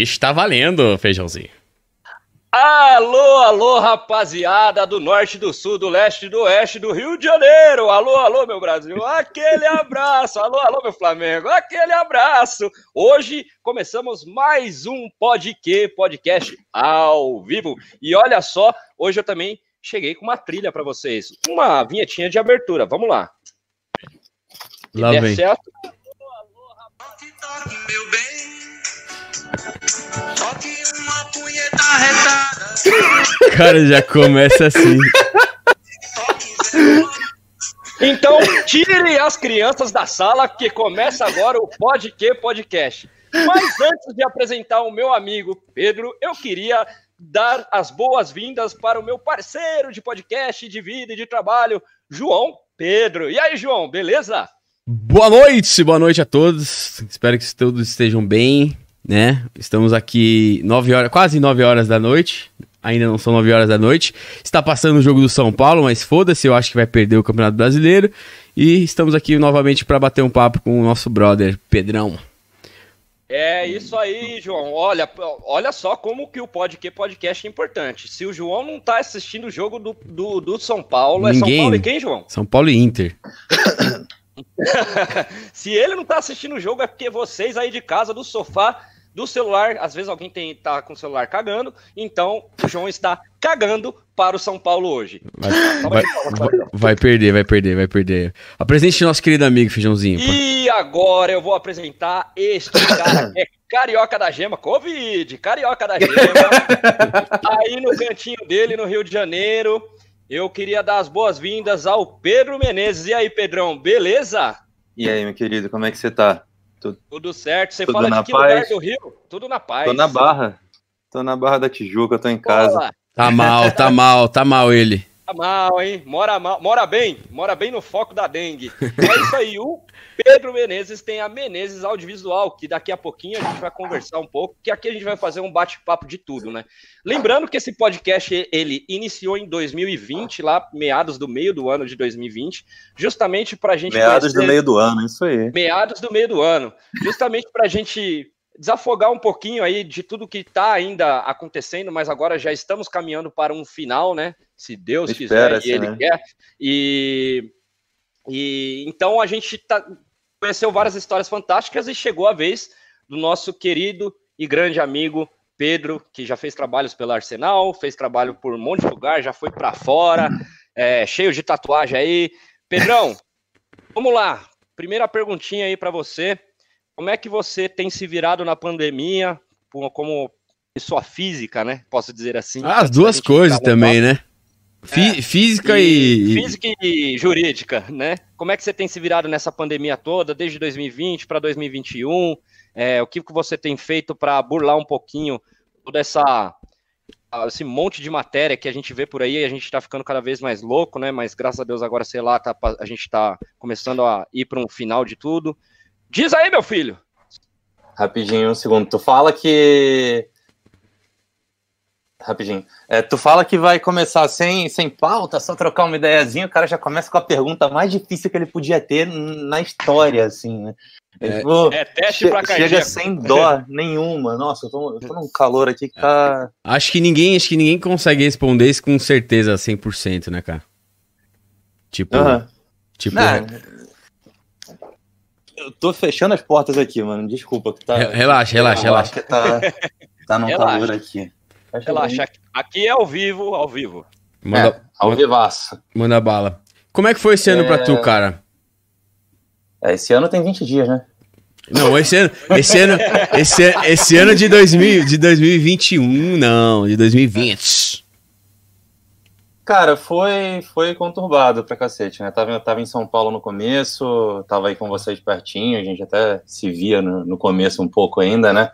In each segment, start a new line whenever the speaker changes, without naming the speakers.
Está valendo, feijãozinho.
Alô, alô, rapaziada do norte, do sul, do leste, do oeste, do Rio de Janeiro. Alô, alô, meu Brasil. Aquele abraço. Alô, alô, meu Flamengo. Aquele abraço. Hoje começamos mais um Podque, podcast ao vivo. E olha só, hoje eu também cheguei com uma trilha para vocês. Uma vinhetinha de abertura. Vamos lá.
Lá vem.
certo?
meu bem. Só que uma punheta retada.
Cara, já começa assim.
Que
Então, tire as crianças da sala, que começa agora o Podque Podcast. Mas antes de apresentar o meu amigo Pedro, eu queria dar as boas-vindas para o meu parceiro de podcast, de vida e de trabalho, João Pedro. E aí, João, beleza?
Boa noite, boa noite a todos. Espero que todos estejam bem, né? Estamos aqui nove horas, quase 9 horas da noite. Ainda não são 9 horas da noite. Está passando o jogo do São Paulo, mas foda-se, eu acho que vai perder o Campeonato Brasileiro. E estamos aqui novamente para bater um papo com o nosso brother Pedrão.
É isso aí, João. Olha, olha só como que o Podque Podcast é importante. Se o João não tá assistindo o jogo do, do, do São Paulo, é São
Ninguém.
Paulo e quem, João?
São Paulo e Inter.
Se ele não tá assistindo o jogo, é porque vocês aí de casa, do sofá, do celular, às vezes alguém tem, tá com o celular cagando, então o João está cagando para o São Paulo hoje.
Vai, vai- vai- vai perder, vai perder, vai perder. Apresente nosso querido amigo Feijãozinho. pô.
E agora eu vou apresentar este cara que é carioca da gema, Covid, carioca da gema, aí no cantinho dele, no Rio de Janeiro. Eu queria dar as boas-vindas ao Pedro Menezes. E aí, Pedrão, beleza?
E aí, meu querido, como é que você tá?
Tudo certo? Você
Tudo
fala
na
de que lugar
paz?
do Rio? Tudo na paz.
Tô na Barra. Tô na Barra da Tijuca, tô em casa.
Bola.
Tá mal, tá mal, tá mal ele.
Tá mal, hein? Mora mal, mora bem, mora bem no foco da dengue. É isso aí, o Pedro Menezes tem a Menezes Audiovisual, que daqui a pouquinho a gente vai conversar um pouco, que aqui a gente vai fazer um bate-papo de tudo, né? Lembrando que esse podcast ele iniciou em 2020, lá meados do meio do ano de 2020, justamente pra gente
Meados do
conhecer-
meio do ano, isso aí.
meados do meio do ano, justamente para a gente desafogar um pouquinho aí de tudo que está ainda acontecendo, mas agora já estamos caminhando para um final, né? Se Deus quiser e Ele
né?
quer. E, e então a gente tá, conheceu várias histórias fantásticas e chegou a vez do nosso querido e grande amigo Pedro, que já fez trabalhos pela Arsenal, fez trabalho por um monte de lugar, já foi para fora, é, cheio de tatuagem aí. Pedrão, vamos lá. Primeira perguntinha aí para você. Como é que você tem se virado na pandemia, como- pessoa física, né? Posso dizer assim.
Ah, as duas coisas também, né? Fi- Física e.
Física e jurídica, né? Como é que você tem se virado nessa pandemia toda, desde 2020 para 2021? É, o que que você tem feito para burlar um pouquinho toda essa esse monte de matéria que a gente vê por aí, a gente está ficando cada vez mais louco, né? Mas graças a Deus agora, sei lá, tá, a gente está começando a ir para um final de tudo. Diz aí, meu filho.
Rapidinho, um segundo. Tu fala que. Rapidinho. É, tu fala que vai começar sem, sem pauta, só trocar uma ideiazinha, o cara já começa com a pergunta mais difícil que ele podia ter na história, assim, né?
É.
Tipo,
É teste
che-
para
chega sem dó nenhuma. Nossa, eu tô, eu tô num calor aqui que tá.
Acho que ninguém, acho que ninguém consegue responder isso com certeza 100%, né, cara? Tipo,
Aham.
tipo,
Não, eu tô fechando as portas aqui, mano. Desculpa que tá.
Re- relaxa, relaxa, relaxa.
tá, tá num
Relaxa.
calor aqui.
Relaxa, aqui é ao vivo, ao vivo.
manda,
É, ao vivaço.
manda bala. Como é que foi esse ano pra
É.
tu, cara?
É, esse ano tem 20 dias, né?
Não, esse ano, esse ano, esse, esse ano de 2000, de 2021, não, de 2020.
Cara, foi, foi conturbado pra cacete, né? Tava, tava em São Paulo no começo, tava aí com vocês pertinho, a gente até se via no, no começo um pouco ainda, né?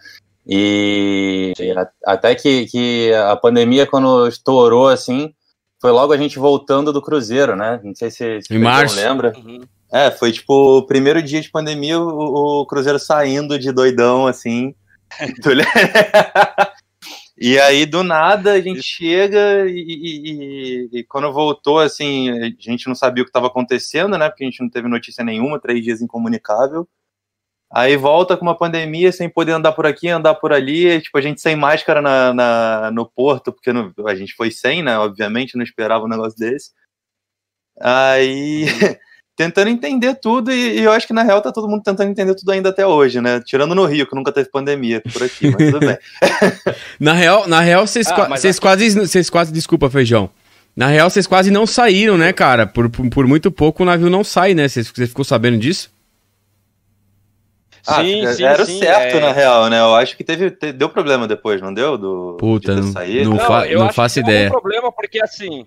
E a- até que, que a pandemia, quando estourou, assim, foi logo a gente voltando do Cruzeiro, né? Não sei se, se
março.
lembra.
Uhum.
É, foi tipo o primeiro dia de pandemia, o, o Cruzeiro saindo de doidão, assim. E aí, do nada, a gente chega e, e- e- e quando voltou, assim, a gente não sabia o que estava acontecendo, né? Porque a gente não teve notícia nenhuma, três dias incomunicável. Aí volta com uma pandemia sem poder andar por aqui, andar por ali, tipo, a gente sem máscara na, na- no porto, porque não- a gente foi sem, né? Obviamente, não esperava um negócio desse. Aí, tentando entender tudo, e, e eu acho que na real tá todo mundo tentando entender tudo ainda até hoje, né? Tirando no Rio, que nunca teve pandemia por aqui, mas tudo bem.
Na real, na real vocês
Ah,
qua-
aqui-
quase, vocês quase, desculpa, feijão. Na real, vocês quase não saíram, né, cara? Por, por, por muito pouco o navio não sai, né? Você ficou sabendo disso?
Ah,
sim, sim,
era o certo,
é.
na real, né? Eu acho que teve, te- deu problema depois, não deu? Do,
Puta,
de
não-
saído?
não- fa-
acho
faço
deu
ideia.
algum problema porque assim,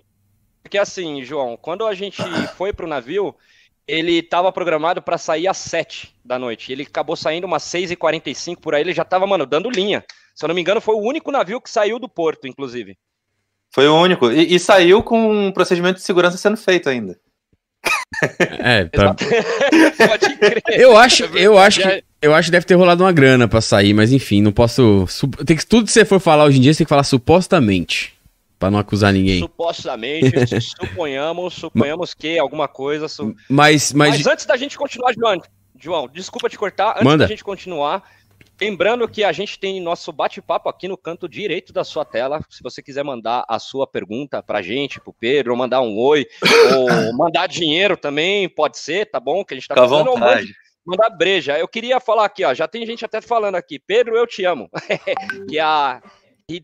porque assim, João, quando a gente foi pro navio, ele estava programado para sair às 7 da noite. Ele acabou saindo umas 6h45 por aí, ele já tava, mano, dando linha. Se eu não me engano, foi o único navio que saiu do porto, inclusive.
Foi o único. E, e saiu com um procedimento de segurança sendo feito ainda.
É, pra-
Pode crer.
eu acho,
É
eu acho que eu acho que deve ter rolado uma grana pra sair, mas enfim, não posso. Tem que tudo que você for falar hoje em dia, você tem que falar supostamente, Pra não acusar ninguém.
Supostamente, su- suponhamos, suponhamos que alguma coisa. su-
Mas, mas,
Mas antes da gente continuar, João, João, desculpa te cortar, antes
Manda.
da gente continuar, lembrando que a gente tem nosso bate-papo aqui no canto direito da sua tela. Se você quiser mandar a sua pergunta pra gente, pro Pedro, ou mandar um oi, ou mandar dinheiro também, pode ser, tá bom? Que a gente tá
Fica
ou mande-
vontade.
Mandar breja. Eu queria falar aqui, ó, já tem gente até falando aqui, Pedro, eu te amo. que é a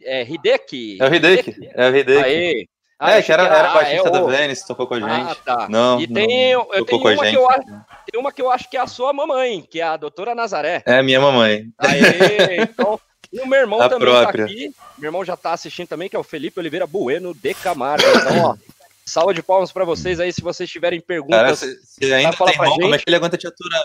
é, Hideki.
É o Hideki. É o Hideki.
Aê. Ah, eu
É, que era, era
ah,
baixista
é
da
o-
Vênice, tocou com a gente.
Ah, tá.
Não,
E
não,
tem, eu tenho
com a
uma que
gente.
eu acho, tem uma que eu acho que é a sua mamãe, que é a doutora Nazaré.
É minha mamãe.
Aê, então, e o meu irmão
A
também
própria.
tá aqui. Meu irmão já tá assistindo também, que é o Felipe Oliveira Bueno de Camargo. Então, ó, salva de palmas pra vocês aí, se vocês tiverem perguntas.
Cara, se, se ainda
falar
tem
pra
irmão, como é
gente?
que ele aguenta te aturar?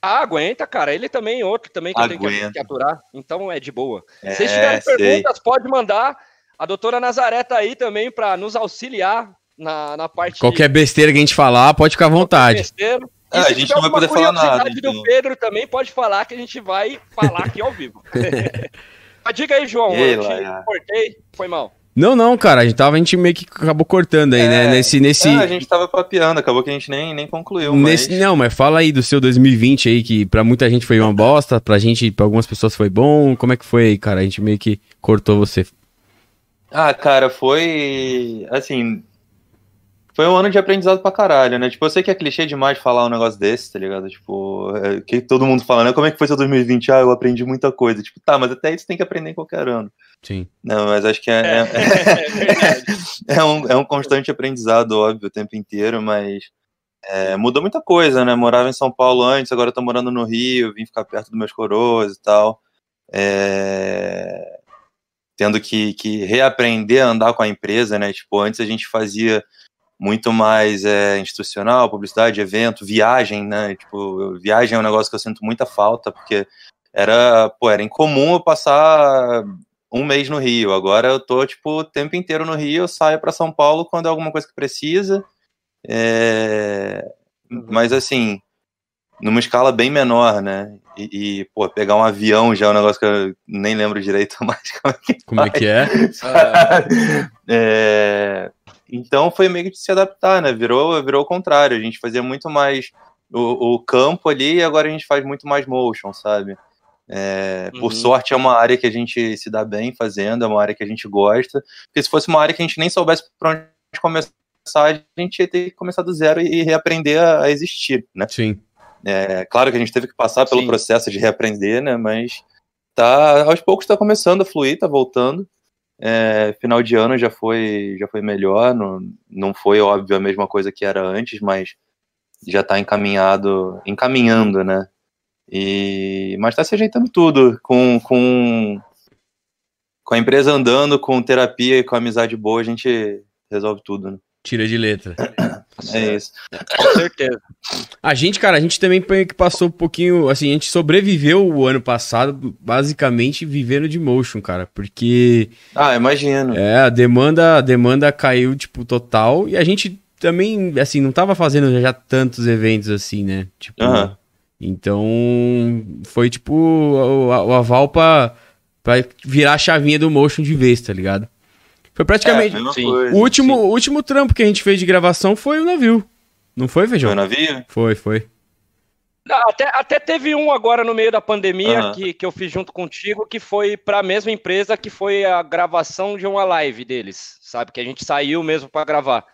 Ah, aguenta, cara. Ele também, outro também que eu tenho que,
Aguenta.
aturar. Então é de boa.
É,
Se vocês tiverem
sei.
perguntas, pode mandar. A doutora Nazaré tá aí também pra nos auxiliar na, na parte
qualquer besteira que a gente falar, pode ficar à vontade.
besteira.
Ah, a gente não vai poder falar nada,
curiosidade do
então.
Pedro também pode falar que a gente vai falar aqui ao vivo. Mas diga aí, João.
Ei,
eu te cortei. Foi mal.
Não, não, cara, a gente tava, a gente meio que acabou cortando aí, né?
É,
Nesse, nesse,
Ah, a gente tava papeando, acabou que a gente nem, nem concluiu.
nesse,
mas...
não, mas fala aí do seu 2020 aí, que pra muita gente foi uma bosta, pra gente, pra algumas pessoas foi bom. Como é que foi aí, cara? A gente meio que cortou você.
Ah, cara, foi. Assim. Foi um ano de aprendizado pra caralho, né? Tipo, eu sei que é clichê demais falar um negócio desse, tá ligado? Tipo, é, que todo mundo fala, né? Como é que foi seu 2020? Ah, eu aprendi muita coisa. Tipo, tá, mas até isso tem que aprender em qualquer ano.
Sim.
Não, mas acho que é, é,
É verdade.
é um, é um constante aprendizado, óbvio, o tempo inteiro, mas é, mudou muita coisa, né? Morava em São Paulo antes, agora tô morando no Rio, vim ficar perto dos meus coroas e tal. É, tendo que, que reaprender a andar com a empresa, né? Tipo, antes a gente fazia muito mais é, institucional, publicidade, evento, viagem, né? Tipo, viagem é um negócio que eu sinto muita falta, porque era, pô, era incomum eu passar um mês no Rio. Agora eu tô, tipo, o tempo inteiro no Rio, eu saio para São Paulo quando é alguma coisa que precisa. É, Mas assim, numa escala bem menor, né? E, e, pô, pegar um avião já é um negócio que eu nem lembro direito mais como é que
Como é que é?
é, então foi meio que de se adaptar, né? Virou, virou o contrário. A gente fazia muito mais o, o campo ali e agora a gente faz muito mais motion, sabe? É,
Uhum.
Por sorte é uma área que a gente se dá bem fazendo, é uma área que a gente gosta. Porque se fosse uma área que a gente nem soubesse por onde começar, a gente ia ter que começar do zero e reaprender a, a existir, né?
Sim.
É, claro que a gente teve que passar pelo
Sim.
processo de reaprender, né? Mas tá, aos poucos está começando a fluir, tá voltando. É, final de ano já foi, já foi melhor, não, não foi óbvio a mesma coisa que era antes, mas já está encaminhado, encaminhando, né? E, mas está se ajeitando tudo, com, com, com a empresa andando, com terapia e com amizade boa, a gente resolve tudo, né?
Tira de letra.
É isso.
Com certeza.
A gente, cara, a gente também que passou um pouquinho, assim, a gente sobreviveu o ano passado, basicamente vivendo de motion, cara, porque
Ah, imagino.
é, a demanda, a demanda caiu, tipo, total, e a gente também, assim, não tava fazendo já tantos eventos assim, né? Tipo, então foi tipo o, o aval pra, pra virar a chavinha do motion de vez, tá ligado? Foi praticamente.
É, mesma
sim.
coisa,
o, último,
sim.
o último trampo que a gente fez de gravação foi o navio. Não foi, Feijão?
Foi navio?
Foi, foi.
Não, Até, até teve um agora no meio da pandemia
Aham.
que, que eu fiz junto contigo, que foi para a mesma empresa que foi a gravação de uma live deles, sabe? Que a gente saiu mesmo para gravar.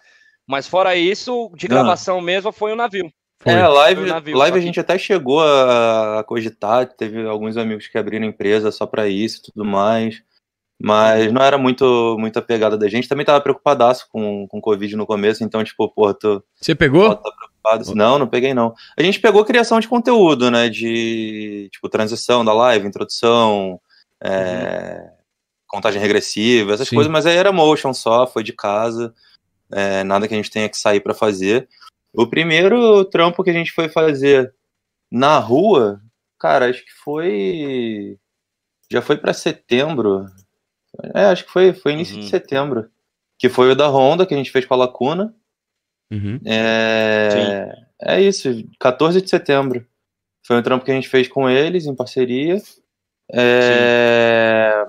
Mas fora isso, de gravação mesmo foi o navio.
Foi.
É, live,
o navio,
live a gente até chegou a, a cogitar, teve alguns amigos que abriram empresa só pra isso e tudo mais, mas não era muito, muito a pegada da gente. Também tava preocupadaço com, com Covid no começo, então, tipo, pô, tô,
Você pegou?
tá preocupado. Não, não peguei não. A gente pegou criação de conteúdo, né, de, tipo, transição da live, introdução, é, contagem regressiva, essas
Sim.
coisas, mas aí era motion só, foi de casa, é, nada que a gente tenha que sair pra fazer. O primeiro trampo que a gente foi fazer na rua, cara, acho que foi. Já foi pra setembro. É, acho que foi, foi início
Uhum.
de setembro. Que foi o da Honda, que a gente fez com a Lacuna.
Uhum.
É, é isso, 14 de setembro. Foi um trampo que a gente fez com eles, em parceria. É,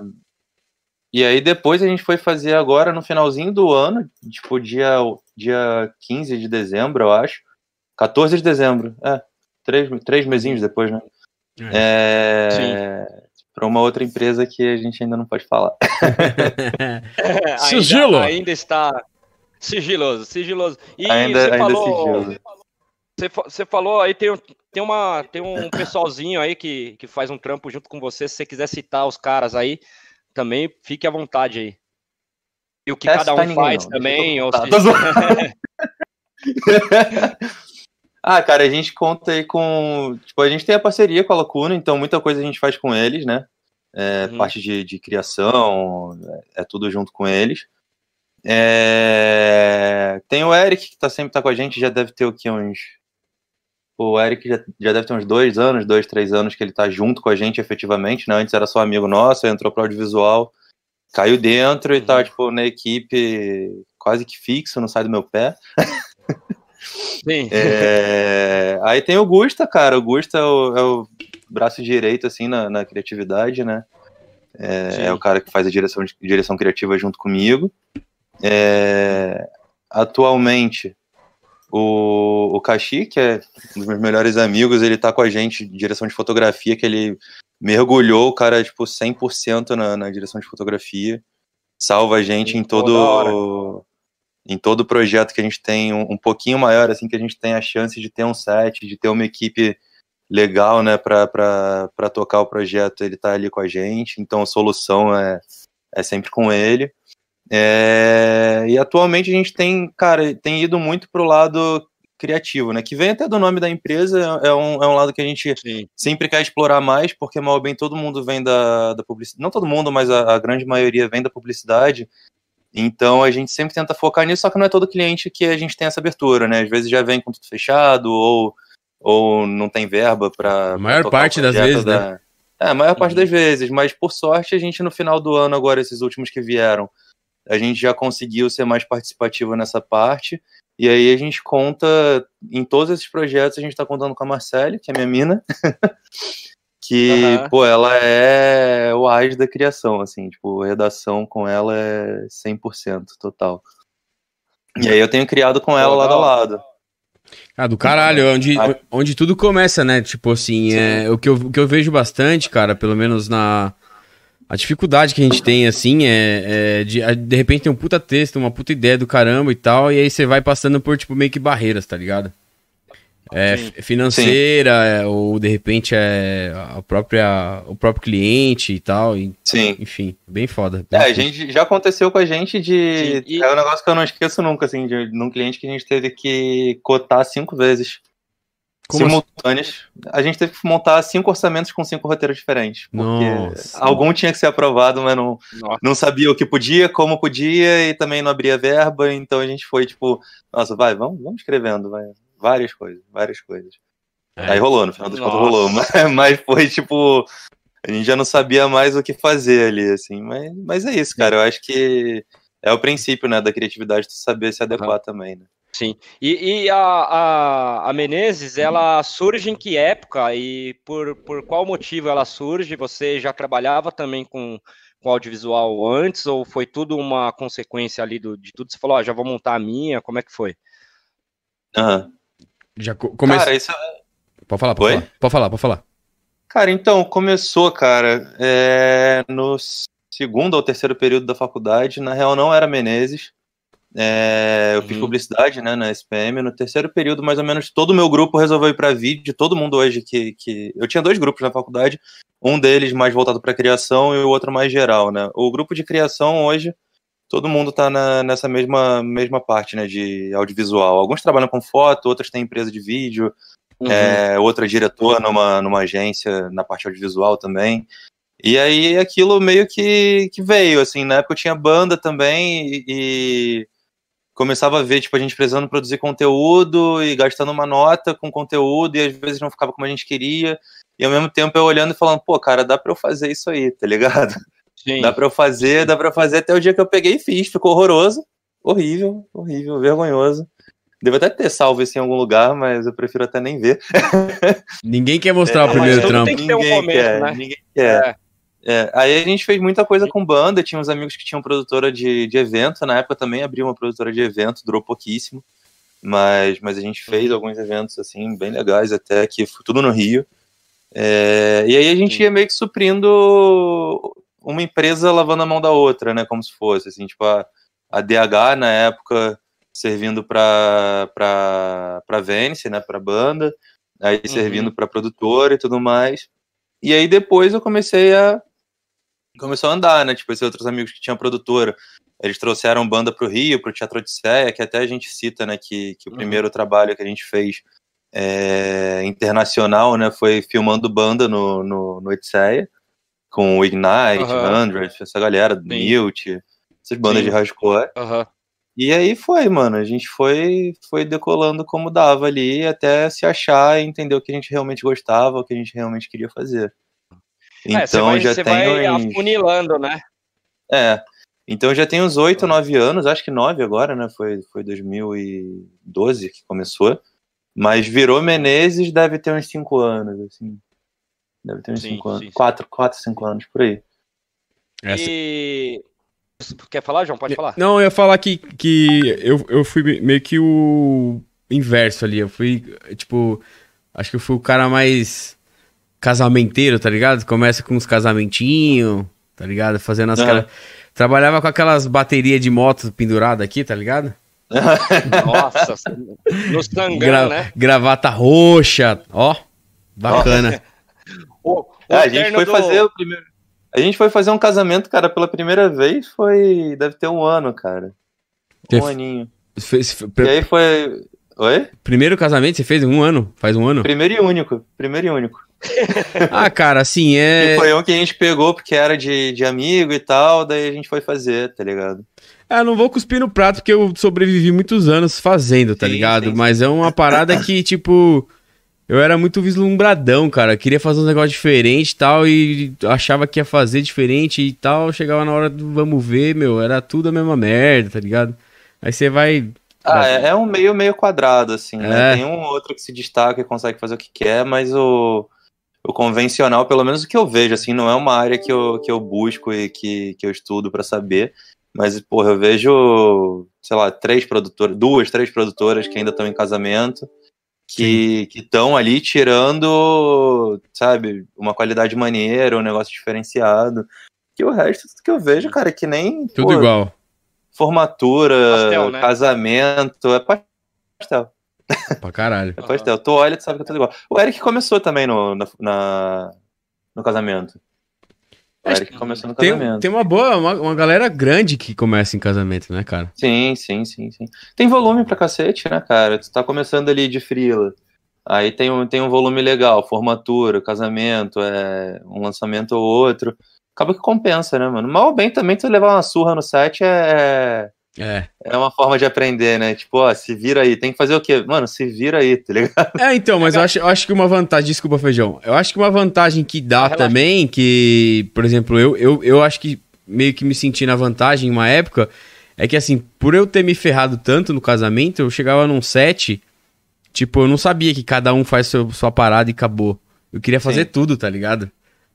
E aí depois a gente foi fazer agora no finalzinho do ano, tipo dia, dia 15 de dezembro, eu acho. 14 de dezembro, é. Três, três mesinhos depois, né? É, Para uma outra empresa que a gente ainda não pode falar.
É,
Sigilo.
Ainda, ainda está sigiloso, sigiloso. E
Ainda-
você
ainda
falou,
sigilo.
Você, você falou aí, tem, um- tem, uma, tem um pessoalzinho aí que, que faz um trampo junto com você. Se você quiser citar os caras aí, também fique à vontade aí. E o que
É,
cada um
ninguém,
faz
não.
também. Ou se-.
ah, cara, a gente conta aí com. Tipo, a gente tem a parceria com a Lacuna, então muita coisa a gente faz com eles, né? É,
Uhum.
Parte de, de criação, é, é tudo junto com eles. É, Tem o Eric, que tá sempre tá com a gente, já deve ter o que? Uns. O Eric já, já deve ter uns dois anos, dois, três anos que ele tá junto com a gente efetivamente, né? Antes era só amigo nosso, entrou pro audiovisual, caiu dentro e
Uhum.
tá, tipo, na equipe quase que fixo, não sai do meu pé.
Sim.
É, Aí tem o Gusta, cara. O Gusta é o, é o braço direito, assim, na, na criatividade, né? É, é o cara que faz a direção, direção criativa junto comigo. É, Atualmente, o, o Kashi, que é um dos meus melhores amigos, ele tá com a gente em direção de fotografia, que ele mergulhou o cara, tipo, 100% na, na direção de fotografia. Salva a gente em todo em todo projeto que a gente tem um, um pouquinho maior, assim, que a gente tem a chance de ter um set, de ter uma equipe legal, né, para tocar o projeto, ele tá ali com a gente, então a solução é, é sempre com ele. É, e atualmente a gente tem, cara, tem ido muito pro lado criativo, né, que vem até do nome da empresa, é um, é um lado que a gente
Sim.
sempre quer explorar mais, porque mal bem todo mundo vem da, da publicidade, não todo mundo, mas a, a grande maioria vem da publicidade, então a gente sempre tenta focar nisso, só que não é todo cliente que a gente tem essa abertura, né? Às vezes já vem com tudo fechado, ou, ou não tem verba para.
A maior parte das vezes, né?
É, a maior parte
Uhum.
das vezes, mas por sorte a gente no final do ano, agora, esses últimos que vieram, a gente já conseguiu ser mais participativo nessa parte. E aí a gente conta, em todos esses projetos, a gente tá contando com a Marcele, que é minha mina, que,
Aham.
pô, ela é o AIS da criação, assim, tipo, redação com ela é 100% total. E aí eu tenho criado com ela lado a lado.
Ah, do caralho, onde,
Ah.
onde tudo começa, né? Tipo assim, é, o, que eu, o que eu vejo bastante, cara, pelo menos na. A dificuldade que a gente tem, assim, é, é de, de repente tem um puta texto, uma puta ideia do caramba e tal, e aí você vai passando por, tipo, meio que barreiras, tá ligado? É,
Sim.
financeira, é, ou de repente é a própria, o próprio cliente e tal, e-
Sim.
enfim, bem foda.
É,
bem
a
foda.
gente já aconteceu com a gente de.
Sim, e-
É um negócio que eu não esqueço nunca, assim, de num cliente que a gente teve que cotar cinco vezes.
Como assim?
simultâneas. A gente teve que montar cinco orçamentos com cinco roteiros diferentes. Porque
Nossa.
algum tinha que ser aprovado, mas não,
Nossa.
não sabia o que podia, como podia, e também não abria verba, então a gente foi tipo, nossa, vai, vamos, vamos escrevendo, vai. Várias coisas, várias coisas.
É.
Aí rolou, no final das contas rolou, mas, mas foi tipo, a gente já não sabia mais o que fazer ali, assim, mas, mas é isso, cara, eu acho que é o princípio, né, da criatividade, tu saber se adequar também, né.
Sim. E, e a, a, a Menezes, ela surge em que época e por, por qual motivo ela surge? Você já trabalhava também com, com audiovisual antes ou foi tudo uma consequência ali do, de tudo? Você falou, ó, já vou montar a minha, como é que foi?
Aham.
Já co- comece-
Cara, isso
Pode falar, pode
Oi?
falar. Pode falar, pode falar.
Cara, então, começou, cara, é, no segundo ou terceiro período da faculdade. Na real, não era Menezes. É, eu fiz
Uhum.
publicidade, né, na SPM. No terceiro período, mais ou menos, todo o meu grupo resolveu ir para vídeo. Todo mundo hoje que, que... Eu tinha dois grupos na faculdade. Um deles mais voltado para criação e o outro mais geral, né? O grupo de criação hoje, todo mundo tá na, nessa mesma, mesma parte, né, de audiovisual. Alguns trabalham com foto, outros têm empresa de vídeo,
Uhum.
é, outra diretor numa, numa agência na parte audiovisual também. E aí aquilo meio que, que veio, assim, na época eu tinha banda também e, e começava a ver, tipo, a gente precisando produzir conteúdo e gastando uma nota com conteúdo e às vezes não ficava como a gente queria. E ao mesmo tempo eu olhando e falando, pô, cara, dá pra eu fazer isso aí, tá ligado?
Sim.
Dá pra eu fazer, dá pra eu fazer até o dia que eu peguei e fiz. Ficou horroroso. Horrível, horrível, vergonhoso. Devo até ter salvo isso em algum lugar, mas eu prefiro até nem ver.
Ninguém quer mostrar
É,
o primeiro trampo.
tem que ter um começo,
quer,
né?
Ninguém quer.
É.
É, aí a gente fez muita coisa com banda, tinha uns amigos que tinham produtora de, de evento, na época também abriu uma produtora de evento, durou pouquíssimo, mas, mas a gente fez alguns eventos assim, bem legais até, que foi tudo no Rio. É, e aí a gente
Sim.
ia meio que suprindo uma empresa lavando a mão da outra, né, como se fosse, assim, tipo a, a DH na época servindo para para Venice, né, para banda, aí servindo para produtora e tudo mais. E aí depois eu comecei a começou a andar, né? Tipo, esses outros amigos que tinham produtora, eles trouxeram banda pro Rio, pro Teatro Odisseia, que até a gente cita, né, que, que o
Uhum.
primeiro trabalho que a gente fez é, internacional, né, foi filmando banda no, no, no Odisseia, com o Ignite,
Aham.
100, essa galera,
Sim.
Mute, essas bandas
Sim.
de hardcore.
Aham.
E aí foi, mano, a gente foi, foi decolando como dava ali, até se achar e entender o que a gente realmente gostava, o que a gente realmente queria fazer. Então
É, você vai,
já
você
tem
vai
uns...
afunilando, né?
É. Então já tem uns 8, 9 anos, acho que 9 agora, né? Foi, foi 2012 que começou. Mas virou Menezes, deve ter uns 5 anos, assim. Deve ter uns
Sim,
5 anos.
sim, sim.
4, 4, 5 anos, por aí.
Essa-
E. Quer falar, João? Pode falar.
Não, eu ia falar que, que eu, eu fui me- meio que o inverso ali. Eu fui, tipo, acho que eu fui o cara mais casamenteiro, tá ligado? Começa com uns casamentinhos, tá ligado? Fazendo as
Aham.
cara... Trabalhava com aquelas baterias de moto penduradas aqui, tá ligado?
Nossa, no sangão,
Gra-
né?
Gravata roxa, ó. Bacana.
O, o
É, a gente foi
do-
fazer o primeiro. A gente foi fazer um casamento, cara, pela primeira vez, foi. Deve ter um ano, cara. Um aninho.
Fez-
E aí foi. Oi?
Primeiro casamento você fez em um ano? Faz um ano?
Primeiro e único. Primeiro e único.
Ah, cara, assim, é.
E foi um que a gente pegou porque era de, de amigo e tal, daí a gente foi fazer, tá ligado?
Ah, não vou cuspir no prato porque eu sobrevivi muitos anos fazendo, tá
Sim,
ligado?
sim, sim.
Mas é uma parada que, tipo, eu era muito vislumbradão, cara. Queria fazer um negócio diferente e tal, e achava que ia fazer diferente e tal. Chegava na hora do vamos ver, meu, era tudo a mesma merda, tá ligado? Aí você vai.
Ah, é, é um meio meio quadrado, assim, né?
É.
Tem um ou outro que se destaca e consegue fazer o que quer, mas o, o convencional, pelo menos o que eu vejo, assim, não é uma área que eu, que eu busco e que, que eu estudo pra saber. Mas, porra, eu vejo, sei lá, três produtoras, duas, três produtoras que ainda estão em casamento, que estão ali tirando, sabe, uma qualidade maneira, um negócio diferenciado. Que o resto que eu vejo, cara, é que nem.
Tudo
pô,
igual.
Formatura,
Pastel, né?
casamento, é pastel.
Pra caralho.
É pastel. Tu olha, tu sabe que é tudo igual. O Eric começou também no, na, na- no casamento. Eric começou no
Tem,
casamento.
tem uma boa, uma, uma galera grande que começa em casamento, né, cara?
Sim, sim, sim, sim. Tem volume pra cacete, né, cara? Tu tá começando ali de frila. Aí tem um, tem um volume legal, formatura, casamento, é, um lançamento ou outro. Acaba que compensa, né, mano? Mal ou bem também tu levar uma surra no set é,
É.
é uma forma de aprender, né? Tipo, ó, se vira aí. Tem que fazer o quê? Mano, se vira aí, tá ligado?
É, então, mas eu acho, eu acho que uma vantagem. Desculpa, feijão. Eu acho que uma vantagem que dá também, que, por exemplo, eu, eu, eu acho que meio que me senti na vantagem em uma época, é que assim, por eu ter me ferrado tanto no casamento, eu chegava num set, tipo, eu não sabia que cada um faz seu, sua parada e acabou. Eu queria fazer
Sim.
tudo, tá ligado?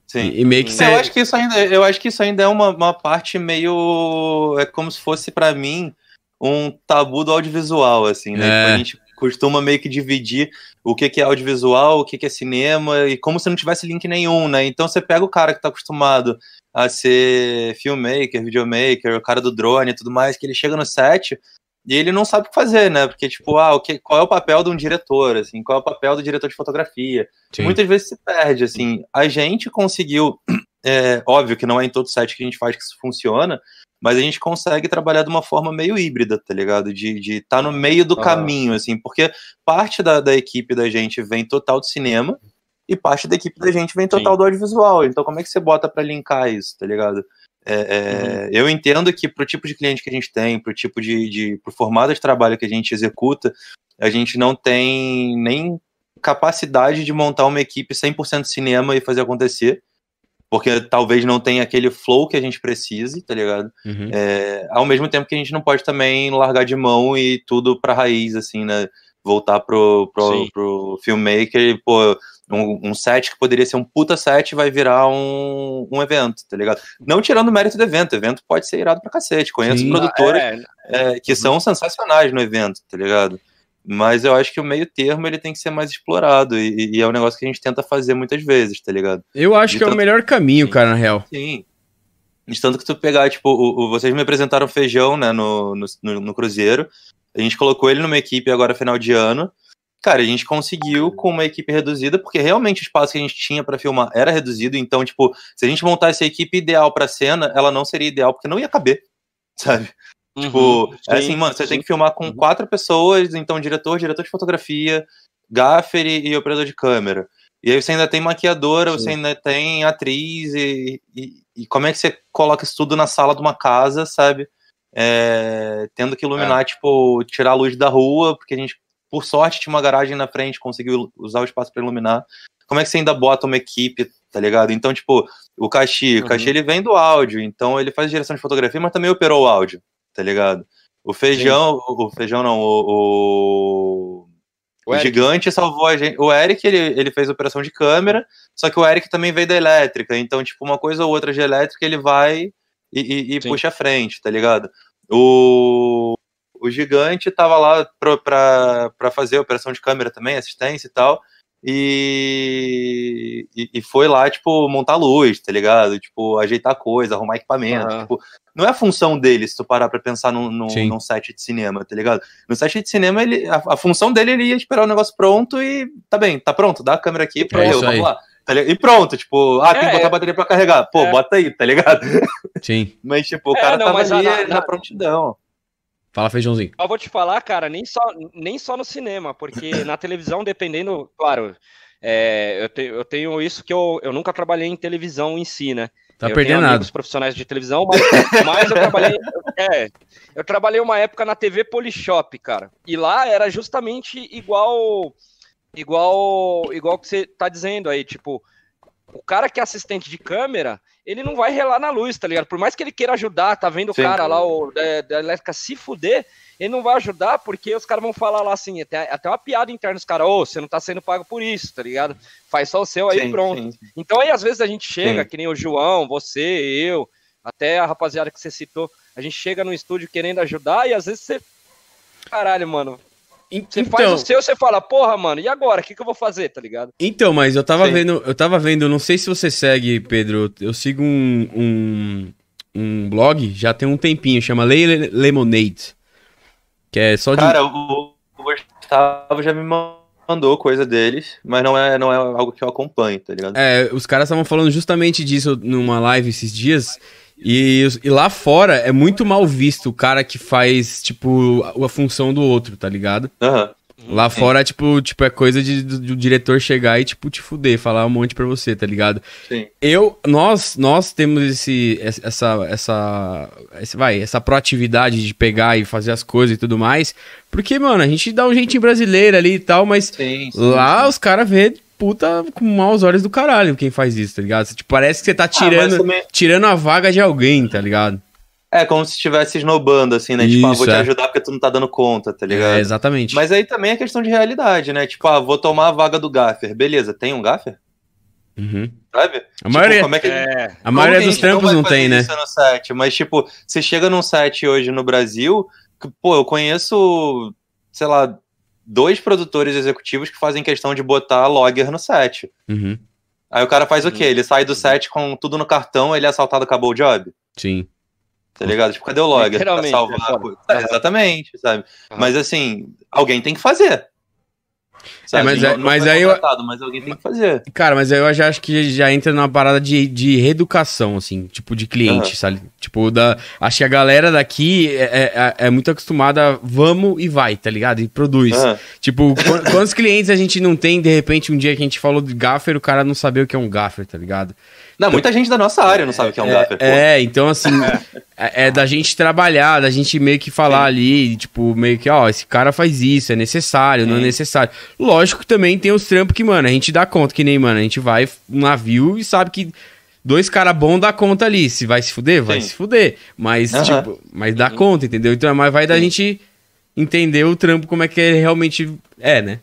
Sim.
E, e meio que
Eu
você.
acho que isso ainda, eu acho que isso ainda é uma, uma parte meio. É como se fosse pra mim um tabu do audiovisual, assim, né?
É.
Tipo, a gente costuma meio que dividir o que, que é audiovisual, o que, que é cinema, e como se não tivesse link nenhum, né? Então você pega o cara que tá acostumado a ser filmmaker, videomaker, o cara do drone e tudo mais, que ele chega no set e ele não sabe o que fazer, né? Porque, tipo, ah, o que, qual é o papel de um diretor, assim, qual é o papel do diretor de fotografia?
Sim.
Muitas vezes se perde, assim. A gente conseguiu, é, óbvio que não é em todo set que a gente faz que isso funciona, mas a gente consegue trabalhar de uma forma meio híbrida, tá ligado? De estar tá no meio do
Ah.
caminho, assim, porque parte da, da equipe da gente vem total de cinema e parte da equipe da gente vem total
Sim.
do audiovisual. Então, como é que você bota pra linkar isso, tá ligado? É, é, Eu entendo que pro tipo de cliente que a gente tem, pro tipo de, de pro formato de trabalho que a gente executa, a gente não tem nem capacidade de montar uma equipe 100% cinema e fazer acontecer, porque talvez não tenha aquele flow que a gente precise, tá ligado?
Uhum.
É, ao mesmo tempo que a gente não pode também largar de mão e tudo pra raiz, assim, né? Voltar pro, pro,
Sim.
pro filmmaker e, pô, um, um set que poderia ser um puta set vai virar um, um evento, tá ligado? Não tirando o mérito do evento, o evento pode ser irado pra cacete. Conheço
Sim.
produtoras
É,
é, que são sensacionais no evento, tá ligado? Mas eu acho que o meio termo ele tem que ser mais explorado e, e é um negócio que a gente tenta fazer muitas vezes, tá ligado?
Eu acho
de
que é o
tanto-
melhor caminho, cara, na real.
Sim. De tanto que tu pegar, tipo, o, o- vocês me apresentaram feijão, né, no, no, no- no Cruzeiro. A gente colocou ele numa equipe agora final de ano. Cara, a gente conseguiu com uma equipe reduzida, porque realmente o espaço que a gente tinha pra filmar era reduzido. Então, tipo, se a gente montasse a equipe ideal pra cena, ela não seria ideal, porque não ia caber, sabe? Tipo,
uhum,
é
sim,
assim, mano, você
sim.
tem que filmar com
Uhum.
quatro pessoas, então diretor, diretor de fotografia, gaffer e, e operador de câmera. E aí você ainda tem maquiadora,
Sim.
você ainda tem atriz, e, e, e como é que você coloca isso tudo na sala de uma casa, sabe? É, tendo que iluminar, tipo, tirar a luz da rua, porque a gente, por sorte, tinha uma garagem na frente, conseguiu usar o espaço para iluminar. Como é que você ainda bota uma equipe, tá ligado? Então, tipo, o Caxi, o
Uhum.
Caxi ele vem do áudio, então ele faz direção de fotografia, mas também operou o áudio, tá ligado? O feijão, o, o feijão não, o, o,
O
o gigante salvou a gente. O Eric, ele, ele fez operação de câmera, só que o Eric também veio da elétrica, então, tipo, uma coisa ou outra de elétrica, ele vai e, e- e puxa a frente, tá ligado? O, o gigante tava lá pra fazer operação de câmera também, assistência e tal. E, e, e foi lá, tipo, montar luz, tá ligado? Tipo, ajeitar coisa, arrumar equipamento.
Aham.
Tipo, não é a função dele, se tu parar pra pensar num, num, num set de cinema, tá ligado? No set de cinema, ele, a, a função dele ele ia esperar o negócio pronto e tá bem, tá pronto, dá a câmera aqui pra
É
eu, vamos
aí.
lá. tá? E pronto, tipo, ah, tem que
É,
botar a bateria pra carregar. Pô,
é.
bota aí, tá ligado?
Sim.
Mas, tipo, o
É,
cara
não,
tava ali
na-
na,
na-
prontidão.
Fala, feijãozinho.
Eu vou te falar, cara, nem só, nem só no cinema, porque na televisão, dependendo, claro, é, eu, te- eu tenho isso que eu, eu nunca trabalhei em televisão em si, né?
Tá
eu
perdendo nada.
amigos profissionais de televisão, mas, mas eu trabalhei. É, eu trabalhei uma época na TV Polishop, cara. E lá era justamente igual. Igual. Igual que você tá dizendo aí, tipo. O cara que é assistente de câmera, ele não vai relar na luz, tá ligado? Por mais que ele queira ajudar, tá vendo
Sim.
o cara lá, o da, da elétrica, se fuder, ele não vai ajudar porque os caras vão falar lá assim, até, até uma piada interna, os caras, ô, você não tá sendo pago por isso, tá ligado? Faz só o seu aí
Sim,
pronto.
sim.
Então aí às vezes a gente chega,
Sim.
que nem o João, você, eu, até a rapaziada que você citou, a gente chega no estúdio querendo ajudar e às vezes você. Caralho, mano. Você faz
Então,
o seu, você fala, porra, mano, e agora? O que, que eu vou fazer, tá ligado?
então, mas eu tava
Sim.
vendo, eu tava vendo, não sei se você segue, Pedro, eu sigo um, um, um blog, já tem um tempinho, chama Lay Lemonade. Que é só de.
Cara, o, o Gustavo já me mandou coisa deles, mas não é, não é algo que eu acompanho, tá ligado?
É, os caras estavam falando justamente disso numa live esses dias. E, e lá fora é muito mal visto o cara que faz, tipo, a, a função do outro, tá ligado?
Aham.
Lá
Sim.
fora, tipo, tipo, é coisa de, do, do diretor chegar e, tipo, te fuder, falar um monte pra você, tá ligado?
Sim.
Eu, nós, nós temos esse, essa, essa, esse- vai, essa proatividade de pegar e fazer as coisas e tudo mais, porque, mano, a gente dá um jeitinho brasileiro ali e tal, mas
Sim, sim,
lá
sim.
os caras vê puta com maus olhos do caralho quem faz isso, tá ligado? Tipo, parece que você tá
Ah,
tirando,
também-
tirando a vaga de alguém, tá ligado?
É como se estivesse esnobando, assim, né? tipo, ah, vou
Isso,
te
é.
ajudar porque tu não tá dando conta, tá ligado?
É, exatamente.
Mas aí também é questão de realidade, né? Tipo, ah, vou tomar a vaga do gaffer. Beleza, tem um gaffer?
Uhum.
Sabe?
A maioria,
como é que
É.
a maioria dos trampos
vai
não
fazer
tem, né?
isso? Mas, tipo, você chega num set hoje no Brasil, que, pô, eu conheço, sei lá, dois produtores executivos que fazem questão de botar logger no set.
Uhum.
Aí o cara faz o quê? Ele sai do set com tudo no cartão, ele é assaltado, acabou o job.
Sim.
Tá ligado? Tipo, cadê o logger? Pra salvar.
é.
É, exatamente, sabe? Mas assim, alguém tem que fazer. Sabe?
mas
Não-
é-
não
mas
foi
aí eu-
mas alguém tem que fazer.
Cara, mas aí eu já acho que já entra numa parada de, de reeducação, assim, tipo, de cliente,
Aham.
sabe? Tipo, da, acho que a galera daqui é, é, é muito acostumada a vamos e vai, tá ligado? E produz.
Aham.
Tipo, qu- quantos clientes a gente não tem, de repente, um dia que a gente falou de gaffer, o cara não sabia o que é um gaffer, tá ligado?
Não, muita gente da nossa área não sabe o que é um gaffer, pô.
É, então assim, é, é da gente trabalhar, da gente meio que falar ali, tipo, meio que, ó, esse cara faz isso, é necessário, não é
Sim.
necessário. Lógico que também tem os trampos que, mano, a gente dá conta, que nem, mano, a gente vai um navio e sabe que dois caras bons dá conta ali. Se vai se fuder, vai
Sim.
se fuder. Mas,
Aham.
tipo, mas dá conta, entendeu? Então, mas vai da
Sim.
gente entender o trampo, como é que ele realmente é, né?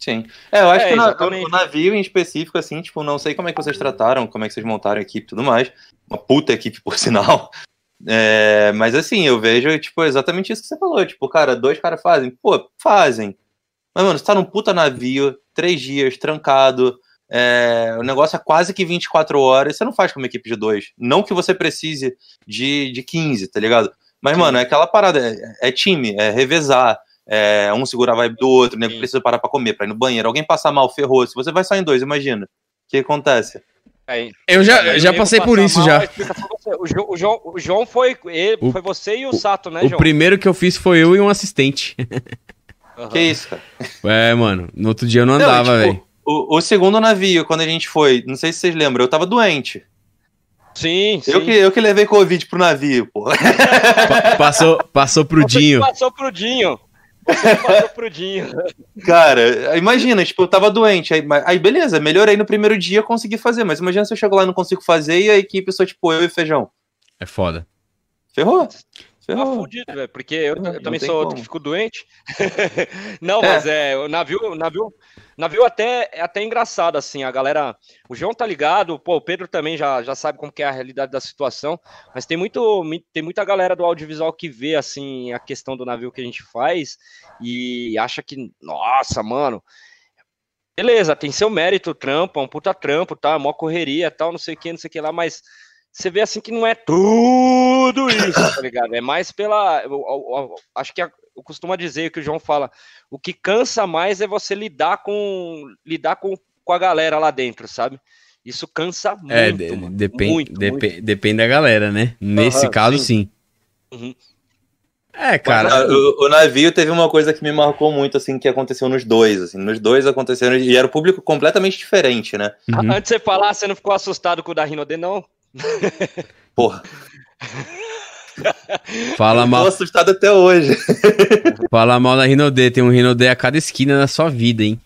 Sim. É, eu acho
É,
que
exatamente.
o navio em específico, assim, tipo, não sei como é que vocês trataram, como é que vocês montaram a equipe e tudo mais. Uma puta equipe, por sinal. É, mas assim, eu vejo, tipo, exatamente isso que você falou. Tipo, cara, dois caras fazem. Pô, fazem. Mas, mano, você tá num puta navio, três dias, trancado. é, o negócio é quase que 24 horas. Você não faz com uma equipe de dois. Não que você precise de, de 15, tá ligado? Mas, mano, é aquela parada. É, é time, é revezar. É, um segura a vibe do outro, né?
Sim.
Precisa parar pra comer, pra ir no banheiro. Alguém passar mal, ferrou. Se você vai só em dois, imagina. O que acontece?
Aí,
Eu já, já
o nego
passei por isso
mal,
já.
é. O, João, o, João, o João foi. ele-
O-
foi você e o, Sato, né,
O
João?
primeiro que eu fiz foi eu e um assistente.
Aham.
Que isso, cara?
É, mano, no outro dia eu não
Não,
andava,
tipo,
velho.
O, o segundo navio, quando a gente foi, não sei se vocês lembram, eu tava doente.
Sim, sim.
Eu que, eu que levei Covid pro navio, pô.
Pa- Passou, passou pro Dinho.
passou pro Dinho. Você passou pro Dinho.
Cara, imagina, tipo, eu tava doente. Aí, aí beleza, melhorei no primeiro dia, consegui fazer. Mas imagina se eu chego lá e não consigo fazer e a equipe só, tipo, eu e feijão.
É foda.
Ferrou.
Tá
Ferrou.
fudido, velho. Porque eu, eu também sou outro
como.
que fico doente. não,
É.
mas é, o navio, navio, navio até é até engraçado assim, a galera, o João tá ligado, pô, o Pedro também já, já sabe como que é a realidade da situação, mas tem muito tem muita galera do audiovisual que vê assim a questão do navio que a gente faz e acha que, nossa, mano, beleza, tem seu mérito, trampo, é um puta trampo, tá, mó correria, tal, não sei o que, não sei o que lá, mas você vê assim que não é tudo isso, tá ligado? É mais pela. eu- eu- eu- acho que a- eu costumo dizer que o João fala: o que cansa mais é você lidar com lidar com, com a galera lá dentro, sabe? Isso cansa muito.
É, de-
mano,
depende,
muito,
depe-
muito.
depende da galera, né? Nesse
Aham,
caso,
sim.
sim.
Uhum.
É, cara.
O, o navio teve uma coisa que me marcou muito, assim, que aconteceu nos dois, assim. Nos dois aconteceram, e era o público completamente diferente, né?
uhum.
Antes de você falar, você não ficou assustado com o da Rinode, não?
Porra,
Fala
tô
mal,
assustado até hoje.
fala mal da Rinodê. Tem um Rinodê a cada esquina da sua vida, hein?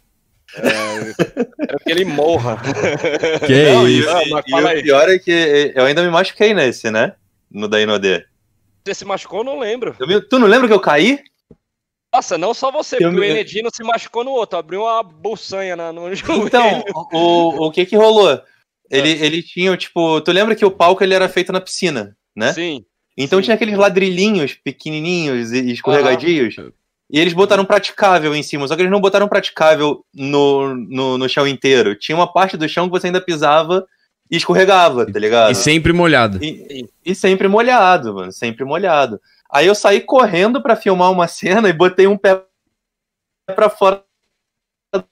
Era que ele morra.
Que
Não, e,
isso.
Ah, mas
e o pior é que eu ainda me machuquei nesse, né? No da Inodê.
Você se machucou, eu não lembro.
Me- Tu não lembra que eu caí?
Nossa, não só você,
Eu
porque o
me-
Enedino se machucou no outro, abriu uma bolsanha na, no joelho.
Então, o, o que que rolou? Ele, ele tinha, tipo, tu lembra que o palco ele era feito na piscina, né?
Sim.
Então
sim.
tinha aqueles ladrilhinhos pequenininhos e escorregadios. E eles botaram praticável em cima, só que eles não botaram praticável no, no, no chão inteiro. Tinha uma parte do chão que você ainda pisava e escorregava, tá ligado?
E sempre molhado.
E, e sempre molhado, mano, sempre molhado. Aí eu saí correndo pra filmar uma cena e botei um pé pra fora do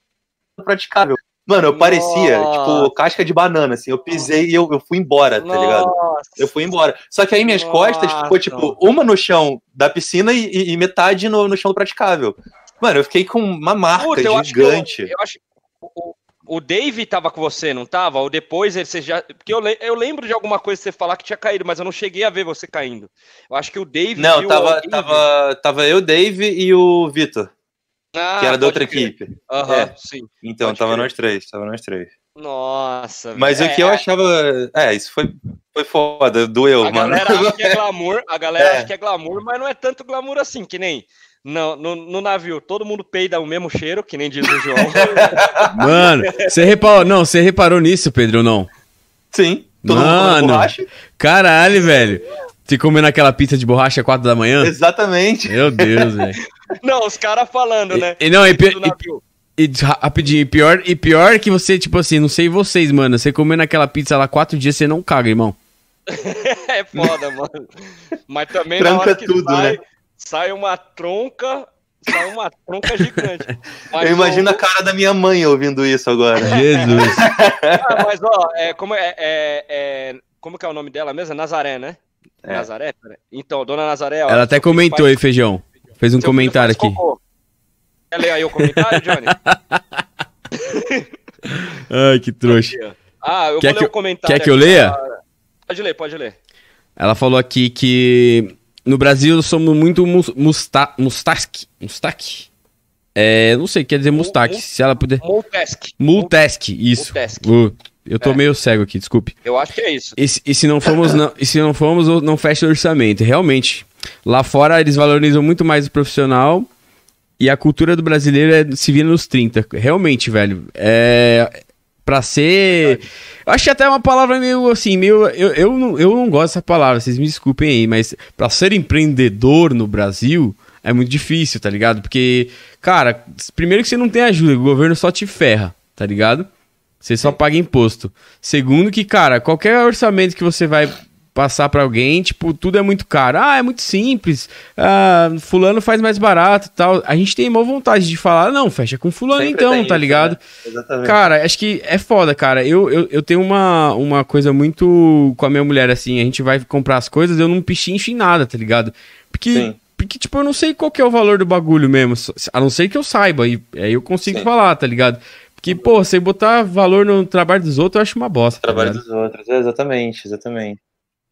praticável. Mano, eu parecia,
Nossa.
tipo, casca de banana, assim. Eu pisei e eu, eu fui embora, tá ligado?
Nossa.
Eu fui embora. Só que aí minhas costas ficou,
Nossa.
tipo, uma no chão da piscina e, e- metade no, no chão do praticável. Mano, eu fiquei com uma marca
Puta, eu acho que eu-
gigante.
Eu acho que o, o Dave tava com você, não tava? Ou depois ele você já. Porque eu, eu lembro de alguma coisa que você falar que tinha caído, mas eu não cheguei a ver você caindo. Eu acho que o Dave.
Não, tava,
alguém-
tava, tava eu, Dave e o Vitor,
Ah,
que era da outra
crer.
equipe.
Aham,
É.
sim.
Então,
Pode
tava
crer.
nós três, tava nós três.
Nossa.
Mas
velho.
o que eu achava. É, isso foi, foi foda, doeu,
A
mano.
galera acha que é glamour, a galera
É.
acha que é glamour, mas não é tanto glamour assim, que nem no, no, no navio, todo mundo peida o mesmo cheiro, que nem diz o João.
Mano, você reparou. Não, você reparou nisso, Pedro, ou não?
Sim, todo mundo
Mano. Caralho, velho. Você comendo aquela pizza de borracha às quatro da manhã?
Exatamente.
Meu Deus, velho.
Não, os caras falando, né?
E, não, e, e, e rapidinho, e pior, e pior que você, tipo assim, não sei vocês, mano, você comendo aquela pizza lá quatro dias, você não caga, irmão.
É foda, mano. Mas também
Tranca
na hora que
tudo,
sai,
né?
sai uma tronca, sai uma tronca gigante. Mas,
Eu imagino
ó,
a cara da minha mãe ouvindo isso agora.
Jesus.
ah, mas ó, é, como, é, é- é- como que é o nome dela mesmo? Nazaré, né?
É.
Nazaré? Então, dona Nazaré, ó.
Ela até comentou
faz-
aí, Feijão. Fez um
seu
comentário aqui.
cocô. Quer ler aí o comentário, Johnny?
Ai, que trouxa.
Ah, eu
Quer
vou
que
ler o comentário.
quer que eu leia?
ó. Pode ler, pode ler.
Ela falou aqui que no Brasil somos muito mus, musta, mustache. Mustache? É, não sei, quer dizer mustache.
mu-
Se ela puder.
Multask.
Multask, isso.
Multask.
Uh, eu tô
É.
meio cego aqui, desculpe.
Eu acho que é isso.
E, e se não formos, não, e se não formos, não fecha o orçamento. Realmente. Lá fora eles valorizam muito mais o profissional e a cultura do brasileiro é se vira nos 30. Realmente, velho. É. Pra ser. Eu acho que até é uma palavra meio assim, meio. Eu, eu, não, eu não gosto dessa palavra, vocês me desculpem aí, mas pra ser empreendedor no Brasil é muito difícil, tá ligado? Porque, cara, primeiro que você não tem ajuda, o governo só te ferra, tá ligado? Você só paga imposto. Segundo que, cara, qualquer orçamento que você vai passar pra alguém, tipo, tudo é muito caro. Ah, é muito simples. Ah, fulano faz mais barato e tal. A gente tem maior vontade de falar, não, fecha com fulano
Sempre
então, tá
isso,
ligado?
né? Exatamente.
Cara, acho que é foda, cara. Eu, eu, eu tenho uma, uma coisa muito com a minha mulher, assim. A gente vai comprar as coisas, eu não pichincho em nada, tá ligado? Porque,
Sim.
porque tipo, eu não sei qual que é o valor do bagulho mesmo. A não ser que eu saiba. E aí eu consigo
Sim.
falar, tá ligado? Porque, pô, você botar valor no trabalho dos outros, eu acho uma bosta. tá
Trabalho
ligado?
dos outros. Exatamente, exatamente.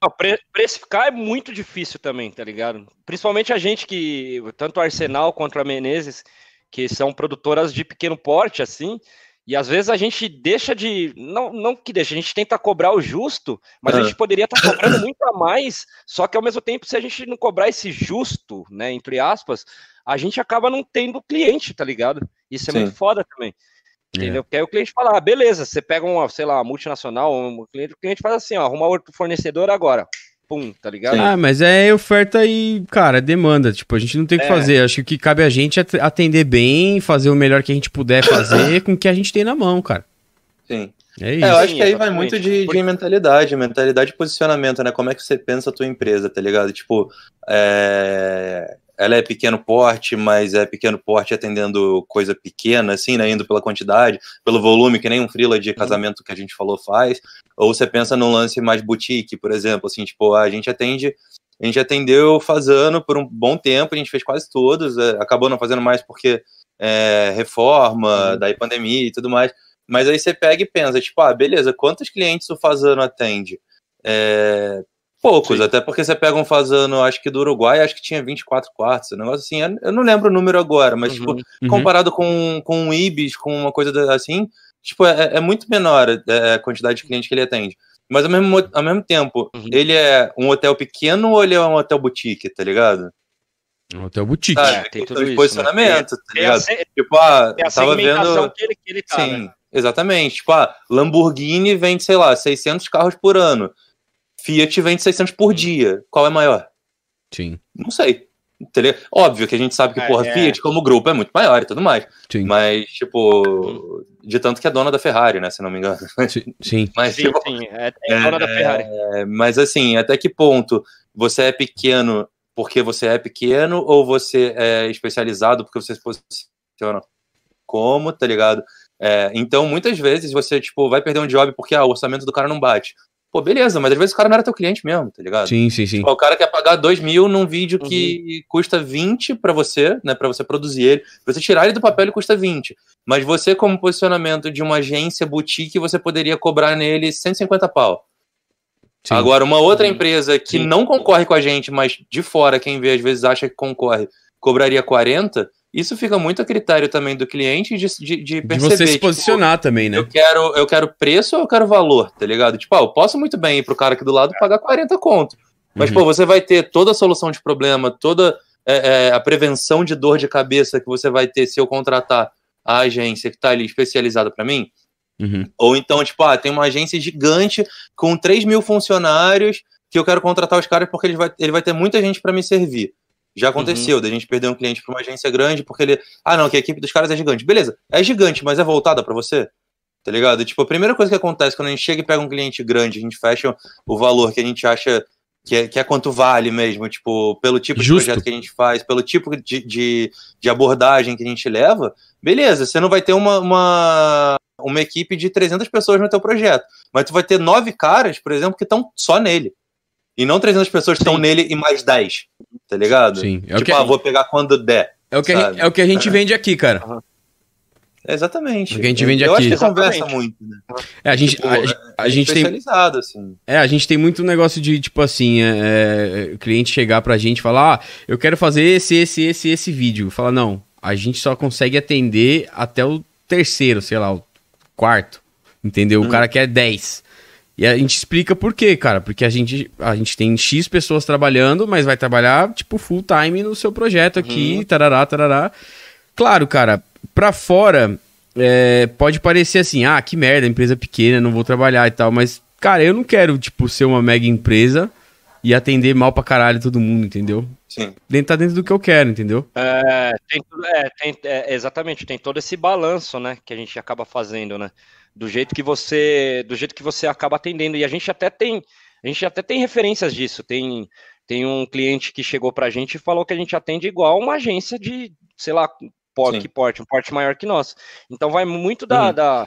Pre- precificar é muito difícil também, tá ligado? Principalmente a gente que, tanto a Arsenal quanto a Menezes, que são produtoras de pequeno porte, assim, e às vezes a gente deixa de. Não, não que deixa, a gente tenta cobrar o justo, mas a
Ah.
gente poderia estar cobrando muito a mais, só que ao mesmo tempo, se a gente não cobrar esse justo, né, entre aspas, a gente acaba não tendo cliente, tá ligado? Isso é
Sim.
muito foda também. Entendeu? Porque aí o cliente fala, ah, beleza, você pega uma, sei lá, uma multinacional, um cliente, o cliente faz assim, ó, arruma outro fornecedor agora. Pum, tá ligado?
Sim.
Ah, mas é oferta e, cara, é demanda. Tipo, a gente não tem o que
É.
fazer. Acho que o que cabe a gente é at- atender bem, fazer o melhor que a gente puder fazer com o que a gente tem na mão, cara.
Sim.
É isso.
É, eu acho
Sim,
que aí vai muito de, de mentalidade, mentalidade e posicionamento, né? Como é que você pensa a tua empresa, tá ligado? Tipo, é, ela é pequeno porte, mas é pequeno porte atendendo coisa pequena, assim, né? Indo pela quantidade, pelo volume, que nem um freela de casamento que a gente falou faz. Ou você pensa num lance mais boutique, por exemplo, assim, tipo, a gente atende. A gente atendeu fazendo por um bom tempo, a gente fez quase todos, é, acabou não fazendo mais porque é, reforma, daí pandemia e tudo mais. Mas aí você pega e pensa, tipo, ah, beleza, quantos clientes o Fazano atende? É, poucos,
Sim.
até porque você pega um Fazano, acho que do Uruguai, acho que tinha 24 quartos, um negócio assim, eu- não lembro o número agora, mas, tipo,
Uhum.
Uhum.
comparado com, com um Ibis, com uma coisa assim, tipo, é, é muito menor é, a quantidade de clientes que ele atende. Mas ao mesmo, mo- ao mesmo tempo,
Uhum.
ele é um hotel pequeno ou ele é um hotel boutique, tá ligado?
Um Hotel boutique.
Sabe?
É, tem tudo
de
isso,
posicionamento, tá
Tem a,
ligado? Tipo, ah,
tem a
tava vendo...
que ele, que ele tá,
Sim,
né?
exatamente. Tipo, ah, Lamborghini vende, sei lá, 600 carros por ano. Fiat vende 600 por dia. Qual é maior?
Sim,
Não sei. Entendeu? Óbvio que a gente sabe que,
É,
porra,
é.
Fiat como grupo é muito maior e tudo mais.
sim.
Mas, tipo, de tanto que é dona da Ferrari, né, se não me engano.
Sim, sim.
Mas,
Sim,
tipo,
sim, é, é dona da Ferrari.
é, mas assim, até que ponto você é pequeno porque você é pequeno ou você é especializado porque você se posiciona como, tá ligado? É, então, muitas vezes você, tipo, vai perder um job porque ah, o orçamento do cara não bate. Pô, beleza, mas às vezes o cara não era teu cliente mesmo, tá ligado?
Sim, sim, sim.
Tipo, o cara quer pagar 2 mil num vídeo
Uhum.
que custa 20 pra você, né? Pra você produzir ele. Pra você tirar ele do papel, ele custa 20. Mas você, como posicionamento de uma agência boutique, você poderia cobrar nele 150 pau.
Sim.
Agora, uma outra
Uhum.
empresa que
Sim.
não concorre com a gente, mas de fora, quem vê às vezes acha que concorre, cobraria 40, isso fica muito a critério também do cliente de, de, de
De
perceber.
você se
tipo,
posicionar também, né?
eu quero, eu quero preço ou eu quero valor, tá ligado? Tipo, ah, eu posso muito bem ir pro cara aqui do lado e pagar 40 conto. Mas,
Uhum.
pô, você vai ter toda a solução de problema, toda é, é, a prevenção de dor de cabeça que você vai ter se eu contratar a agência que tá ali especializada para mim.
Uhum.
Ou então, tipo, ah, tem uma agência gigante com 3 mil funcionários que eu quero contratar os caras porque ele vai, ele vai ter muita gente para me servir. Já aconteceu, da gente perder um cliente para uma agência grande porque ele. Ah, não, que a equipe dos caras é gigante. Beleza, é gigante, mas é voltada para você? Tá ligado? Tipo, a primeira coisa que acontece quando a gente chega e pega um cliente grande, a gente fecha o valor que a gente acha que é, que é quanto vale mesmo, tipo, pelo tipo
Justo.
de projeto que a gente faz, pelo tipo de, de, de abordagem que a gente leva, beleza, você não vai ter uma, uma, uma equipe de 300 pessoas no teu projeto, mas tu vai ter nove caras, por exemplo, que estão só nele. E não 300 pessoas que estão nele e mais 10, tá ligado?
Sim. É o
Tipo,
que,
ah, vou pegar quando der.
é o que, gente- é o que a gente vende aqui, cara.
Exatamente.
O que a gente vende
Eu
aqui.
acho que conversa
Exatamente.
muito, né?
É, a gente,
Tipo,
a, a
é
gente tem,
especializado, assim.
É, a gente tem muito negócio de, tipo assim, é, é, o cliente chegar pra gente e falar, ah, eu quero fazer esse, esse, esse, esse vídeo. Fala, não, a gente só consegue atender até o terceiro, sei lá, o quarto. Entendeu? O cara quer 10. E a gente explica por quê, cara. Porque a gente, a gente tem X pessoas trabalhando, mas vai trabalhar, tipo, full time no seu projeto aqui, tarará, tarará. Claro, cara, pra fora, é, pode parecer assim, ah, que merda, empresa pequena, não vou trabalhar e tal, mas, cara, eu não quero, tipo, ser uma mega empresa e atender mal pra caralho todo mundo, entendeu?
Sim.
Dentro, tá dentro do que eu quero, entendeu?
É, tem, é, tem- é, exatamente, tem todo esse balanço, né, que a gente acaba fazendo, né? Do jeito que você, do jeito que você acaba atendendo. E a gente até tem, a gente até tem referências disso. Tem, tem um cliente que chegou pra gente e falou que a gente atende igual uma agência de, sei lá, por,
Sim.
que porte, um porte maior que nós. Então vai muito da,
Uhum.
da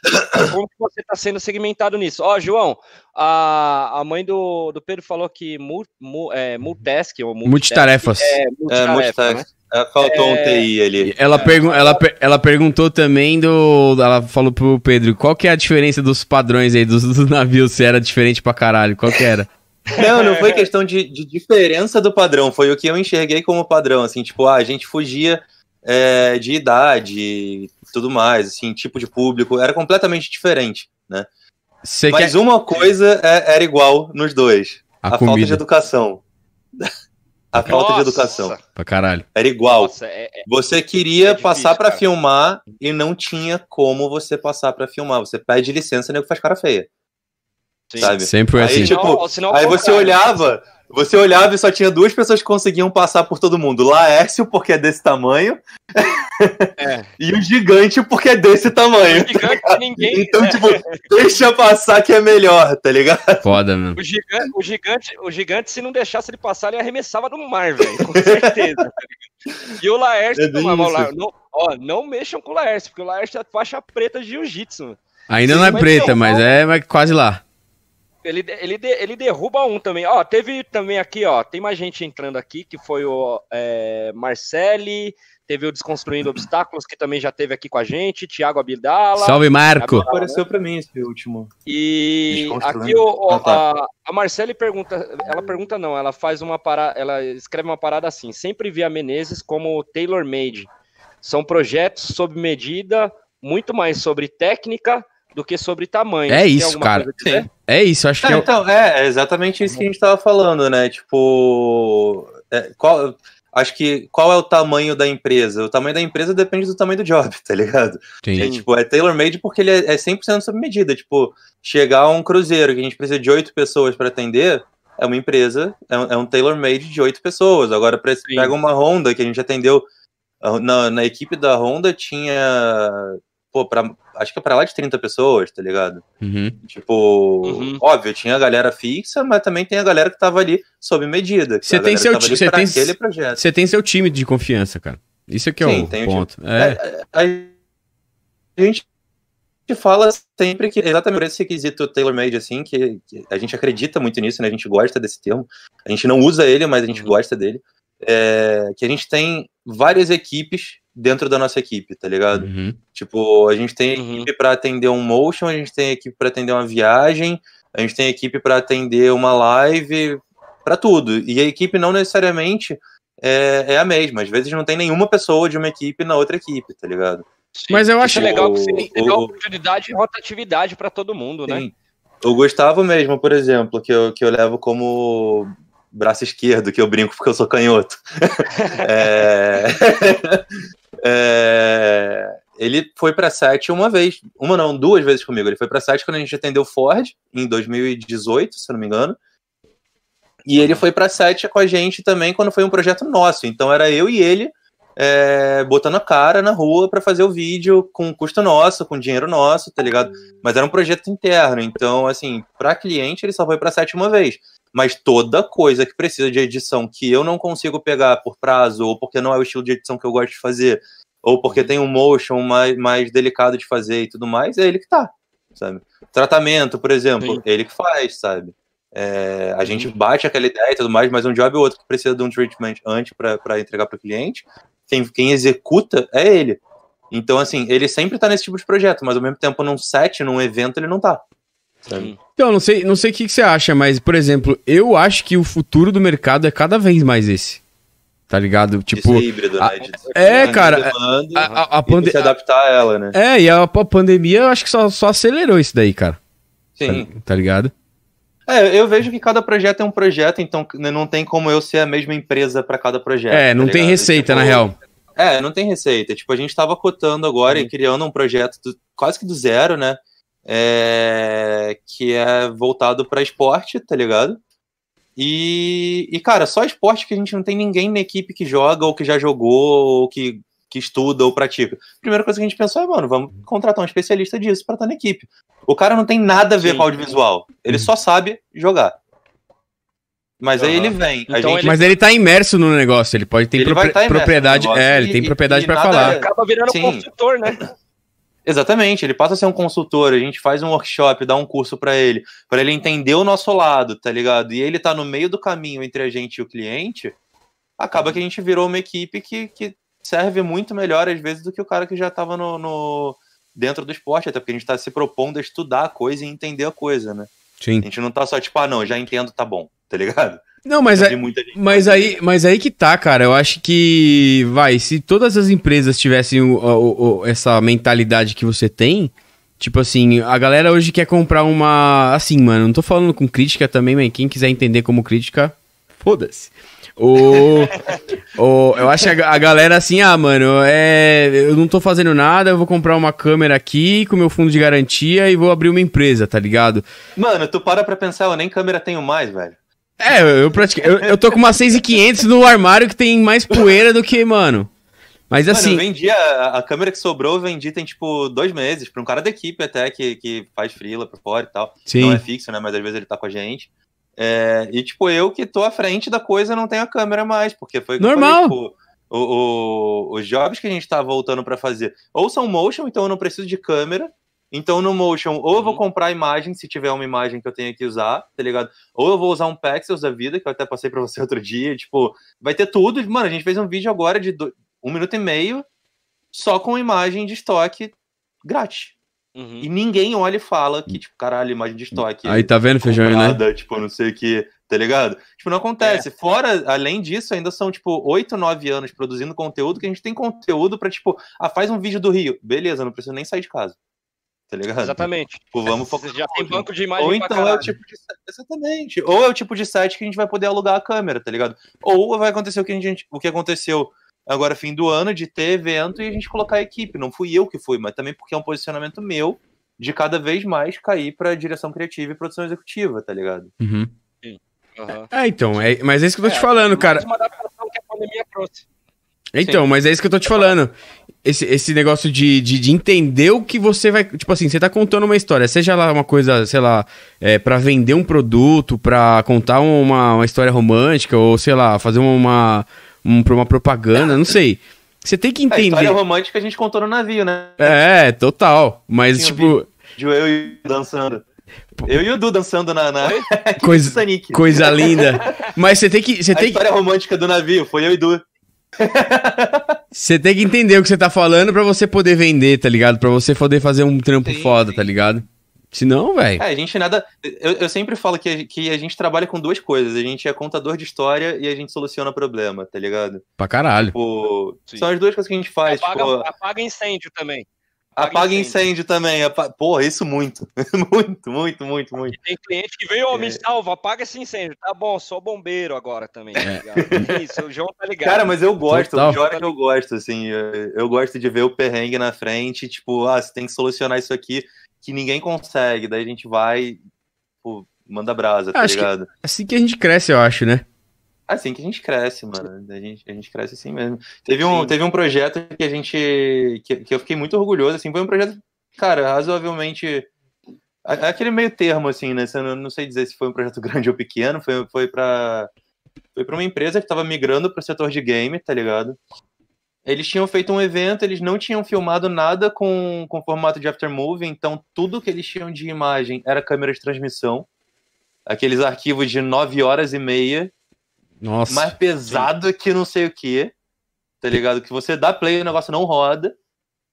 como que você está sendo segmentado nisso. Ó, João, a, a mãe do, do Pedro falou que mu, mu, é, multask ou multitask
Multitarefas.
É,
É,
multitarefa, né?
É, faltou um TI ali.
Ela, pergun ela, per- ela perguntou também do. Ela falou pro Pedro qual que é a diferença dos padrões aí dos, dos navios, se era diferente pra caralho, qual que era?
Não, não foi questão de, de diferença do padrão, foi o que eu enxerguei como padrão, assim, tipo, ah, a gente fugia é, de idade e tudo mais, assim, tipo de público, era completamente diferente, né?
Você
Mas
quer
uma coisa é- era igual nos dois,
a,
a, falta de educação. A falta de educação.
pra caralho.
Era igual.
Nossa, é, é-
Você queria
É difícil,
passar pra
cara.
filmar e não tinha como você passar pra filmar. Você pede licença e nego faz cara feia,
sim.
sabe?
Sempre foi
Aí,
assim.
tipo,
Senão- senão ao
Aí você
contrário.
olhava, você olhava e só tinha duas pessoas que conseguiam passar por todo mundo. Laércio, porque é desse tamanho,
É.
e o gigante, porque é desse tamanho.
O gigante ninguém.
Então, tipo, deixa passar que é melhor, tá ligado?
Foda, mano.
O gigante, o gigante, o gigante, se não deixasse ele passar, ele arremessava no mar, velho. Com certeza. tá ligado? e o Laércio,
É
não, não, ó, não mexam com o Laércio, porque o Laércio é faixa preta de jiu-jitsu.
Ainda
Sim,
não é
mas
preta, mas é mas quase lá.
Ele, ele, ele derruba um também. Ó, teve também aqui, ó, tem mais gente entrando aqui, que foi o é, Marcele, teve o Desconstruindo Obstáculos, que também já teve aqui com a gente, Thiago Abdala.
Salve, Marco.
Apareceu pra mim esse último.
E aqui o, o-
Ah, tá.
a, a Marcele pergunta, ela pergunta não, ela faz uma parada, ela escreve uma parada assim, sempre vi a Menezes como tailor made. São projetos sob medida, muito mais sobre técnica do que sobre tamanho.
É isso, cara. É isso, acho que
É,
é,
então, é, é exatamente isso que a gente tava falando, né? Tipo, é, qual, acho que qual é o tamanho da empresa? O tamanho da empresa depende do tamanho do job, tá ligado?
Sim.
É, tipo, é tailor-made porque ele é, é 100% sob medida. Tipo, chegar a um cruzeiro que a gente precisa de oito pessoas para atender, é uma empresa, é um, é um tailor-made de oito pessoas. Agora, pra, pega uma Honda que a gente atendeu, na, na equipe da Honda tinha, pô, pra, acho que é pra lá de 30 pessoas, tá ligado?
Uhum.
Tipo,
Uhum.
óbvio, tinha a galera fixa, mas também tem a galera que tava ali sob medida.
Você
a
tem seu
que tava
ti-
ali
você
pra
tem-
aquele projeto.
Você tem seu time de confiança, cara. Isso aqui é
Sim,
o
tem o
ponto. É.
a gente fala sempre que exatamente por esse requisito tailor-made, assim, que, que a gente acredita muito nisso, né? A gente gosta desse termo. A gente não usa ele, mas a gente
Uhum.
gosta dele. É, que a gente tem várias equipes dentro da nossa equipe, tá ligado?
Uhum.
Tipo, a gente tem
Uhum.
equipe para atender um motion, a gente tem equipe para atender uma viagem, a gente tem equipe para atender uma live, para tudo. E a equipe não necessariamente é, é a mesma. Às vezes não tem nenhuma pessoa de uma equipe na outra equipe, tá ligado?
Sim.
Mas eu acho
é legal que você
o-
oportunidade e rotatividade para todo mundo, né?
Sim. O Gustavo mesmo, por exemplo, que eu, que eu levo como braço esquerdo, que eu brinco porque eu sou canhoto. É, é, Ele foi pra sete uma vez, uma não, duas vezes comigo. Ele foi pra sete quando a gente atendeu Ford, em 2018, se não me engano. E ele foi pra set com a gente também quando foi um projeto nosso. Então era eu e ele é, botando a cara na rua pra fazer o vídeo com custo nosso, com dinheiro nosso, tá ligado? Mas era um projeto interno. Então, assim, pra cliente ele só foi pra set uma vez. Mas toda coisa que precisa de edição que eu não consigo pegar por prazo, ou porque não é o estilo de edição que eu gosto de fazer, ou porque tem um motion mais, mais delicado de fazer e tudo mais, é ele que tá, sabe? Tratamento, por exemplo,
Sim.
ele que faz, sabe? É, a gente bate aquela ideia e tudo mais, mas um job ou outro que precisa de um treatment antes para entregar para o cliente, quem, quem executa é ele. Então, assim, ele sempre tá nesse tipo de projeto, mas ao mesmo tempo num set, num evento, ele não tá. Sabe?
Então, não sei, não sei o que, que você acha, mas, por exemplo, eu acho que o futuro do mercado é cada vez mais esse. Tá ligado? Tipo.
Esse híbrido,
a-
né? de-
é, cara,
demanda,
a- a- a
e
pande-
se adaptar a ela, né?
É, e a, a pandemia eu acho que só, só acelerou isso daí, cara.
Sim.
Tá, tá ligado?
É, eu vejo que cada projeto é um projeto, então né, não tem como eu ser a mesma empresa para cada projeto.
É, não
tá
tem
ligado?
receita,
Tipo,
na real.
É, não tem receita. Tipo, a gente tava cotando agora e criando um projeto do- quase que do zero, né? É, que é voltado para esporte, tá ligado? E, e, cara, só esporte que a gente não tem ninguém na equipe que joga, ou que já jogou, ou que, que estuda, ou pratica. Primeira coisa que a gente pensou é, mano, vamos contratar um especialista disso pra estar na equipe. O cara não tem nada a ver
Sim.
com audiovisual. Ele só sabe jogar. Mas aí
Aham.
ele vem. a
Então
gente
ele-
Mas ele tá imerso no negócio, ele pode ter
Ele tá
propriedade. É, ele
e-
tem propriedade pra
nada-
falar.
Acaba virando
Sim.
consultor, né?
Exatamente, ele passa a ser um consultor, a gente faz um workshop, dá um curso pra ele, pra ele entender o nosso lado, tá ligado? E ele tá no meio do caminho entre a gente e o cliente, acaba que a gente virou uma equipe que, que serve muito melhor às vezes do que o cara que já tava no, no- dentro do esporte, até porque a gente tá se propondo a estudar a coisa e entender a coisa, né?
Sim.
A gente não tá só tipo, ah, não, já entendo, tá bom, tá ligado?
Não, mas é,
gente
Mas aí, mas aí que tá, cara. Eu acho que, vai, se todas as empresas tivessem o- o- o- essa mentalidade que você tem, tipo assim, a galera hoje quer comprar uma. Assim, mano, não tô falando com crítica também, mas quem quiser entender como crítica, foda-se. O, o, eu acho que a, a galera assim, ah, mano, é, eu não tô fazendo nada, eu vou comprar uma câmera aqui com meu fundo de garantia e vou abrir uma empresa, tá ligado?
Mano, tu para pra pensar, eu nem câmera tenho mais, velho.
É, eu, pratica- eu, eu tô com uma 6,500 no armário que tem mais poeira do que, mano. Mas
Mano, eu
assim,
vendi a, a câmera que sobrou, eu vendi tem tipo dois meses, pra um cara da equipe até que, que faz freela por fora e tal.
sim.
Não é fixo, né? Mas às vezes ele tá com a gente. É, e tipo, eu que tô à frente da coisa não tenho a câmera mais, porque foi
Normal.
tipo, o- o- os jobs que a gente tá voltando pra fazer ou são motion, então eu não preciso de câmera. Então no motion, ou eu vou comprar imagem, se tiver uma imagem que eu tenha que usar, tá ligado? Ou eu vou usar um Pexels da vida, que eu até passei pra você outro dia. Tipo, vai ter tudo. Mano, a gente fez um vídeo agora de do- um minuto e meio só com imagem de estoque grátis.
Uhum.
E ninguém olha e fala que, tipo, caralho, imagem de estoque.
Aí tá vendo, feijão, né?
comprada, Tipo, não sei o que, tá ligado? Tipo, não acontece. Fora, além disso, ainda são, tipo, oito, nove anos produzindo conteúdo que a gente tem conteúdo pra, tipo, ah, faz um vídeo do Rio. Beleza, não preciso nem sair de casa. Tá ligado?
Exatamente.
Tipo, vamos focar
já tem banco de imagem
Ou
pra
então é o tipo de exatamente. Ou é o tipo de site que a gente vai poder alugar a câmera, tá ligado? Ou vai acontecer o que a gente, o que aconteceu agora fim do ano de ter evento e a gente colocar a equipe. Não fui eu que fui, mas também porque é um posicionamento meu de cada vez mais cair pra direção criativa e produção executiva, tá ligado?
Uhum.
Aham.
É, então, é, mas é isso que eu tô te
É,
falando,
mais
cara.
uma adaptação que a pandemia trouxe.
Então, mas é isso que eu tô te falando. Esse, esse negócio de, de, de entender o que você vai. Tipo assim, você tá contando uma história, seja lá uma coisa, sei lá, é, para vender um produto, pra contar uma, uma história romântica, ou sei lá, fazer uma, um, uma propaganda, não sei. Você tem que
A história
entender.
romântica a gente contou no navio, né?
É, total. Mas, tipo,
De eu e dançando. Eu e o Du dançando na, na...
coisa, coisa linda. Mas você tem que. Você
A
tem que,
história romântica do navio foi eu e Du.
Você tem que entender o que você tá falando pra você poder vender, tá ligado? Pra você poder fazer um trampo
Sim,
foda,
sim.
tá ligado? Senão, velho.
É, a gente nada. Eu, eu sempre falo que a, que a gente trabalha com duas coisas. A gente é contador de história e a gente soluciona problema, tá ligado?
Pra caralho.
Tipo, são as duas coisas que a gente faz.
apaga,
tipo,
apaga incêndio também.
Apaga incêndio, também. apa- Porra, isso muito. muito, muito, muito, muito.
Tem cliente que veio, ó,
É.
me salva, apaga esse incêndio. Tá bom, sou bombeiro agora também. Tá ligado? Isso, o João tá ligado.
Cara, mas eu gosto,
Total.
o pior é que eu gosto, assim, eu, gosto de ver o perrengue na frente, tipo, ah, você tem que solucionar isso aqui que ninguém consegue, daí a gente vai, tipo, manda brasa, tá
Acho que-
ligado?
Assim que a gente cresce, eu acho, né?
Assim que a gente cresce, mano. A gente, a gente cresce assim mesmo. Teve um,
Sim.
teve um projeto que a gente. Que, que eu fiquei muito orgulhoso, assim. Foi um projeto, cara, razoavelmente. Aquele meio termo, assim, né? Eu não, não sei dizer se foi um projeto grande ou pequeno. Foi, foi pra. Foi pra uma empresa que tava migrando pro setor de game, tá ligado? Eles tinham feito um evento, eles não tinham filmado nada com, com formato de aftermovie, então tudo que eles tinham de imagem era câmera de transmissão. Aqueles arquivos de 9 horas e meia
Nossa.
mais pesado que não sei o que, tá ligado? Que você dá play e o negócio não roda.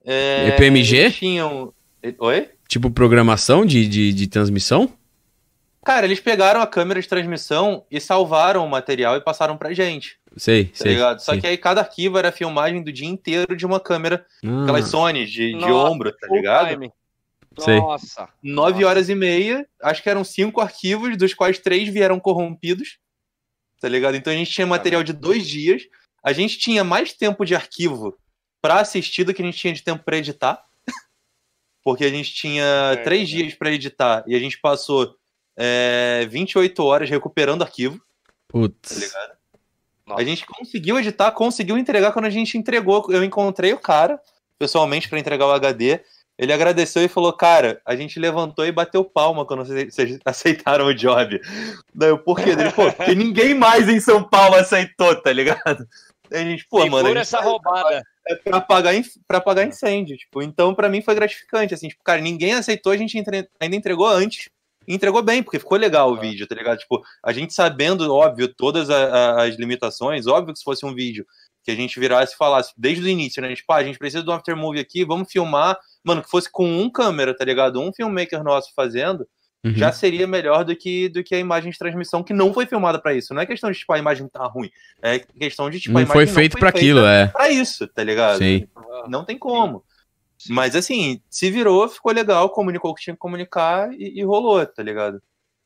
É,
EPMG?
tinham. Oi?
Tipo programação de, de, de transmissão?
Cara, eles pegaram a câmera de transmissão e salvaram o material e passaram pra gente,
Sei,
tá
sei.
ligado? Só
sei.
que aí cada arquivo era a filmagem do dia inteiro de uma câmera,
Ah,
aquelas Sony de, de ombro, tá ligado?
time.
Sei.
Nossa.
Nove horas e meia, acho que eram cinco arquivos, dos quais três vieram corrompidos, tá ligado? Então a gente tinha material de dois dias, a gente tinha mais tempo de arquivo pra assistir do que a gente tinha de tempo pra editar, porque a gente tinha
É,
três
é.
dias pra editar e a gente passou é, 28 horas recuperando arquivo, tá
Putz.
ligado?
Nossa.
A gente conseguiu editar, conseguiu entregar quando a gente entregou. Eu encontrei o cara pessoalmente pra entregar o HD. Ele agradeceu e falou: Cara, a gente levantou e bateu palma quando vocês aceitaram o job. Daí eu, por quê? Ele, pô, porque ninguém mais em São Paulo aceitou, tá ligado? Daí a gente, pô, mano,
Segura
gente
essa roubada.
é pra apagar, in- pra apagar incêndio. Tipo, então, pra mim foi gratificante. Assim, tipo, cara, ninguém aceitou, a gente entre- ainda entregou antes. E entregou bem, porque ficou legal o vídeo, tá ligado? Tipo, a gente sabendo, óbvio, todas a- a- as limitações, óbvio que se fosse um vídeo que a gente virasse e falasse desde o início, né? Tipo, ah, a gente precisa de um aftermovie aqui, vamos filmar. Mano, que fosse com um câmera, tá ligado? Um filmmaker nosso fazendo,
Uhum.
já seria melhor do que, do que a imagem de transmissão que não foi filmada pra isso. Não é questão de, tipo, a imagem tá ruim. É questão de, tipo, a
Não
imagem
foi feito pra aquilo, é.
pra isso, tá ligado?
Sei.
Não tem como. Mas assim, se virou, ficou legal, comunicou o que tinha que comunicar e, e rolou, tá ligado?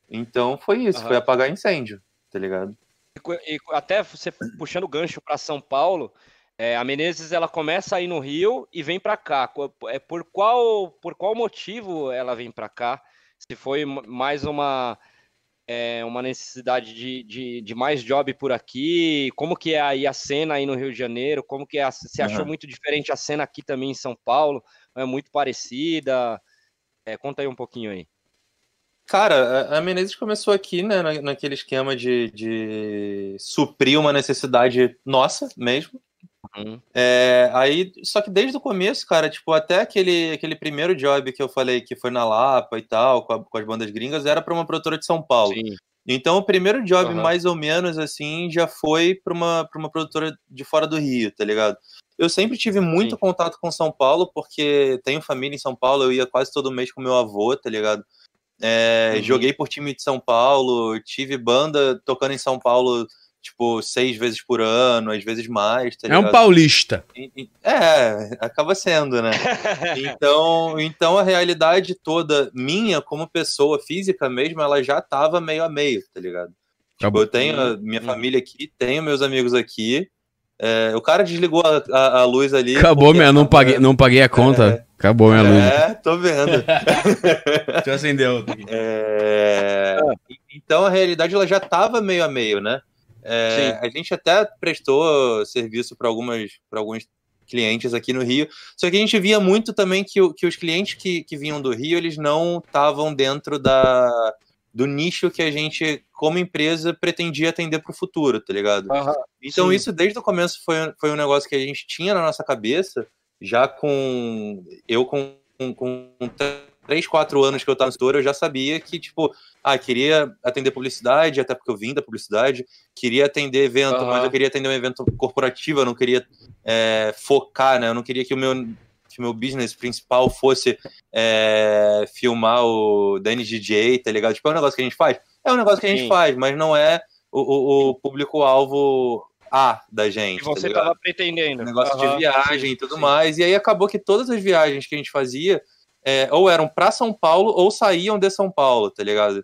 Então foi isso,
Aham.
foi apagar incêndio, tá ligado?
E e até você puxando o gancho para São Paulo, é, a Menezes ela começa aí no Rio e vem para cá. É por qual por qual motivo ela vem para cá? Se foi mais uma é, uma necessidade de, de, de mais job por aqui? Como que é aí a cena aí no Rio de Janeiro? Como que é? a- Você achou
Aham.
muito diferente a cena aqui também em São Paulo? É muito parecida? É, conta aí um pouquinho aí.
Cara, a- Menezes começou aqui, né, na- naquele esquema de, de suprir uma necessidade nossa mesmo.
Uhum.
É, aí, só que desde o começo, cara, tipo, até aquele, aquele primeiro job que eu falei que foi na Lapa e tal, com, a- com as bandas gringas, era pra uma produtora de São Paulo.
Sim.
Então, o primeiro job,
Aham.
mais ou menos assim, já foi para uma, pra uma produtora de fora do Rio, tá ligado? Eu sempre tive muito
Sim.
contato com São Paulo, porque tenho família em São Paulo, eu ia quase todo mês com meu avô, tá ligado? É,
Uhum.
Joguei por time de São Paulo, tive banda tocando em São Paulo, tipo, seis vezes por ano, às vezes mais, tá
É um paulista.
É, acaba sendo, né? Então, então a realidade toda minha como pessoa física mesmo, ela já tava meio a meio, tá ligado? Tipo,
Acabou.
eu tenho a minha
Hum.
família aqui, tenho meus amigos aqui. É, o cara desligou a, a- a luz ali.
Acabou, minha, não
tava-
paguei, não paguei a conta. Acabou minha luz.
É, tô vendo.
Você acendeu.
É, Então a realidade ela já estava meio a meio, né? É, a gente até prestou serviço para algumas para alguns clientes aqui no Rio, só que a gente via muito também que, que os clientes que, que vinham do Rio eles não estavam dentro da do nicho que a gente como empresa pretendia atender para o futuro, tá ligado? Então,
Sim.
isso desde o começo foi, foi um negócio que a gente tinha na nossa cabeça, já com. Eu com, com, com 3, 4 anos que eu estava no setor, eu já sabia que, tipo, ah, queria atender publicidade, até porque eu vim da publicidade, queria atender evento,
Aham.
mas eu queria atender um evento corporativo, eu não queria é, focar, né? Eu não queria que o meu. Que o meu business principal fosse é, filmar o Danny DJ, tá ligado? Tipo, é um negócio que a gente faz? É um negócio que a gente
Sim.
faz, mas não é o, o- o público-alvo A da gente.
que você
tá ligado?
estava pretendendo.
negócio
Aham,
de viagem e tudo
sim.
mais. E aí acabou que todas as viagens que a gente fazia é, ou eram para São Paulo ou saíam de São Paulo, tá ligado?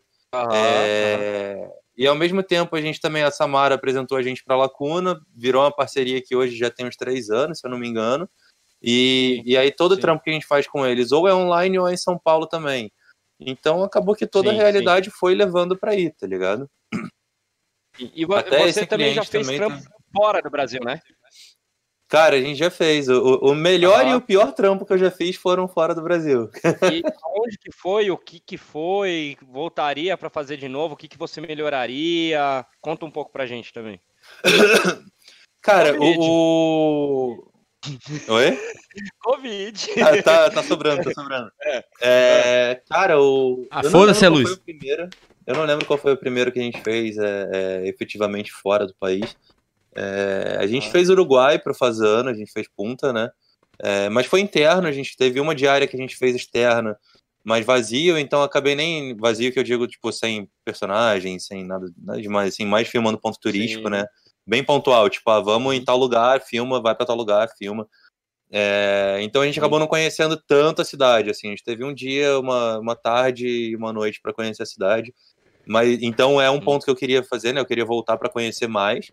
É, E ao mesmo tempo a gente também, a Samara apresentou a gente para Lacuna, virou uma parceria que hoje já tem uns três anos, se eu não me engano. E, e aí todo o
Sim.
trampo que a gente faz com eles ou é online ou é em São Paulo também. Então acabou que toda
Sim,
a realidade foi levando pra aí, tá ligado?
E, e
Até
você
esse
também já fez
também
trampo fora do Brasil, né?
Cara, a gente já fez. O, o- melhor
Aham.
e o pior trampo que eu já fiz foram fora do Brasil.
E onde que foi, o que que foi, voltaria pra fazer de novo, o que que você melhoraria? Conta um pouco pra gente também.
Cara,
Covid.
o. o- Oi?
Covid.
Ah, tá, tá sobrando, tá sobrando. É, cara, o.
Ah, foda-se
lembro
a luz.
Eu não lembro qual foi o primeiro que a gente fez é, é, efetivamente fora do país. É, a gente
Ah.
fez Uruguai pro Fazano, a gente fez Punta, né? É, mas foi interno, a gente teve uma diária que a gente fez externa, mas vazio, então acabei nem. Vazio que eu digo, tipo, sem personagem, sem nada, nada demais, assim, mais filmando ponto turístico,
Sim.
né? Bem pontual, tipo, ah, vamos em tal lugar, filma, vai pra tal lugar, filma. É, então a gente acabou não conhecendo tanto a cidade, assim, a gente teve um dia, uma, uma tarde e uma noite para conhecer a cidade, mas então é um ponto que eu queria fazer, né? Eu queria voltar para conhecer mais.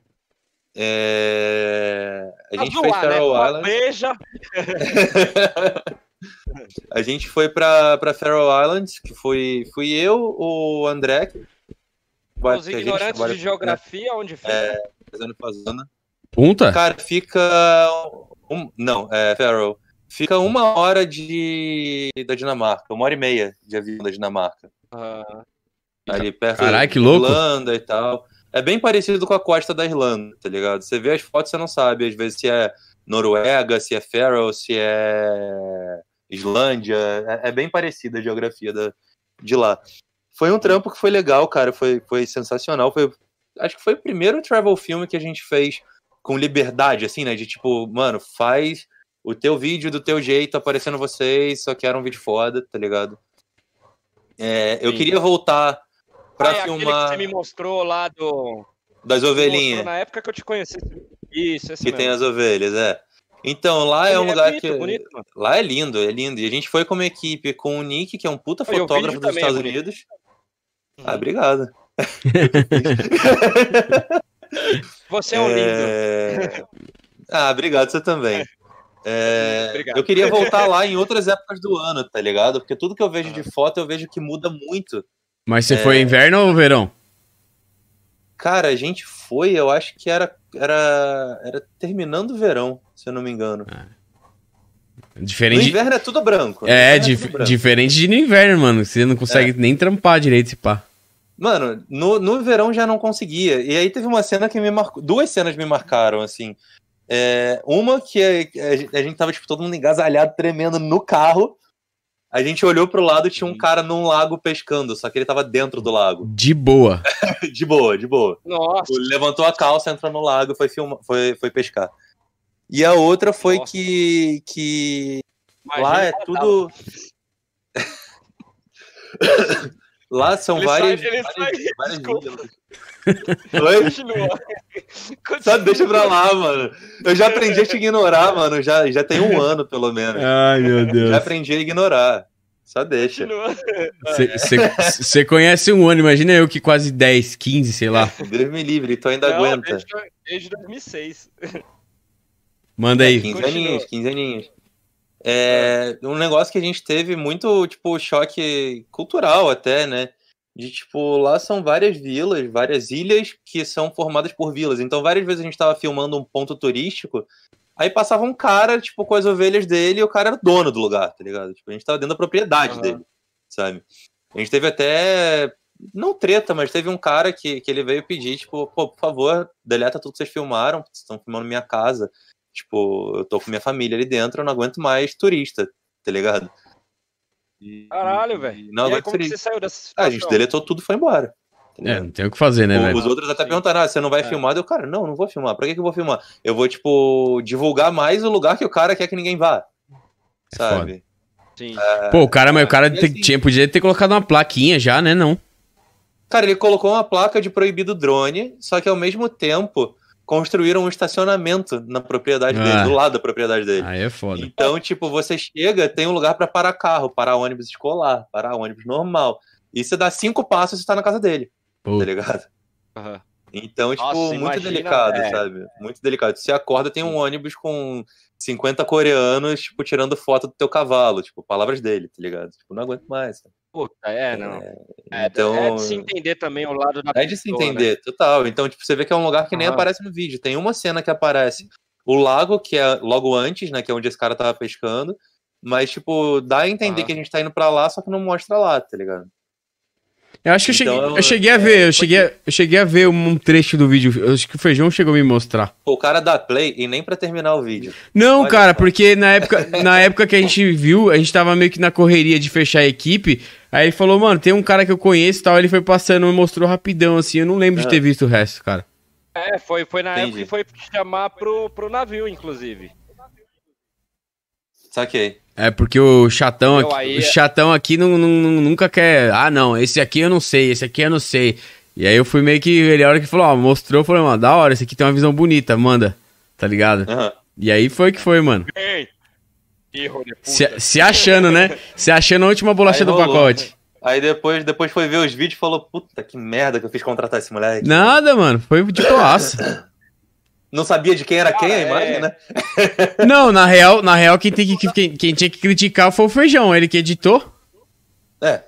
É, a
Pra
gente
zoar,
fez
né?
Faroe
Uma
Islands.
Beija.
a gente foi para para Faroe Islands, que foi fui eu, o André,
Os
a gente
ignorantes de geografia, onde fica?
É. fazendo fazenda.
Punta?
Cara, fica. Um, não, é Faroe. Fica uma hora de da Dinamarca, uma hora e meia de avião da Dinamarca.
Ah,
Ali perto
Caralho, que
da
louco.
Irlanda e tal. É bem parecido com a costa da Irlanda, tá ligado? Você vê as fotos, você não sabe, às vezes, se é Noruega, se é Faroe, se é Islândia. É, é bem parecida a geografia da, de lá. Foi um trampo que foi legal, cara. Foi, foi sensacional. Foi, acho que foi o primeiro travel filme que a gente fez com liberdade, assim, né? De tipo, mano, faz o teu vídeo do teu jeito, aparecendo vocês, só que era um vídeo foda, tá ligado? É, eu queria voltar pra
ah, é
filmar
que você me mostrou lá do...
das ovelhinhas,
Na época que eu te conheci. Isso, esse
que tem
mesmo.
as ovelhas, é. Então, lá é um
Ele
lugar
bonito,
que.
bonito.
Lá é lindo, é lindo. E a gente foi com uma equipe com o Nick, que é um puta fotógrafo dos
é
Estados. Unidos. Ah, obrigado.
Você é um lindo.
É... Ah, obrigado, você também. É. Eu queria voltar lá em outras épocas do ano, tá ligado? Porque tudo que eu vejo de foto, eu vejo que muda muito.
Mas você
É.
foi inverno ou verão?
Cara, a gente foi, eu acho que era, era, era terminando o verão, se eu não me engano. No
Diferente. de-
inverno é tudo branco. no
É,
inverno
dif-
branco.
diferente de no inverno, mano. Você não consegue nem trampar direito esse pá.
Mano, no, no verão já não conseguia. E aí teve uma cena que me marcou. Duas cenas me marcaram, assim. É, uma que a, a gente tava, tipo, todo mundo engasalhado, tremendo no carro. A gente olhou pro lado e tinha um cara num lago pescando, só que ele tava dentro do lago.
De boa.
De boa, de boa.
Nossa,
Levantou a calça, entrou no lago e foi, filma, foi, foi pescar. E a outra foi
Nossa.
que, que
imagina
lá é tudo. lá são
Ele
várias.
sai- ele
várias,
sai-
várias ilhas. Oi?
Continua.
Só deixa pra lá, mano. Eu já aprendi a te ignorar, mano. Já, já tem um ano, pelo menos.
Ai, meu
Já
Deus.
aprendi a ignorar. Só deixa.
Continua.
Você conhece um ano, imagina eu que quase 10, 15, sei lá.
Deus me livre, tu ainda
Não,
aguenta.
Desde, desde 2006.
Manda aí.
15
Continua.
aninhos, 15 aninhos. É um negócio que a gente teve muito, tipo, choque cultural até, né? De, tipo, lá são várias vilas, várias ilhas que são formadas por vilas. Então, várias vezes a gente tava filmando um ponto turístico, aí passava um cara, tipo, com as ovelhas dele e o cara era dono do lugar, tá ligado? Tipo, a gente tava dentro da propriedade
Aham.
dele, sabe? A gente teve até, não treta, mas teve um cara que, que ele veio pedir, tipo, pô, por favor, deleta tudo que vocês filmaram, vocês estão filmando minha casa. Tipo, eu tô com minha família ali dentro, eu não aguento mais turista, tá ligado? E-
Caralho, velho.
Não
e aí,
aguento
como que
turista.
você saiu dessa
Ah, a
situação?
gente deletou tudo e foi embora. tá
É, não tem o que fazer, né, velho?
Os outros até
Sim.
perguntaram, ah, você não vai
É.
filmar? Eu, cara, não, não vou filmar. Pra que, que eu vou filmar? Eu vou, tipo, divulgar mais o lugar que o cara quer que ninguém vá.
É
Sabe?
Sim.
Pô, o cara, mas o cara
e
te-
assim-
tinha, podia ter colocado uma plaquinha já, né? Não.
Cara, ele colocou uma placa de proibido drone, só que ao mesmo tempo construíram um estacionamento na propriedade
Ah.
dele, do lado da propriedade dele.
Aí é foda.
Então, tipo, você chega, tem um lugar pra parar carro, parar ônibus escolar, parar ônibus normal. E você dá cinco passos e você tá na casa dele,
Pô,
tá ligado?
Aham.
Então, tipo,
Nossa,
muito
imagina,
delicado,
é.
sabe? Muito delicado. Você acorda, tem um ônibus com 50 coreanos, tipo, tirando foto do teu cavalo, tipo, palavras dele, tá ligado? Tipo, não aguento mais. sabe?
Puta, é, não. É,
então-
é de se entender também o lado da
É de se
né?
entender, total. Então, tipo, você vê que é um lugar que nem aparece no vídeo. Tem uma cena que aparece o lago, que é logo antes, né? Que é onde esse cara tava pescando. Mas, tipo, dá a entender que a gente tá indo pra lá, só que não mostra lá, tá ligado?
Eu acho que eu cheguei,
Então,
eu cheguei a
é,
ver, eu cheguei, a- eu cheguei a ver um trecho do vídeo. Eu acho que o Feijão chegou a me mostrar.
Pô, o cara dá play e nem pra terminar o vídeo.
Não,
Olha
cara, porque na época, na época que a gente viu, a gente tava meio que na correria de fechar a equipe. Aí ele falou, mano, tem um cara que eu conheço e tal. Ele foi passando e mostrou rapidão, assim. Eu não lembro de
Ah.
ter visto o resto, cara.
É, foi, foi na
Entendi.
época que foi chamar pro, pro navio, inclusive.
Saquei.
É porque o chatão aqui,
aí
o
é-
chatão aqui não, não- nunca quer. Ah, não, esse aqui eu não sei, esse aqui eu não sei. E aí eu fui meio que. Ele, a hora que falou, ó, mostrou, eu falei, mano, da hora, esse aqui tem uma visão bonita, manda. Tá ligado?
Aham.
E aí foi que foi, mano.
Ei! Erro de puta.
Se, se achando, né? Se achando a última bolacha
Aí
do
rolou.
pacote.
Aí depois, depois foi ver os vídeos e falou, puta que merda que eu fiz contratar esse moleque.
Nada, mano. Foi de boaça.
Não sabia de quem era quem a
Cara,
imagem,
é.
né?
Não, na real, na real quem, tem que, quem, quem tinha que criticar foi o Feijão, ele que editou.
É.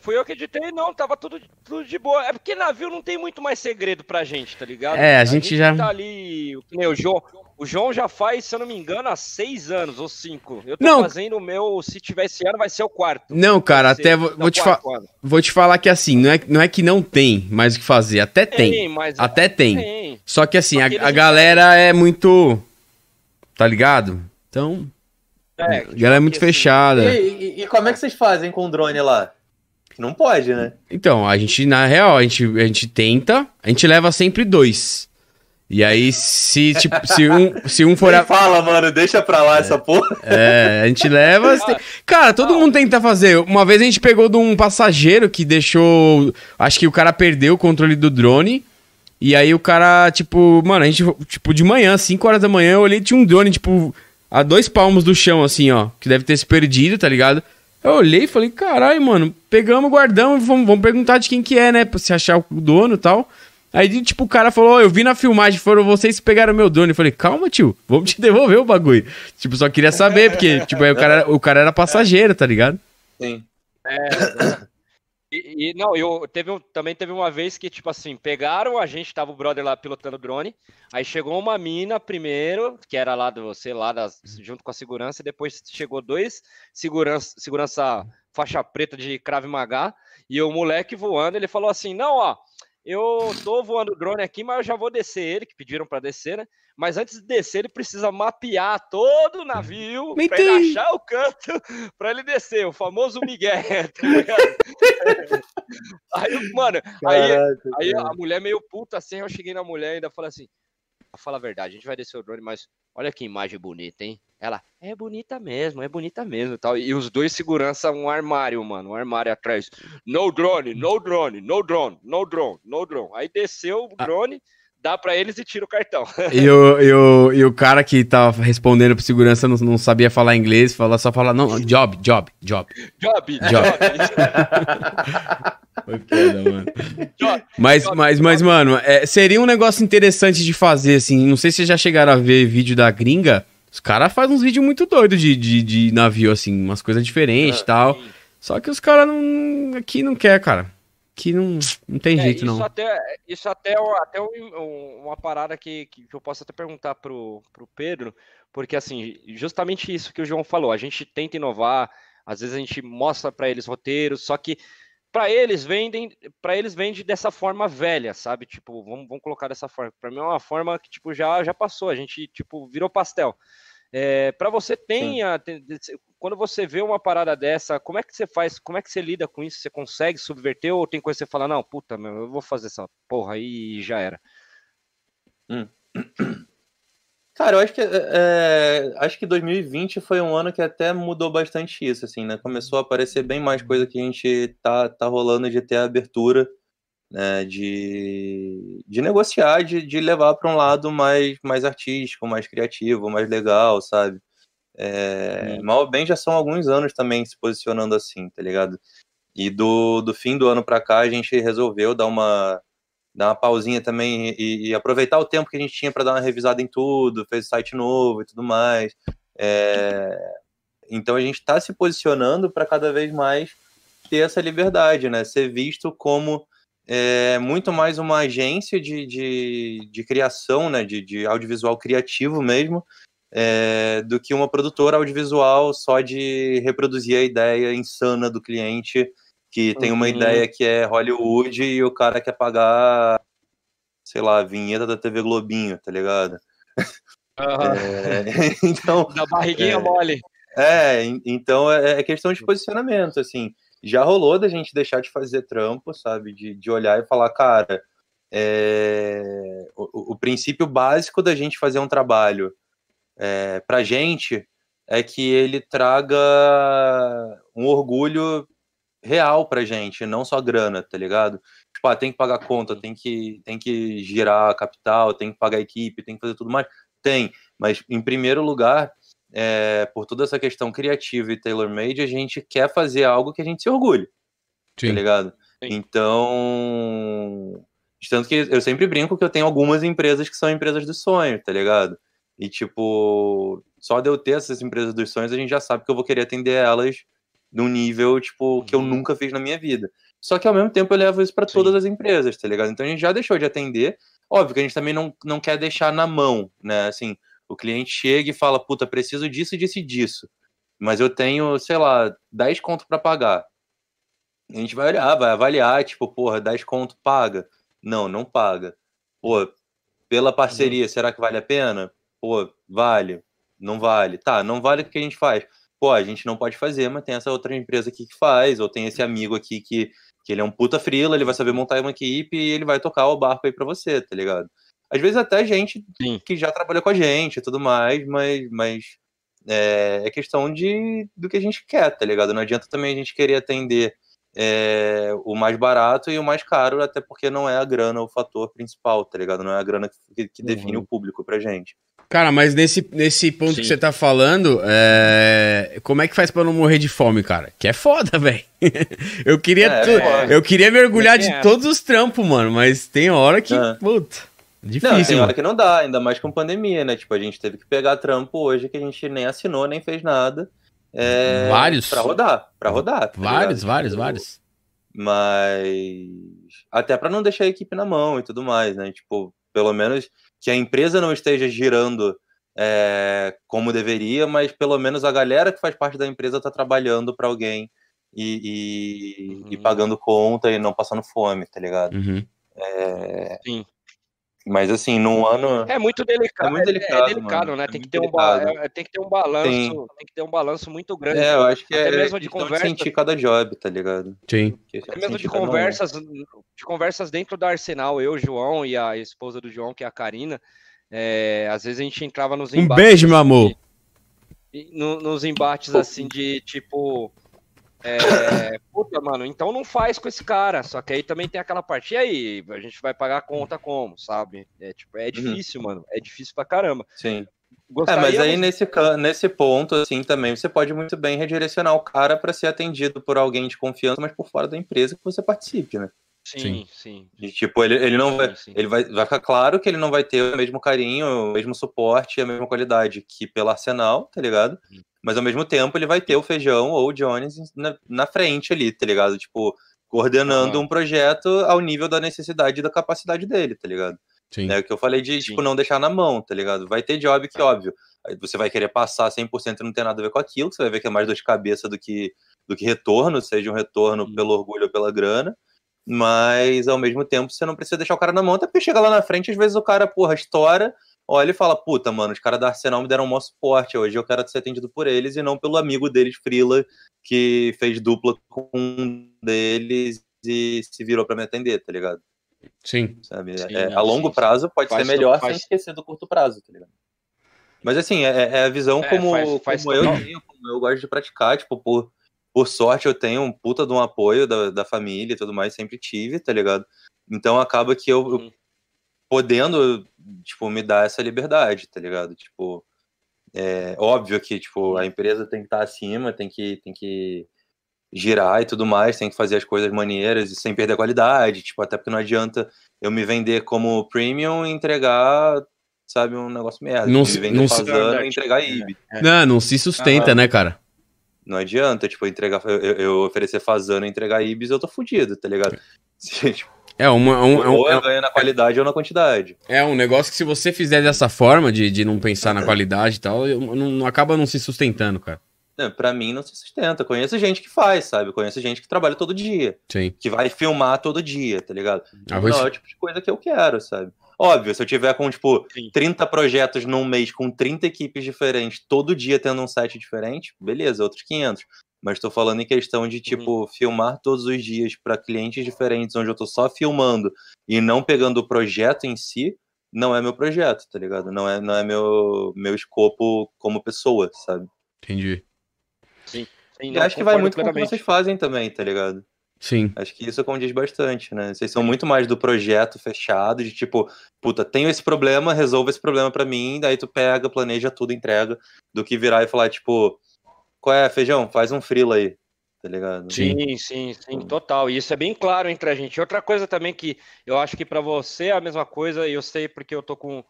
Fui eu que editei, não, tava tudo, tudo de boa. É porque navio não tem muito mais segredo pra gente, tá ligado?
É, a gente já-
Tá ali, o que nem o João. O João já faz, se eu não me engano, há seis anos ou cinco. Eu tô
Não.
fazendo o meu, se tiver esse ano, vai ser o quarto.
Não, cara, até vou, vou te fa- vou te falar que assim, não é, não é que não tem mais o que fazer, até tem.
mas
Até tem.
tem.
Só que assim, a, a galera é muito. Tá ligado? Então,
É,
a galera é muito
tipo assim,
fechada.
E, e- e como é que vocês fazem com o drone lá? Não pode, né?
Então, a gente, na real, a gente, a gente tenta, a gente leva sempre dois. E aí, se, tipo, se um, se um for. A,
fala, mano, deixa pra lá essa porra.
é, a gente leva. se- Cara, todo mundo tenta fazer. Uma vez a gente pegou de um passageiro que deixou. Acho que o cara perdeu o controle do drone. E aí o cara, tipo, mano, a gente, tipo, de manhã, 5 horas da manhã, eu olhei tinha um drone, tipo, a dois palmos do chão, assim, ó, que deve ter se perdido, tá ligado? Eu olhei e falei, caralho, mano, pegamos, guardamos, vamos, vamos perguntar de quem que é, né, pra se achar o dono e tal. Aí, tipo, o cara falou, "Ó, eu vi na filmagem, foram vocês que pegaram meu drone. Eu falei, calma, tio, vamos te devolver o bagulho. Tipo, só queria saber, porque, tipo, aí o cara, o cara era passageiro, tá ligado?
Sim.
E, e, não, eu teve um- também teve uma vez que, tipo assim, pegaram a gente, tava o brother lá pilotando o drone, aí chegou uma mina primeiro, que era lá do, sei lá, das- junto com a segurança, e depois chegou dois segurança, segurança faixa preta de Krav Maga, e o moleque voando, ele falou assim, não, ó, eu tô voando o drone aqui, mas eu já vou descer ele, que pediram pra descer, né? Mas antes de descer, ele precisa mapear todo o navio
Me
pra ele achar o canto pra ele descer, o famoso Miguel, tá ligado? Aí, mano, aí,
Caraca,
aí
cara.
a mulher meio puta assim, eu cheguei na mulher e ainda falei assim, fala a verdade, a gente vai descer o drone, mas olha que imagem bonita, hein? Ela, é bonita mesmo, é bonita mesmo e tal. E os dois segurança um armário, mano, um armário atrás. No drone, no drone, no drone, no drone, no drone. Aí desceu o drone, dá pra eles e tira o cartão.
E o, e o, e o cara que tava respondendo pro segurança não, não sabia falar inglês, fala, só fala, não, job, job, job.
Job,
Job.
job,
Foi foda, mano. Mas, mas, mas, mano, é, seria um negócio interessante de fazer, assim. Não sei se vocês já chegaram a ver vídeo da gringa. Os caras fazem uns vídeos muito doidos de, de, de navio, assim, umas coisas diferentes e tal.
Sim.
Só que os caras não. Aqui não quer, cara. Aqui não, não tem
É,
jeito,
isso
não.
Até, isso até, até um- um- uma parada que, que eu posso até perguntar pro, pro Pedro, porque assim, justamente isso que o João falou, a gente tenta inovar, às vezes a gente mostra para eles roteiros, só que para eles vendem, para eles vende dessa forma velha, sabe? Tipo, vamos, vamos colocar dessa forma. Para mim é uma forma que tipo já já passou, a gente tipo virou pastel. É, para você tenha, tem- quando você vê uma parada dessa, como é que você faz? Como é que você lida com isso? Você consegue subverter ou tem coisa que você fala, não, puta, meu, eu vou fazer essa porra aí e já era.
Cara, eu acho que é, acho que 2020 foi um ano que até mudou bastante isso, assim, né? Começou a aparecer bem mais coisa que a gente tá, tá rolando de ter a abertura, né? De, de negociar, de, de levar para um lado mais, mais artístico, mais criativo, mais legal, sabe? É, mal ou bem já são alguns anos também se posicionando assim, tá ligado? E do, do fim do ano para cá a gente resolveu dar uma dar uma pausinha também e, e aproveitar o tempo que a gente tinha para dar uma revisada em tudo, fez site novo e tudo mais. É, então a gente está se posicionando para cada vez mais ter essa liberdade, né? Ser visto como é, muito mais uma agência de, de, de criação, né? De, de audiovisual criativo mesmo, é, do que uma produtora audiovisual só de reproduzir a ideia insana do cliente que tem uma
Uhum.
ideia que é Hollywood e o cara quer pagar, sei lá, a vinheta da TV Globinho, tá ligado?
Aham.
É, então,
Da barriguinha
É.
mole.
é, en- então é, é questão de posicionamento, assim. Já rolou da gente deixar de fazer trampo, sabe? De, de olhar e falar, cara, é, o, o- o princípio básico da gente fazer um trabalho é, pra gente é que ele traga um orgulho real pra gente, não só grana, tá ligado? Tipo, ah, tem que pagar conta, tem que, tem que girar capital, tem que pagar equipe, tem que fazer tudo mais. Tem, mas em primeiro lugar, é, por toda essa questão criativa e tailor-made, a gente quer fazer algo que a gente se orgulhe, tá
Sim.
ligado?
Sim.
Então, tanto que eu sempre brinco que eu tenho algumas empresas que são empresas do sonho, tá ligado? E tipo, só de eu ter essas empresas dos sonhos, a gente já sabe que eu vou querer atender elas num nível, tipo, que eu
Uhum.
nunca fiz na minha vida. Só que ao mesmo tempo eu levo isso para todas as empresas, tá ligado? Então a gente já deixou de atender. Óbvio que a gente também não, não quer deixar na mão, né? Assim, o cliente chega e fala, puta, preciso disso, disso e disso. Mas eu tenho, sei lá, 10 conto para pagar. A gente vai olhar, vai avaliar, tipo, porra, 10 conto paga? Não, não paga. Pô, pela parceria, será que vale a pena? Pô, vale. Não vale. Tá, não vale o que a gente faz. Pô, a gente não pode fazer, mas tem essa outra empresa aqui que faz, ou tem esse amigo aqui que, que ele é um puta frila, ele vai saber montar uma equipe e ele vai tocar o barco aí pra você, tá ligado? Às vezes até gente
Sim.
que já trabalhou com a gente e tudo mais, mas, mas é, é questão de, do que a gente quer, tá ligado? Não adianta também a gente querer atender é, o mais barato e o mais caro, até porque não é a grana o fator principal, tá ligado? Não é a grana que, que define
Uhum.
o público pra gente.
Cara, mas nesse, nesse ponto
Sim.
que você tá falando, é, como é que faz pra não morrer de fome, cara? Que é foda, velho. eu queria
É,
tu-
foda.
eu queria mergulhar de
tem
todos os trampos, mano, mas tem hora que,
É.
puta,
Não,
difícil,
tem hora
mano.
que não dá, ainda mais com pandemia, né? Tipo, a gente teve que pegar trampo hoje que a gente nem assinou, nem fez nada. É,
Vários.
Pra rodar, pra rodar. tá
Vários,
ligado?
vários,
Tipo,
vários.
Mas até pra não deixar a equipe na mão e tudo mais, né? Tipo, pelo menos que a empresa não esteja girando é, como deveria, mas pelo menos a galera que faz parte da empresa tá trabalhando pra alguém e, e-
Uhum.
e pagando conta e não passando fome, tá ligado?
Uhum.
É,
Sim.
Mas assim, num ano.
É muito delicado.
É muito delicado,
É, delicado,
mano.
né?
É
tem, que ter um ba-
delicado.
é, tem que ter um balanço.
Tem.
Tem que ter um balanço muito grande.
É, eu acho que
Até
é
mesmo de conversa.
sentir cada job, tá ligado?
Sim.
Até mesmo de
cada um.
conversas, de conversas dentro do Arsenal, eu, João e a esposa do João, que é a Karina, é, às vezes a gente entrava nos
Um
embates,
beijo, meu amor.
e- no- nos embates assim de tipo. É, puta, mano, então não faz com esse cara. Só que aí também tem aquela parte. E aí, a gente vai pagar a conta como, sabe? É, tipo, é difícil, mano. É difícil pra caramba.
Sim. É,
Gostaríamos...
mas aí nesse, nesse ponto, assim, também você pode muito bem redirecionar o cara para ser atendido por alguém de confiança, mas por fora da empresa que você participe, né?
Sim, sim.
E, tipo, ele, ele não vai.
Sim, sim.
Ele vai, vai ficar claro que ele não vai ter o mesmo carinho, o mesmo suporte e a mesma qualidade que pelo Arsenal, tá ligado?
Hum.
Mas ao mesmo tempo ele vai ter o Feijão ou o Jones na, na frente ali, tá ligado? Tipo, coordenando
Aham.
um projeto ao nível da necessidade e da capacidade dele, tá ligado?
Sim.
É o que eu falei de,
Sim.
tipo, não deixar na mão, tá ligado? Vai ter job que, óbvio, aí você vai querer passar 100% e não tem nada a ver com aquilo, você vai ver que é mais dor de cabeça do que, do que retorno, seja um retorno
Sim.
pelo orgulho ou pela grana, mas, ao mesmo tempo, você não precisa deixar o cara na mão, até porque chega lá na frente, às vezes o cara, porra, estoura, olha e fala, puta, mano, os caras da Arsenal me deram um maior suporte, hoje eu quero ser atendido por eles e não pelo amigo deles, Frila, que fez dupla com um deles e se virou pra me atender, tá ligado?
Sim.
sabe?
Sim,
É, a longo
sim,
prazo pode
Faz
ser melhor
faz-
sem esquecer do curto prazo, tá ligado? Mas assim, é, é a visão
É,
como,
faz- faz
como eu tenho, como eu gosto de praticar, tipo, por, por sorte eu tenho um puta de um apoio da, da família e tudo mais, sempre tive, tá ligado? Então acaba que eu, eu. Podendo, tipo, me dar essa liberdade, tá ligado? Tipo, é óbvio que, tipo, a empresa tem que estar acima, tem que, tem que girar e tudo mais, tem que fazer as coisas maneiras e sem perder a qualidade, tipo, até porque não adianta eu me vender como premium e entregar, sabe, um negócio merda.
Não
me
se- não
e entregar IB.
É.
Não, não se sustenta,
Aham.
né, cara?
Não adianta, tipo, entregar, eu, eu oferecer fazano e entregar Ibis, eu tô fudido, tá ligado? Tipo,
É, uma, um, é, um,
ou
é
eu ganho na qualidade ou na quantidade.
é um negócio que se você fizer dessa forma, de, de não pensar na qualidade e tal, eu- não, não acaba não se sustentando, cara.
Não, pra mim não se sustenta. Conheço gente que faz, sabe? Conheço gente que trabalha todo dia,
Sim.
que vai filmar todo dia, tá ligado?
Arroz-
Não é o tipo de coisa que eu quero, sabe? Óbvio, se eu tiver com, tipo,
Sim.
30 projetos num mês com 30 equipes diferentes, todo dia tendo um set diferente, beleza, outros 500. Mas tô falando em questão de, tipo, filmar todos os dias para clientes diferentes, onde eu tô só filmando e não pegando o projeto em si, não é meu projeto, tá ligado? Não é, não é meu, meu escopo como pessoa, sabe?
Entendi.
Sim,
E
não,
acho que vai muito com o que vocês fazem também, tá ligado?
Sim.
Acho que isso condiz bastante, né? Vocês são muito mais do projeto fechado, de tipo, puta, tenho esse problema, resolva esse problema pra mim, daí tu pega, planeja tudo, entrega, do que virar e falar, tipo, qual é, feijão? Faz um frila aí, tá ligado?
Sim, sim, sim, total. E isso é bem claro entre a gente. Outra coisa também que eu acho que para você é a mesma coisa, e eu sei porque eu tô com,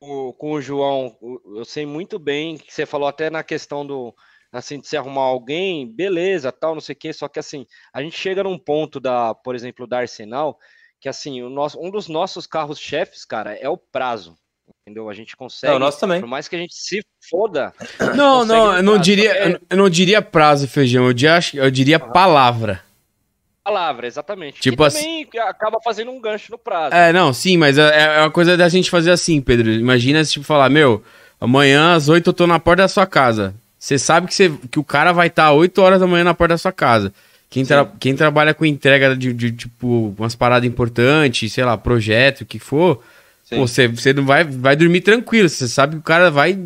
o- com o João, eu sei muito bem que você falou até na questão do assim de se arrumar alguém, beleza, tal, não sei o quê, só que assim, a gente chega num ponto da, por exemplo, da Arsenal, que assim, o nosso, um dos nossos carros-chefes, cara, é o prazo. Entendeu? A gente consegue,
É, o nosso também.
por mais que a gente se foda,
Não, não, eu não diria,
É.
eu- não diria prazo, feijão, eu diria, eu diria palavra.
palavra, exatamente.
Tipo
que
assim-
também acaba fazendo um gancho no prazo.
É, não, sim, mas é, é uma coisa da gente fazer assim, Pedro. Imagina se tipo falar, meu, amanhã às 8 eu tô na porta da sua casa. Você sabe que, você, que o cara vai estar 8 horas da manhã na porta da sua casa. Quem, tra- quem trabalha com entrega de, de, tipo, umas paradas importantes, sei lá, projeto, o que for. Pô, você, você não vai, vai dormir tranquilo. Você sabe que o cara vai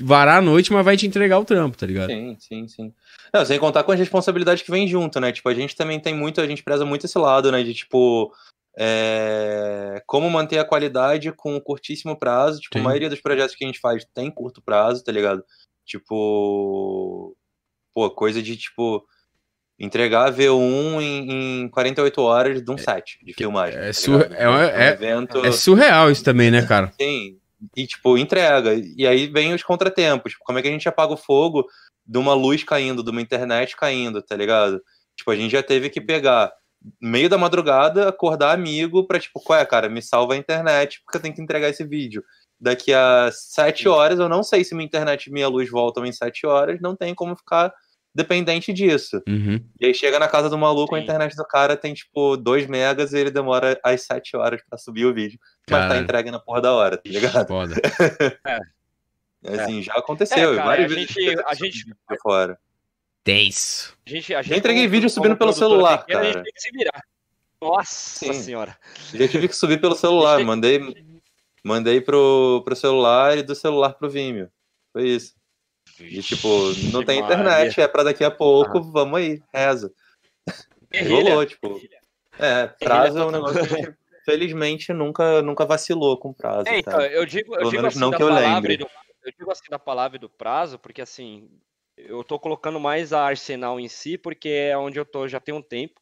varar a noite, mas vai te entregar o trampo, tá ligado?
Sim, sim, sim. Não, sem contar com as responsabilidades que vem junto, né? Tipo, a gente também tem muito, a gente preza muito esse lado, né? De tipo, é, como manter a qualidade com curtíssimo prazo. Tipo,
Sim.
a maioria dos projetos que a gente faz tem curto prazo, tá ligado? Tipo, pô, coisa de tipo entregar V1 em, em 48 horas de um set de filmagem.
é
tá
é uma- é-
evento.
É surreal isso também, né, cara?
Sim. E, tipo, entrega. E aí vem os contratempos. Tipo, como é que a gente apaga o fogo de uma luz caindo, de uma internet caindo, tá ligado? Tipo, a gente já teve que pegar meio da madrugada, acordar amigo pra, tipo, qual é, cara, me salva a internet, porque eu tenho que entregar esse vídeo. Daqui a sete horas, eu não sei se minha internet e minha luz voltam em sete horas, não tem como ficar dependente disso.
Uhum.
E aí chega na casa do maluco, a
Sim.
internet do cara tem, tipo, 2 megas e ele demora às 7 horas pra subir o vídeo. Mas tá entregue na porra da hora, tá ligado?
Foda.
Assim, já aconteceu.
É, cara,
várias
a
vezes
gente- a gente-
subir pra fora.
Tenso.
A gente, a gente
Já entreguei
como-
vídeo subindo pelo celular,
pequena, A gente
cara.
tem que se virar. Nossa
Sim.
senhora.
Já tive que subir pelo celular. Mandei, mandei pro, pro celular e do celular pro Vimeo. Foi isso. E tipo, não tem internet, é pra daqui a pouco, vamos aí, reza. Rolou, tipo. É, prazo é um negócio que felizmente, nunca, nunca vacilou com prazo.
É, então,
cara.
eu digo, eu
Pelo
digo
menos
assim
não que eu lembre.
do, eu digo assim da palavra e do prazo, porque assim, eu tô colocando mais a Arsenal em si, porque é onde eu tô já tem um tempo.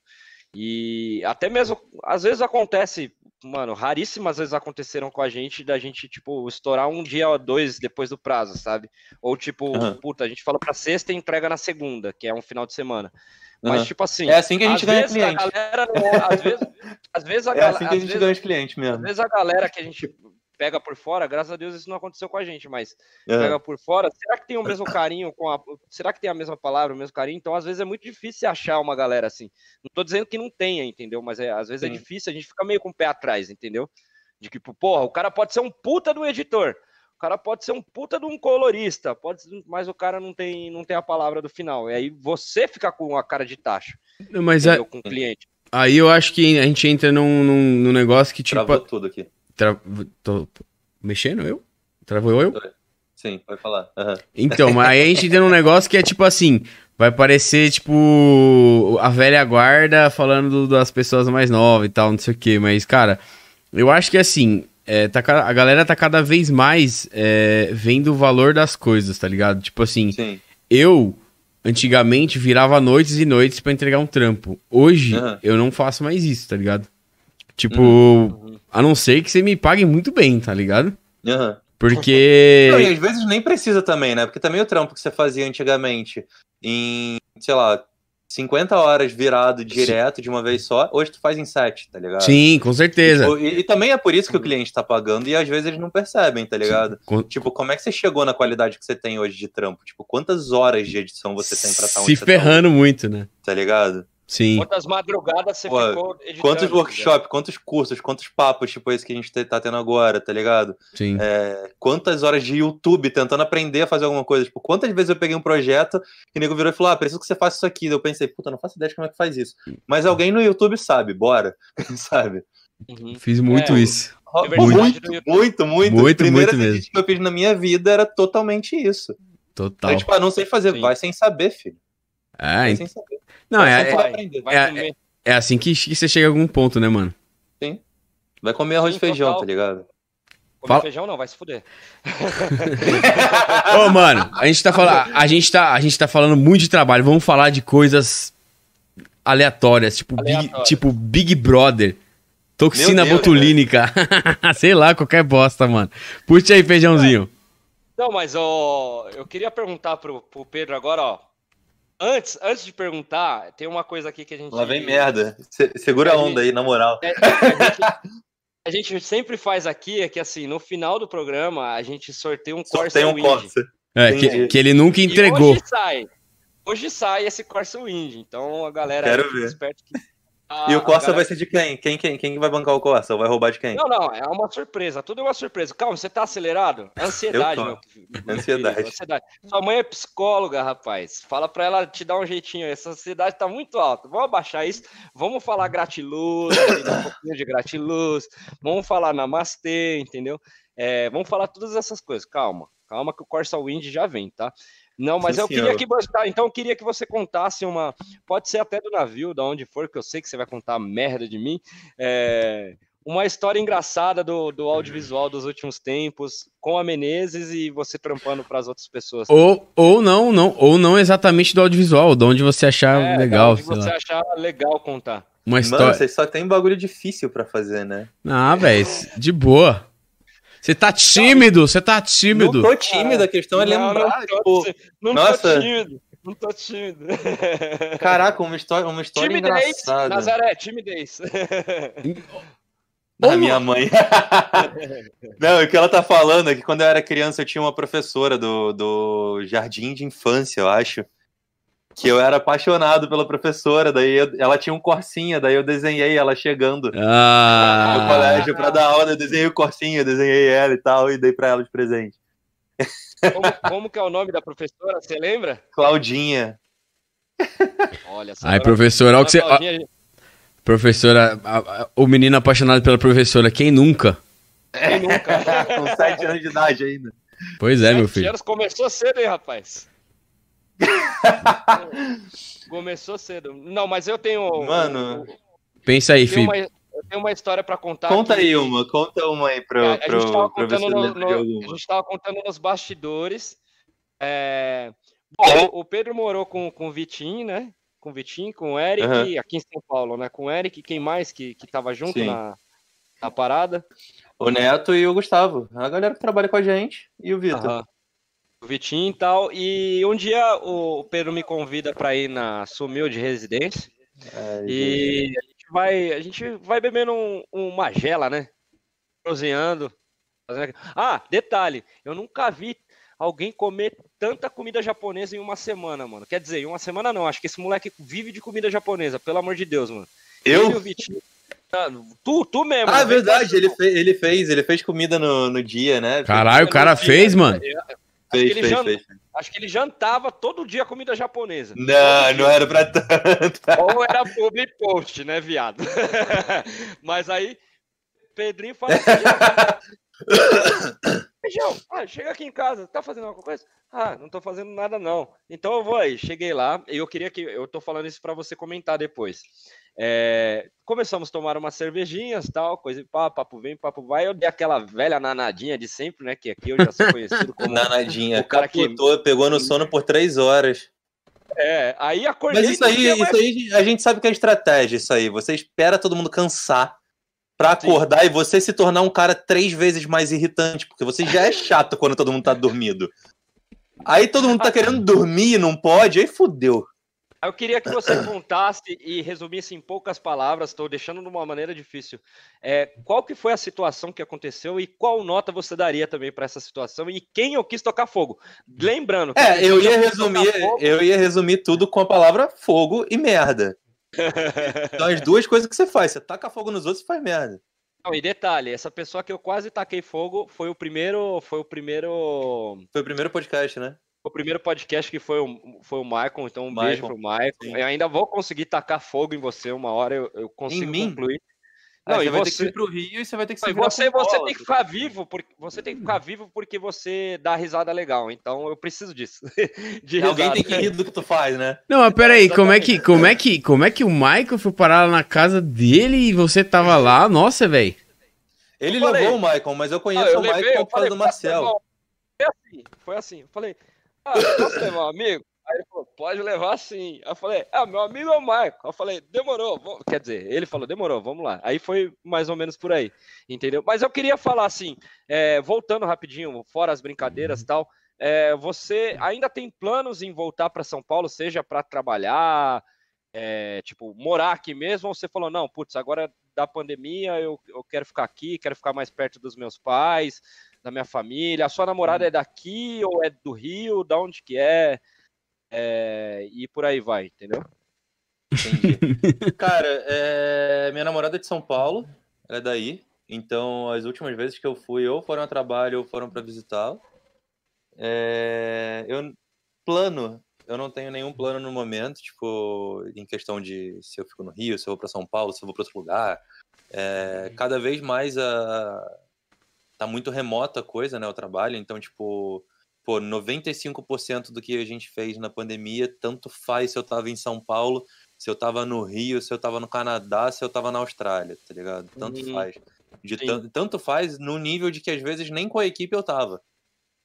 E até mesmo, às vezes acontece, mano, raríssimas vezes aconteceram com a gente da gente, tipo, estourar um dia ou dois depois do prazo, sabe? Ou tipo,
Aham.
puta, a gente fala pra sexta e entrega na segunda, que é um final de semana. Mas, tipo assim,
É assim que a gente ganha cliente.
A galera não, às vezes, às vezes a
É assim que a gente
vezes-
ganha os clientes
às
mesmo.
vezes a galera que a gente pega por fora, graças a Deus isso não aconteceu com a gente, mas
É.
pega por fora, será que tem o mesmo carinho com a. Será que tem a mesma palavra, o mesmo carinho? Então, às vezes é muito difícil achar uma galera assim. Não tô dizendo que não tenha, entendeu? Mas é, às vezes é difícil, a gente fica meio com o pé atrás, entendeu? De que, porra, o cara pode ser um puta do editor. O cara pode ser um puta de um colorista, pode, ser- mas o cara não tem, não tem a palavra do final. E aí você fica com a cara de tacho,
Mas é-
entendeu? Com o cliente.
aí eu acho que a gente entra num, num, num negócio que, tipo.
Travou tudo aqui.
Tra... Tô mexendo eu? Travou eu?
Sim, pode falar. Aham.
Então, mas aí a gente tem um negócio que é tipo assim, vai parecer tipo a velha guarda falando das pessoas mais novas e tal, não sei o que, mas cara, eu acho que assim, é, tá a galera tá cada vez mais é, vendo o valor das coisas, tá ligado? Tipo assim,
Sim.
eu antigamente virava noites e noites pra entregar um trampo. Hoje
Aham.
eu não faço mais isso, tá ligado? Tipo,
Uhum.
a não ser que você me pague muito bem, tá ligado?
Aham.
Porque.
Não, e às vezes nem precisa também, né? Porque também o trampo que você fazia antigamente em, sei lá, 50 horas virado direto de uma vez só, hoje tu faz em 7, tá ligado?
Sim, com certeza.
Tipo, e, e também é por isso que o cliente tá pagando e às vezes eles não percebem, tá ligado?
Com-
Tipo, como é que você chegou na qualidade que você tem hoje de trampo? Tipo, quantas horas de edição você tem pra estar onde
Se
você
ferrando muito, né?
tá, tá ligado?
Sim.
Quantas madrugadas você
Pô,
ficou editando?
Quantos workshops, quantos cursos, quantos papos, tipo esse que a gente te- tá tendo agora, tá ligado?
Sim.
É, quantas horas de YouTube tentando aprender a fazer alguma coisa. Tipo, quantas vezes eu peguei um projeto e o nego virou e falou: Ah, preciso que você faça isso aqui. Eu pensei, puta, não faço ideia de como é que faz isso. Mas alguém no YouTube sabe, bora. sabe?
Uhum.
Fiz muito
É,
isso.
Muito, muito, muito.
Muito,
As primeiras
muito mesmo.
que eu fiz na minha vida era totalmente isso.
Total.
Aí, tipo, ah, não sei fazer,
Sim.
vai sem saber, filho.
É,
sem saber.
não, é, é,
aprender.
é- é assim que, que você chega a algum ponto, né, mano?
Vai comer arroz
Sim,
e feijão,
total.
tá ligado?
Comer
Fala-
feijão não, vai se fuder.
Ô, mano, a gente tá falando, a gente tá, a gente tá falando muito de trabalho. Vamos falar de coisas aleatórias, tipo, Big, tipo Big Brother. Toxina
Deus,
botulínica. Sei lá, qualquer bosta, mano. Puxa aí, feijãozinho.
Não, mas ó, eu queria perguntar pro, pro Pedro agora, ó. Antes, antes de perguntar, tem uma coisa aqui que a gente.
Lá vem merda. Se- segura a onda aí, na moral.
É, a, gente, a gente sempre faz aqui é que assim, no final do programa, a gente sorteia um Corsa
tem um. Corsa.
É, que, que ele nunca
E
entregou.
hoje sai. Hoje sai esse Corsa Wind. Então a galera
Quero ver.
esperto que.
E o Corsa
a galera-
vai ser de quem? Quem, quem? quem que vai bancar o Corsa? Vai roubar de quem?
Não, não, é uma surpresa. Tudo é uma surpresa. Calma, você tá acelerado? Ansiedade, meu, meu
Ansiedade.
filho, ansiedade. Sua mãe é psicóloga, rapaz. Fala pra ela te dar um jeitinho. Essa ansiedade tá muito alta. Vamos abaixar isso. Vamos falar gratiluz, um pouquinho de gratiluz. Vamos falar namastê, entendeu? É, vamos falar todas essas coisas. Calma, calma que o Corsa Wind já vem, tá? Não, mas
Sim,
eu queria
senhor.
que você. tá, então eu queria que você contasse uma. Pode ser até do navio, da onde for, que eu sei que você vai contar merda de mim. É, uma história engraçada do, do audiovisual dos últimos tempos, com a Menezes e você trampando para as outras pessoas.
Ou, ou não, não, ou não exatamente do audiovisual, de onde você achar
É,
legal,
da onde
sei
você
lá.
achar legal contar.
Uma
Mano,
história.
vocês só tem bagulho difícil pra fazer, né?
Ah, velho, de boa. Você tá tímido, você tá tímido.
Não tô tímido, a questão é
Não,
lembrar,
não tô,
tipo,
não
nossa.
tô tímido. Não tô tímido.
caraca, uma história, uma história
timidez,
engraçada.
Nazaré, timidez.
A minha mãe. Não, o que ela tá falando é que quando eu era criança eu tinha uma professora do, do jardim de infância, eu acho. Que eu era apaixonado pela professora, daí eu- ela tinha um corsinha, daí eu desenhei ela chegando no
Ah,
colégio pra dar aula, eu desenhei o corsinha, desenhei ela e tal, e dei pra ela de presente.
Como, como que é o nome da professora? Você lembra?
Claudinha.
Olha, dona-
professora, olha o que você.
Claudinha,
Professora, a- a- o menino apaixonado pela professora, quem nunca?
quem nunca?
Com sete anos de idade ainda.
Pois é, meu
Sete
filho.
anos começou cedo, hein, rapaz? começou cedo. Não, mas eu tenho.
Mano,
Pensa aí, filho.
uma, eu tenho uma história pra contar.
Conta
que-
aí uma, conta uma aí pro,
a, a
pro,
gente tava
pro
contando no- no- a gente tava contando nos bastidores. É, bom, o o Pedro morou com, com o Vitinho, né? Com o Vitinho, com o Eric,
Aham.
aqui em São Paulo, né? Com o Eric, quem mais que, que tava junto
Sim.
na, na parada?
O Neto e o Gustavo. A galera que trabalha com a gente e o Vitor.
Aham. O Vitinho e tal. E um dia o Pedro me convida para ir na Sumiu de Residência.
É,
E a gente vai, a gente vai bebendo um- uma gela, né? Cozinhando. fazendo- Ah, detalhe, eu nunca vi alguém comer tanta comida japonesa em uma semana, mano. Quer dizer, em uma semana não, acho que esse moleque vive de comida japonesa, pelo amor de Deus, mano. Ele e
Eu?
o Vitinho. Ah, Tu, tu mesmo.
Ah,
não vem
verdade, ele, fe- ele fez, ele fez comida no, no dia, né?
Caralho, o cara fez, mano.
Acho
Fez,
que. Acho que ele jantava todo dia comida japonesa.
Não, não era pra tanto.
Ou era public post, né, viado? Mas aí, Pedrinho fala assim, Feijão, ah, chega aqui em casa, tá fazendo alguma coisa? Ah, não tô fazendo nada não. Então eu vou aí, cheguei lá, e eu queria que, eu tô falando isso pra você comentar depois. É, começamos a tomar umas cervejinhas, tal, coisa e pá, papo vem, papo vai. Eu dei aquela velha nanadinha de sempre, né, que aqui eu já sou conhecido como...
Nanadinha,
o cara que-
capotou, pegou no sono por três horas.
É, aí acordei...
Mas isso aí,
mais-
isso aí a gente sabe que é estratégia, isso aí. Você espera todo mundo cansar. pra acordar e você se tornar um cara três vezes mais irritante, porque você já é chato quando todo mundo tá dormindo. Aí todo mundo tá querendo dormir e não pode, aí fudeu.
Eu queria que você contasse e resumisse em poucas palavras, estou deixando de uma maneira difícil. É, qual que foi a situação que aconteceu e qual nota você daria também para essa situação e quem eu quis tocar fogo? Lembrando.
É, eu ia resumir,
fogo-
eu ia resumir tudo com a palavra fogo e merda. São as duas coisas que você faz. Você taca fogo nos outros e faz merda.
Não, e detalhe, essa pessoa que eu quase taquei fogo foi o primeiro, foi o primeiro,
Foi o primeiro podcast, né?
O primeiro podcast que foi o, foi o Michael, então um beijo
Michael,
pro Michael.
sim.
Eu ainda vou conseguir tacar fogo em você uma hora, eu, eu consigo
mim?
concluir.
Não,
Não,
você
e
vai ter que
você,
ir pro Rio e você vai ter que se
você, você tem que ficar vivo, porque você tem que ficar vivo porque você dá risada legal. Então eu preciso disso. De
Alguém tem que rir do que tu faz, né?
Não, mas peraí, como é, que, como, é que, como é que o Michael foi parar lá na casa dele e você tava lá? Nossa, velho.
Ele levou o Michael, mas eu
Ah,
conheço
eu
o Michael
levei, eu
por causa
falei,
do
"Posso
Marcel.
levar?" Foi assim, foi assim. Eu falei, ah, posso levar um amigo? Aí ele falou, pode levar sim. Aí eu falei, ah, meu amigo é o Michael. Eu falei, demorou. Quer dizer, ele falou, demorou, vamos lá. Aí foi mais ou menos por aí, entendeu? Mas eu queria falar assim, é, voltando rapidinho, fora as brincadeiras e tal, é, você ainda tem planos em voltar para São Paulo, seja para trabalhar, é, tipo, morar aqui mesmo, ou você falou, não, putz, agora da pandemia eu, eu quero ficar aqui, quero ficar mais perto dos meus pais, da minha família. A sua namorada é daqui ou é do Rio? Da onde que é? É, e por aí vai, entendeu?
Entendi. Cara, é, minha namorada é de São Paulo, ela é daí. Então, as últimas vezes que eu fui, ou foram a trabalho, ou foram para visitá-la. É, eu plano, eu não tenho nenhum plano no momento, tipo, em questão de se eu fico no Rio, se eu vou para São Paulo, se eu vou para outro lugar. É, cada vez mais a tá muito remota a coisa, né, o trabalho, então tipo, pô, 95% do que a gente fez na pandemia, tanto faz se eu tava em São Paulo, se eu tava no Rio, se eu tava no Canadá, se eu tava na Austrália, tá ligado? Tanto
Uhum.
faz. De tanto faz no nível de que às vezes nem com a equipe eu tava,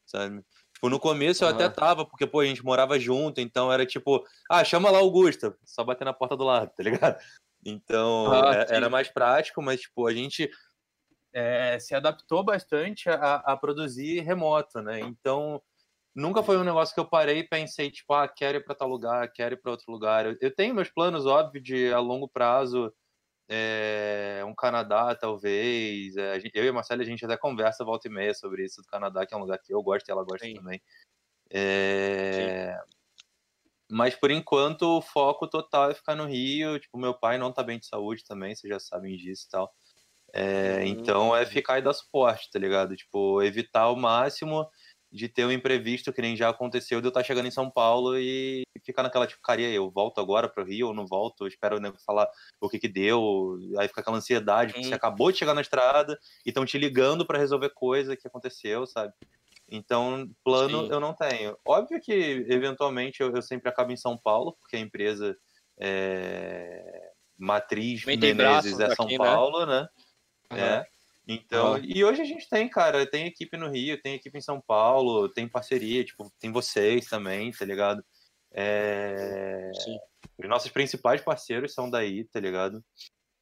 sabe? Tipo, no começo eu até
Aham.
tava, porque, pô, a gente morava junto, então era tipo, ah, chama lá o Gusta, só bater na porta do lado, tá ligado? Então,
Ah,
é- era mais prático, mas, tipo, a gente é, se adaptou bastante a, a produzir remoto, né? Então, nunca foi um negócio que eu parei e pensei, tipo, ah, quero ir para tal lugar, quero ir para outro lugar. Eu, eu tenho meus planos, óbvio, de a longo prazo, é, um Canadá, talvez. É, eu e a Marcela, a gente até conversa volta e meia sobre isso do Canadá, que é um lugar que eu gosto e ela gosta
Sim.
também. É, Mas por enquanto o foco total é ficar no Rio. Tipo, meu pai não tá bem de saúde também, vocês já sabem disso e tal. É,
Uhum.
Então é ficar e dar suporte, tá ligado? Tipo, evitar ao máximo de ter um imprevisto que nem já aconteceu de eu estar chegando em São Paulo e ficar naquela tipo, cara, eu volto agora pro Rio ou não volto? Eu espero o nego falar o que que deu, aí fica aquela ansiedade, porque você
Hum.
acabou de chegar na estrada e estão te ligando para resolver coisa que aconteceu, sabe? Então, plano
Sim.
eu não tenho. Óbvio que, eventualmente, eu, eu sempre acabo em São Paulo, porque a empresa é, matriz Menezes é São
aqui, né?
Paulo, né?
Aham.
É. Então,
Aham.
e hoje a gente tem, cara, tem equipe no Rio, tem equipe em São Paulo, tem parceria, tipo, tem vocês também, tá ligado? É...
Sim.
Os nossos principais parceiros são daí, tá ligado?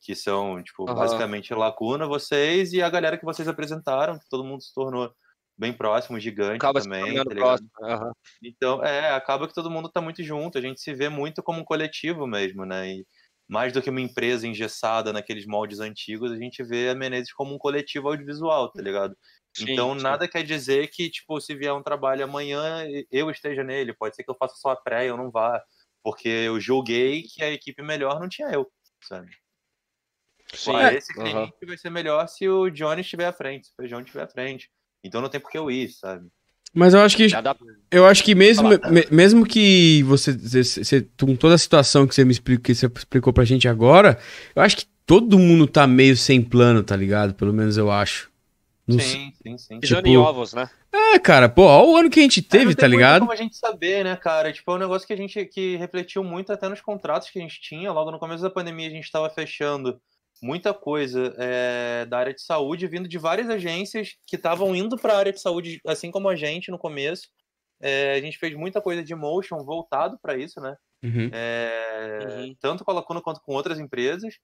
Que são, tipo,
Aham.
basicamente Lacuna, vocês e a galera que vocês apresentaram, que todo mundo se tornou bem próximo, gigante
Acaba
também, tá
próximo. Aham.
Então, é, acaba que todo mundo tá muito junto, a gente se vê muito como um coletivo mesmo, né? E mais do que uma empresa engessada naqueles moldes antigos, a gente vê a Menezes como um coletivo audiovisual, tá ligado?
Sim,
então,
sim.
nada quer dizer que, tipo, se vier um trabalho amanhã, eu esteja nele. Pode ser que eu faça só a pré eu não vá. Porque eu julguei que a equipe melhor não tinha eu, sabe?
Sim.
Pô, esse cliente vai ser melhor se o Johnny estiver à frente, se o Feijão estiver à frente. Então não tem por que eu ir, sabe?
Mas eu acho que
Já dá-
Eu acho que mesmo, me- mesmo que você, você- você- com toda a situação que você me explicou, que você explicou pra gente agora, eu acho que todo mundo tá meio sem plano, tá ligado? Pelo menos eu acho. Não
Sim, sim, sim.
Tipo-
em ovos, né?
É, cara, pô, olha o ano que a gente
É,
teve,
não
tá ligado?
como a gente saber, né, cara? Tipo, é um negócio que a gente que refletiu muito até nos contratos que a gente tinha. Logo no começo da pandemia, a gente estava fechando muita coisa é, da área de saúde, vindo de várias agências que estavam indo para a área de saúde, assim como a gente no começo. É, a gente fez muita coisa de motion voltado para isso, né?
Uhum.
É,
Uhum.
Tanto com a Lacuna quanto com outras empresas.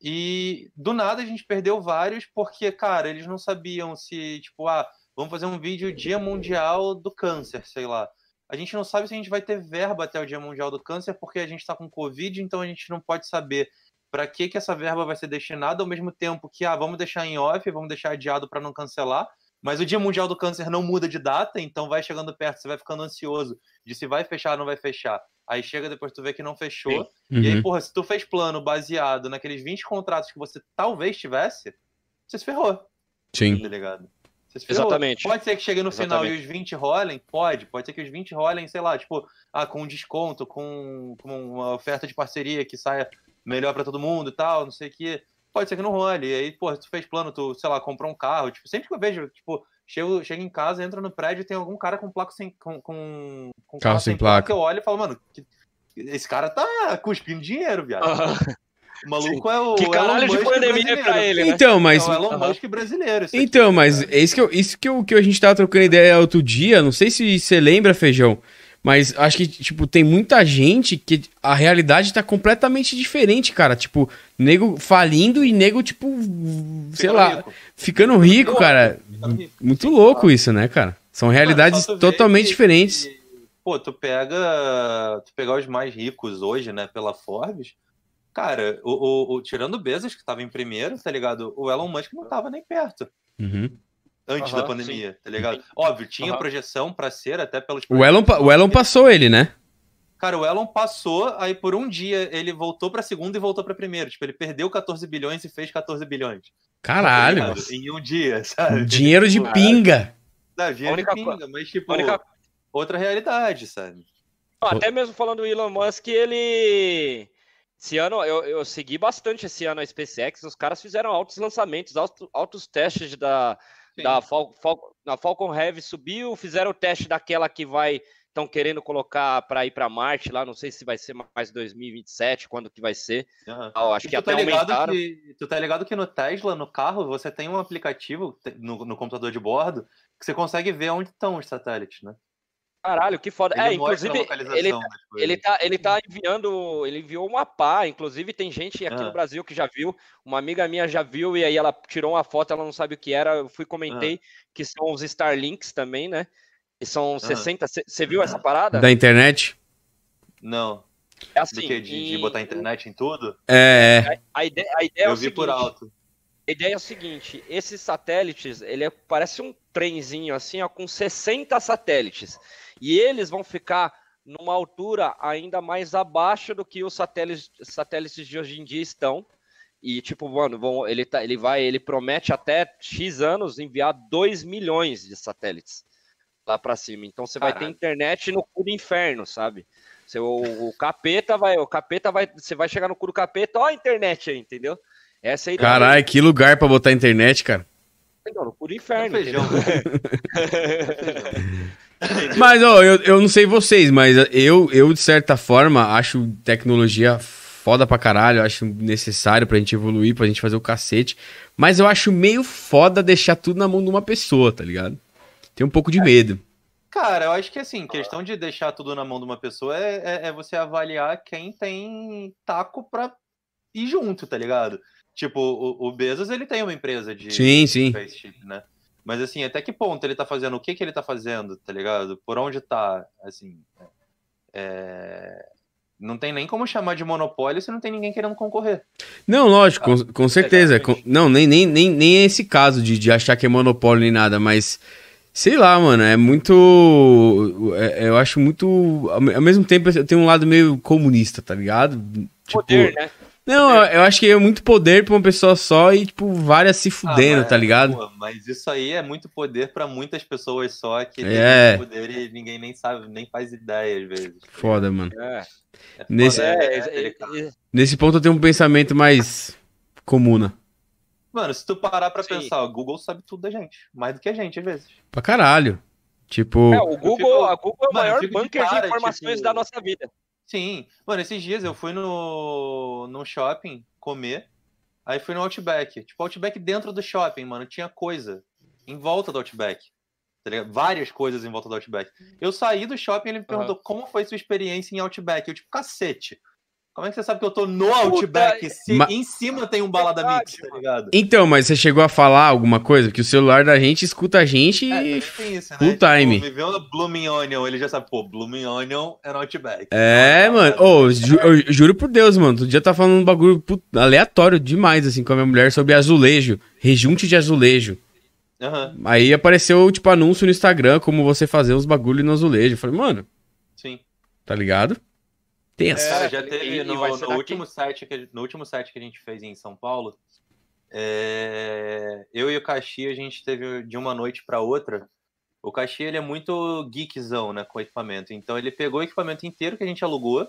E do nada a gente perdeu vários, porque, cara, eles não sabiam se, tipo, ah, vamos fazer um vídeo Dia Mundial do Câncer, sei lá. A gente não sabe se a gente vai ter verba até o Dia Mundial do Câncer, porque a gente está com Covid, então a gente não pode saber para que, que essa verba vai ser destinada, ao mesmo tempo que, ah, vamos deixar em off, vamos deixar adiado para não cancelar, mas o Dia Mundial do Câncer não muda de data, então vai chegando perto, você vai ficando ansioso de se vai fechar ou não vai fechar. Aí chega depois tu vê que não fechou.
Uhum.
E aí, porra, se tu fez plano baseado naqueles 20 contratos que você talvez tivesse, você se ferrou,
Sim.
tá ligado? Você se ferrou.
Exatamente.
Pode ser que chegue no final e
Exatamente.
os 20 rolem? Pode. Pode ser que os 20 rolem, sei lá, tipo, ah, com um desconto, com, com uma oferta de parceria que saia melhor pra todo mundo e tal, não sei o quê. Pode ser que não role. E aí, pô, tu fez plano, tu, sei lá, comprou um carro. Tipo, sempre que eu vejo, tipo, chego, chego em casa, entro no prédio e tem algum cara com placa sem. com, com, com
Carro sem placa.
Eu olho e falo, mano, que- esse cara tá cuspindo dinheiro, viado. O maluco é o.
Que
Elon
caralho de
Musk
pandemia é
brasileiro.
pra ele, né?
Então, mas.
É o Elon. Musk brasileiro. isso aqui,
Então, mas
cara.
é isso que, eu, isso que, eu, que a gente tava trocando ideia outro dia. Não sei se você lembra, Feijão. Mas acho que, tipo, tem muita gente que a realidade tá completamente diferente, cara. Tipo, nego falindo e nego, tipo, sei
Ficando
lá,
rico.
ficando rico, cara.
Rico.
Muito louco isso, né, cara? São realidades
Mano,
totalmente
que-
diferentes.
que, Pô, tu pega. Tu pegar os mais ricos hoje, né, pela Forbes. Cara, o, o- o- tirando o Bezos, que tava em primeiro, tá ligado? O Elon Musk não tava nem perto
Uhum.
Antes
Aham,
da pandemia, tá ligado? Óbvio, tinha
Aham.
projeção pra ser, até pelos.
O Elon, pa- o Elon passou ele, né?
Cara, o Elon passou, aí por um dia ele voltou pra segundo e voltou pra primeiro. Tipo, ele perdeu 14 bilhões e fez 14 bilhões. Tá
Caralho.
ligado? Em um dia, sabe?
Dinheiro de
Tipo,
pinga.
Não, dinheiro de pinga, mas tipo,
única
outra realidade, sabe?
Não, Até mesmo falando do Elon Musk, ele. Esse ano, eu, eu segui bastante esse ano a SpaceX. Os caras fizeram altos lançamentos, altos, altos testes da, da Fal, Fal, na Falcon Heavy subiu, fizeram o teste daquela que vai. Estão querendo colocar para ir para Marte lá, não sei se vai ser mais 2027, quando que vai ser. Ah, eu acho
E
que
tu, tá
até
ligado
aumentaram.
que, tu tá ligado que no Tesla, no carro, você tem um aplicativo no, no computador de bordo que você consegue ver onde estão os satélites, né?
Caralho, que foda.
Ele
é,
a
inclusive,
localização
ele,
das coisas.
Ele tá, ele tá enviando, ele enviou uma pá, inclusive tem gente aqui
Ah.
no Brasil que já viu, uma amiga minha já viu e aí ela tirou uma foto, ela não sabe o que era, eu fui comentei que são os Starlinks também, né? Que são 60, você viu essa parada?
Da internet?
Não,
É
do
assim,
que? De, de
e
botar internet em tudo?
É, é.
a ideia, a ideia é
Eu
o
vi por
seguinte,
alto.
A ideia é o seguinte, esses satélites, ele é- parece um trenzinho assim, ó, com 60 satélites. E eles vão ficar numa altura ainda mais abaixo do que os satélites, satélites de hoje em dia estão. E tipo, mano, vão, ele, tá, ele vai, ele promete até X anos enviar 2 milhões de satélites lá para cima. Então você vai ter internet no cu do inferno, sabe? Seu, o, capeta vai, o capeta vai, você vai chegar no cu do capeta, ó a internet aí, entendeu? Essa é a ideia.
Caralho, que lugar pra botar internet, cara.
Não, no cu do
É
inferno.
feijão.
Mas, ó, eu, eu não sei vocês, mas eu, eu, de certa forma, acho tecnologia foda pra caralho, acho necessário pra gente evoluir, pra gente fazer o cacete. Mas eu acho meio foda deixar tudo na mão de uma pessoa, tá ligado? Tem um pouco de medo.
Cara, eu acho que assim, questão de deixar tudo na mão de uma pessoa é, é, é você avaliar quem tem taco pra ir junto, tá ligado? Tipo, o, o Bezos, ele tem uma empresa de
Sim, sim.
spaceship, né? Mas assim, até que ponto ele tá fazendo? O que que ele tá fazendo, tá ligado? Por onde tá, assim... é, Não tem nem como chamar de monopólio se não tem ninguém querendo concorrer.
Não, lógico, com, com certeza. com- não, nem, nem, nem, nem é esse caso de, de achar que é monopólio nem nada, mas sei lá, mano, é muito. é- eu acho muito. Ao mesmo tempo, eu tenho um lado meio comunista, tá ligado? Tipo,
Poder, né?
Não, eu, eu acho que é muito poder pra uma pessoa só e, tipo, várias se fudendo,
Ah, mas-
tá ligado?
pô, mas isso aí é muito poder pra muitas pessoas só que tem
É.
muito poder e ninguém nem sabe, nem faz ideia às vezes.
Foda, mano.
É,
É foda,
Nesse-
é-
é,
é
é, é,
Nesse ponto eu tenho um pensamento mais comuna.
Mano, se tu parar pra
Sim.
pensar, o Google sabe tudo da gente. Mais do que a gente, às vezes.
Pra caralho. Tipo.
é, o Google,
fico-
a Google é o maior
de
bunker de,
cara,
informações
tipo-
da nossa vida.
Sim. Mano, esses dias eu fui no, no shopping comer. Aí fui no Outback. Tipo, Outback dentro do shopping, mano. Tinha coisa em volta do Outback. Tá? Várias coisas em volta do Outback. Eu saí do shopping e ele me perguntou como foi sua experiência em Outback. Eu, tipo, cacete. Como é que você sabe que eu tô no Outback se
Ma-
em cima tem um balada mix,
Verdade,
tá ligado?
Então, mas você chegou a falar alguma coisa? Que o celular da gente escuta a gente
É,
e.
tem isso, né?
full time.
me vê uma Blooming Onion, ele já sabe, pô, Blooming Onion é no Outback.
É, mano. Ô, ju- eu juro por Deus, mano. Outro dia tá falando um bagulho put- aleatório demais, assim, com a minha mulher sobre azulejo. Rejunte de azulejo.
Aham,
Aí apareceu, tipo, anúncio no Instagram, como você fazer uns bagulho no azulejo. Eu falei, mano,
sim.
tá ligado? Tenso.
É,
Cara, já teve
e
no, no último set que, a gente- no último set que a gente fez em São Paulo, é, eu e o Caxi, a gente teve de uma noite pra outra. O Caxi, ele é muito geekzão, né, com equipamento. Então ele pegou o equipamento inteiro que a gente alugou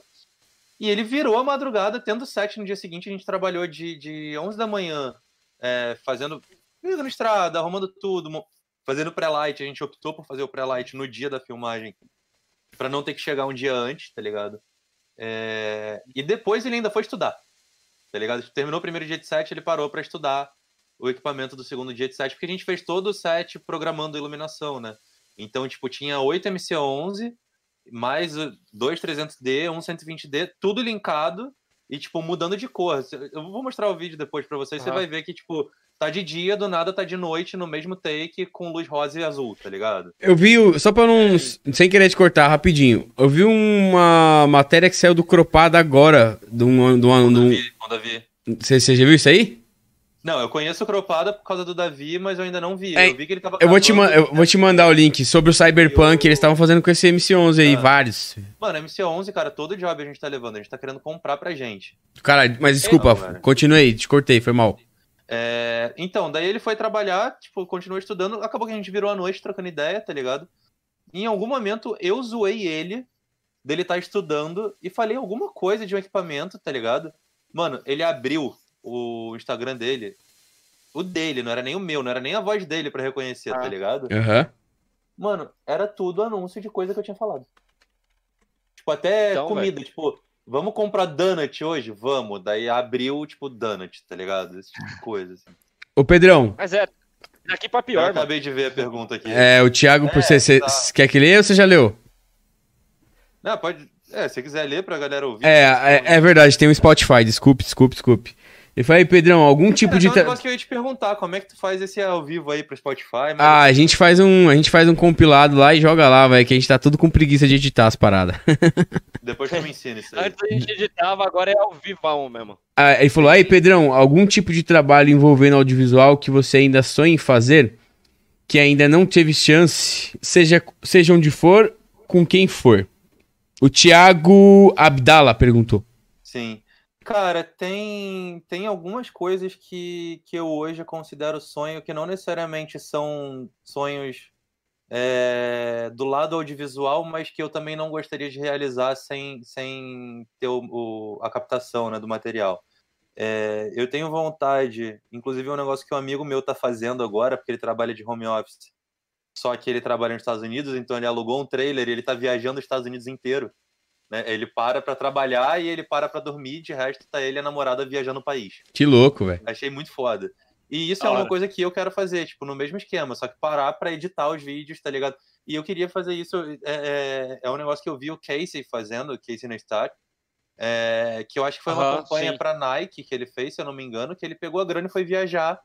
e ele virou a madrugada, tendo set no dia seguinte. A gente trabalhou de, de 11 da manhã, é, fazendo, fazendo estrada, arrumando tudo, fazendo pré-light. A gente optou por fazer o pré-light no dia da filmagem, pra não ter que chegar um dia antes, tá ligado? É, E depois ele ainda foi estudar. Tá ligado? Terminou o primeiro dia de set, ele parou pra estudar o equipamento do segundo dia de set, porque a gente fez todo o set programando iluminação, né? Então, tipo, tinha 8 MC11, mais dois 300D, um 120D, tudo linkado e, tipo, mudando de cor. Eu vou mostrar o vídeo depois pra vocês, você
Aham.
vai ver que, tipo, tá de dia, do nada tá de noite, no mesmo take, com luz rosa e azul, tá ligado?
Eu vi, o- só pra não. Sem querer te cortar rapidinho. Eu vi uma matéria que saiu do Cropada agora. De um, de uma- de
Com o
um-
Davi, com o Davi.
Você, você já viu isso aí?
Não, eu conheço o Cropada por causa do Davi, mas eu ainda não vi.
É,
eu vi que ele tava
Eu vou, te
gravando-
ma- eu vou te mandar o link sobre o Cyberpunk.
Eu-
Eles estavam fazendo com esse MC11 aí,
Ah.
vários.
Mano, MC11, cara, todo job a gente tá levando, a gente tá querendo comprar pra gente.
Caralho, mas desculpa,
Não, cara.
continuei, te cortei, foi mal.
É, então, daí ele foi trabalhar, tipo, continuou estudando, acabou que a gente virou a noite trocando ideia, tá ligado? Em algum momento eu zoei ele dele estar estudando e falei alguma coisa de um equipamento, tá ligado? Mano, ele abriu o Instagram dele, o dele, não era nem o meu, não era nem a voz dele pra reconhecer,
Ah.
tá ligado?
Aham.
Mano, era tudo anúncio de coisa que eu tinha falado. Tipo, até
Então,
comida, tipo, vamos comprar donut hoje? Vamos. Daí abriu, tipo, donut, tá ligado? Esse tipo de coisa, assim.
Ô, Pedrão,
Mas é, daqui pra
Eu
pior, mano.
acabei de ver a pergunta aqui.
é, o Thiago,
É,
você, você-
tá.
quer que leia ou você já leu?
Não, pode. É, se quiser ler pra galera ouvir.
É, é, é verdade, tem um Spotify, desculpe, desculpe, desculpe. Ele falou aí, Pedrão, algum tipo
Cara,
de.
é um negócio que eu ia te perguntar, como é que tu faz esse ao vivo aí pro Spotify? Mas
Ah, a gente faz um, a gente faz um compilado lá e joga lá, velho, que a gente tá tudo com preguiça de editar as paradas.
depois tu me ensina isso aí.
Antes a gente editava, agora é ao vivão mesmo.
Ah, ele falou, aí, Pedrão, algum tipo de trabalho envolvendo audiovisual que você ainda sonha em fazer, que ainda não teve chance, seja, seja onde for, com quem for. O Thiago Abdala perguntou.
Sim. Cara, tem, tem algumas coisas que, que eu hoje considero sonho que não necessariamente são sonhos é, do lado audiovisual, mas que eu também não gostaria de realizar sem, sem ter o, o- a captação né, do material. É, eu tenho vontade, inclusive é um negócio que um amigo meu tá fazendo agora, porque ele trabalha de home office. Só que ele trabalha nos Estados Unidos, então ele alugou um trailer e ele tá viajando os Estados Unidos inteiro. Né? Ele para pra trabalhar e ele para pra dormir, de resto tá ele e a namorada viajando o país.
Que louco, velho.
Achei muito foda. E isso
Da
é uma
hora.
coisa que eu quero fazer, tipo, no mesmo esquema, só que parar pra editar os vídeos, tá ligado? E eu queria fazer isso, é, é, é um negócio que eu vi o Casey fazendo, o Casey Neistat, é, que eu acho que foi uma
Aham,
campanha
sim.
pra Nike que ele fez, se eu não me engano, que ele pegou a grana e foi viajar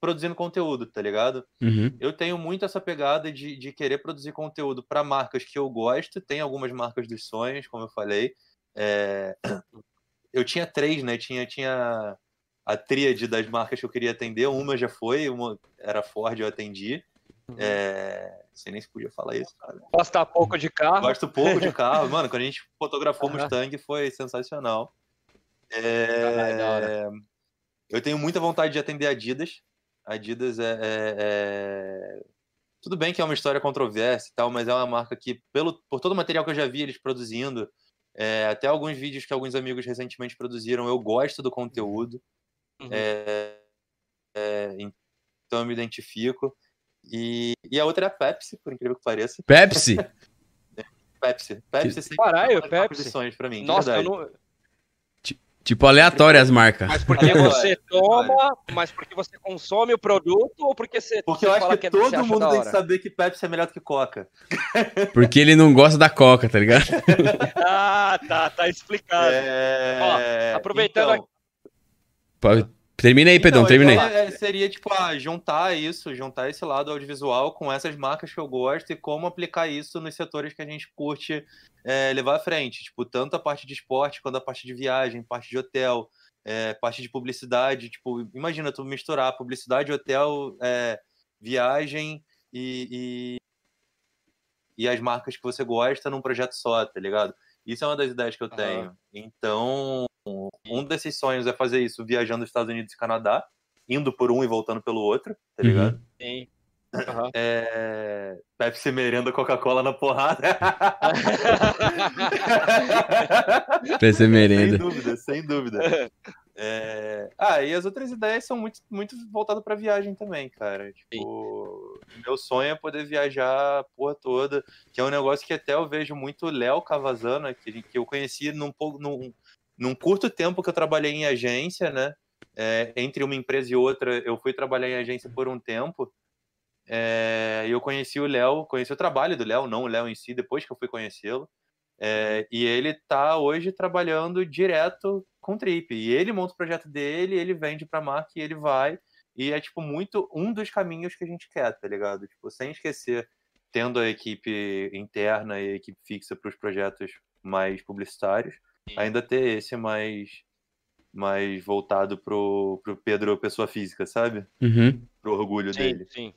produzindo conteúdo, tá ligado?
Uhum.
Eu tenho muito essa pegada de, de querer produzir conteúdo para marcas que eu gosto. Tem algumas marcas dos sonhos, como eu falei. É, Eu tinha três, né? Tinha, tinha a tríade das marcas que eu queria atender. Uma já foi, uma era Ford, eu atendi. É... Não sei nem se podia falar isso, cara.
Gosta pouco de carro.
Gosto pouco de carro. Mano, quando a gente fotografou o
Aham.
Mustang foi sensacional.
Caralho.
É, Eu tenho muita vontade de atender Adidas. Adidas é, é- é- Tudo bem que é uma história controversa e tal, mas é uma marca que, pelo, por todo o material que eu já vi eles produzindo, é, até alguns vídeos que alguns amigos recentemente produziram, eu gosto do conteúdo.
Uhum.
É, é, então eu me identifico. E, e a outra é a Pepsi, por incrível que pareça.
Pepsi?
Pepsi. Pepsi sempre
Caralho, Pepsi.
pra mim,
Nossa, eu não.
Tipo, aleatório as marcas.
Mas porque você toma, mas porque você consome o produto ou porque você,
Porque
você
eu acho
fala
que
é-
todo mundo tem que saber que Pepsi é melhor do que Coca.
Porque ele não gosta da coca, tá ligado?
Ah, tá, tá explicado.
É...
aproveitando
então,
Pô, Termina aí, Pedrão,
Então,
termina aí.
então, é, seria tipo ah, juntar isso, juntar esse lado audiovisual com essas marcas que eu gosto e como aplicar isso nos setores que a gente curte é, levar à frente. Tipo, tanto a parte de esporte quanto a parte de viagem, parte de hotel, é, parte de publicidade. Tipo, imagina tu misturar publicidade, hotel, é, viagem e, e, e as marcas que você gosta num projeto só, tá ligado? Isso é uma das ideias que eu tenho. Então, um desses sonhos é fazer isso viajando nos Estados Unidos e Canadá, indo por um e voltando pelo outro, tá
Uhum.
ligado?
Sim. Aham.
É... Pepsi merenda Coca-Cola na porrada.
Pra ser
sem
merenda.
dúvida, sem dúvida. É... Ah, e as outras ideias são muito, muito voltadas pra viagem também, cara. Tipo, meu sonho é poder viajar a porra toda, que é um negócio que até eu vejo muito o Léo Cavazana, que, que eu conheci num, pouco- num, num curto tempo que eu trabalhei em agência, né? É, entre uma empresa e outra, eu fui trabalhar em agência por um tempo. É, eu conheci o Léo, conheci o trabalho do Léo, não o Léo em si, depois que eu fui conhecê-lo. É, e ele tá hoje trabalhando direto com Trip. E ele monta o projeto dele, ele vende pra marca e ele vai. E é, tipo, muito um dos caminhos que a gente quer, tá ligado? Tipo, sem esquecer, tendo a equipe interna e a equipe fixa para os projetos mais publicitários. Ainda ter esse mais, mais voltado pro, pro Pedro pessoa física, sabe?
Uhum.
Pro orgulho
Sim,
dele.
sim.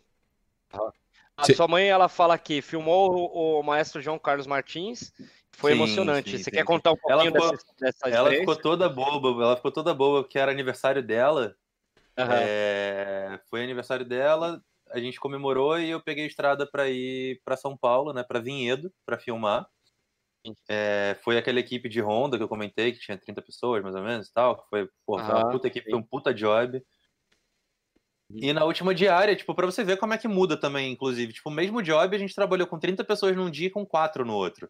Aham. A
Cê-
sua mãe, ela fala que filmou o, o maestro João Carlos Martins. Foi
Sim,
emocionante.
sim,
Você
sim,
quer
sim.
contar um
Ela
pouquinho
ficou-
dessa, dessa
Ela ficou toda boba, ela ficou toda boba, porque era aniversário dela.
Aham.
É, foi aniversário dela, a gente comemorou e eu peguei a estrada para ir para São Paulo, né, para Vinhedo, para filmar. É, foi aquela equipe de Honda que eu comentei, que tinha 30 pessoas mais ou menos e tal. que Foi, porra, foi uma
Aham,
puta equipe, foi um puta job. E na última diária, tipo, pra você ver como é que muda também, inclusive. Tipo, o mesmo job, a gente trabalhou com 30 pessoas num dia e com 4 no outro.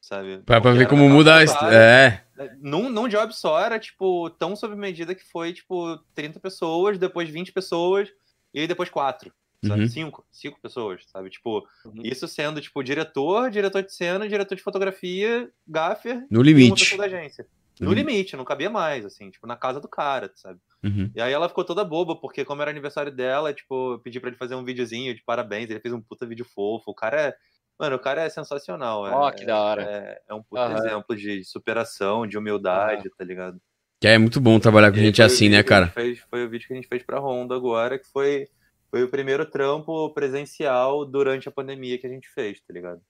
Sabe?
Pra, pra ver como muda a.
cara.
É.
Num, num job só era, tipo, tão sob medida que foi, tipo, 30 pessoas, depois 20 pessoas, e aí depois 4, sabe?
Uhum.
5, 5 pessoas, sabe? Tipo,
Uhum.
isso sendo, tipo, diretor, diretor de cena, diretor de fotografia, gaffer
No limite.
da agência. No
Uhum.
limite, não cabia mais, assim, tipo, na casa do cara, sabe?
Uhum.
E aí ela ficou toda boba, porque como era aniversário dela, tipo, eu pedi pra ele fazer um videozinho de parabéns, ele fez um puta vídeo fofo, o cara é... Mano, o cara é sensacional. é-
Ó, que da hora.
É, é um puta
Aham.
exemplo de superação, de humildade, tá ligado?
Que é muito bom trabalhar com
E
gente assim, né, cara?
fez- foi o vídeo que a gente fez pra Honda agora, que foi, foi o primeiro trampo presencial durante a pandemia que a gente fez, tá ligado?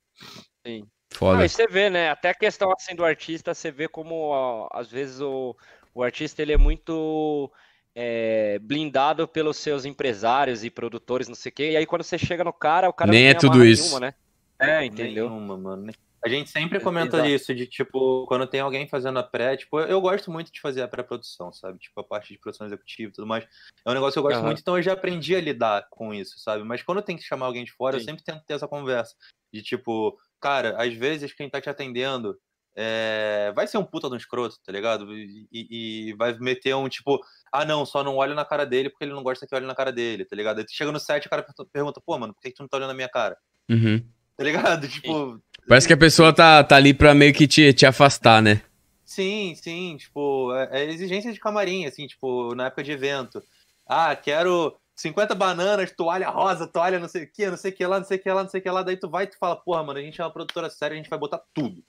Foda.
Ah, você vê, né? Até a questão assim do artista, você vê como ó, às vezes o, o artista ele é muito é, blindado pelos seus empresários e produtores, não sei o quê. E aí quando você chega no cara, o cara
Nem
não
é
tem
tudo isso.
nenhuma, né? É, entendeu?
Nenhuma, mano. A gente sempre
É,
comenta
exato.
isso, de tipo, quando tem alguém fazendo a pré, tipo, eu- eu gosto muito de fazer a pré-produção, sabe? Tipo, a parte de produção executiva e tudo mais. É um negócio que eu gosto
Aham.
muito, então eu já aprendi a lidar com isso, sabe? Mas quando tem que chamar alguém de fora, eu
Sim.
sempre tento ter essa conversa. De tipo, cara, às vezes quem tá te atendendo é, vai ser um puta de um escroto, tá ligado? E, e- e vai meter um tipo, ah não, só não olho na cara dele porque ele não gosta que eu olhe na cara dele, tá ligado? Aí tu chega no set e o cara pergunta, pô, mano, por que que tu não tá olhando na minha cara?
Uhum.
Tá ligado? Tipo,
Parece que a pessoa tá, tá ali pra meio que te, te afastar, né?
Sim, sim, tipo, é, é exigência de camarim, assim, tipo, na época de evento. Ah, quero 50 bananas, toalha rosa, toalha não sei o que, não sei o que lá, não sei o que lá, não sei o que lá. Daí tu vai e tu fala, porra, mano, a gente é uma produtora séria, a gente vai botar tudo.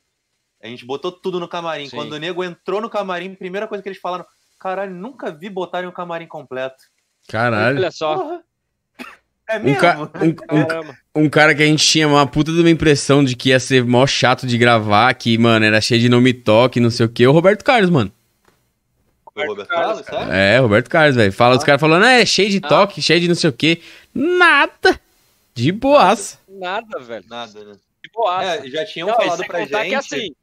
A gente botou tudo no camarim.
Sim.
Quando o nego entrou no camarim, primeira coisa que eles falaram, caralho, nunca vi botarem um camarim completo.
Caralho.
Olha só.
Porra! É
Um,
mesmo?
ca- um- um- um cara que a gente tinha uma puta de uma impressão de que ia ser mó chato de gravar, que, mano, era cheio de nome toque, não sei o que, o Roberto Carlos, mano.
O Roberto
Carlos,
Carlos, sério?
É, Roberto Carlos, velho. Fala os
Ah.
caras falando, é, cheio de
Ah.
toque, cheio de não sei o que. Nada. De boaça.
Nada, velho.
Nada, né?
Que boaça.
É, já tinham
Não,
falado pra gente.
que assim,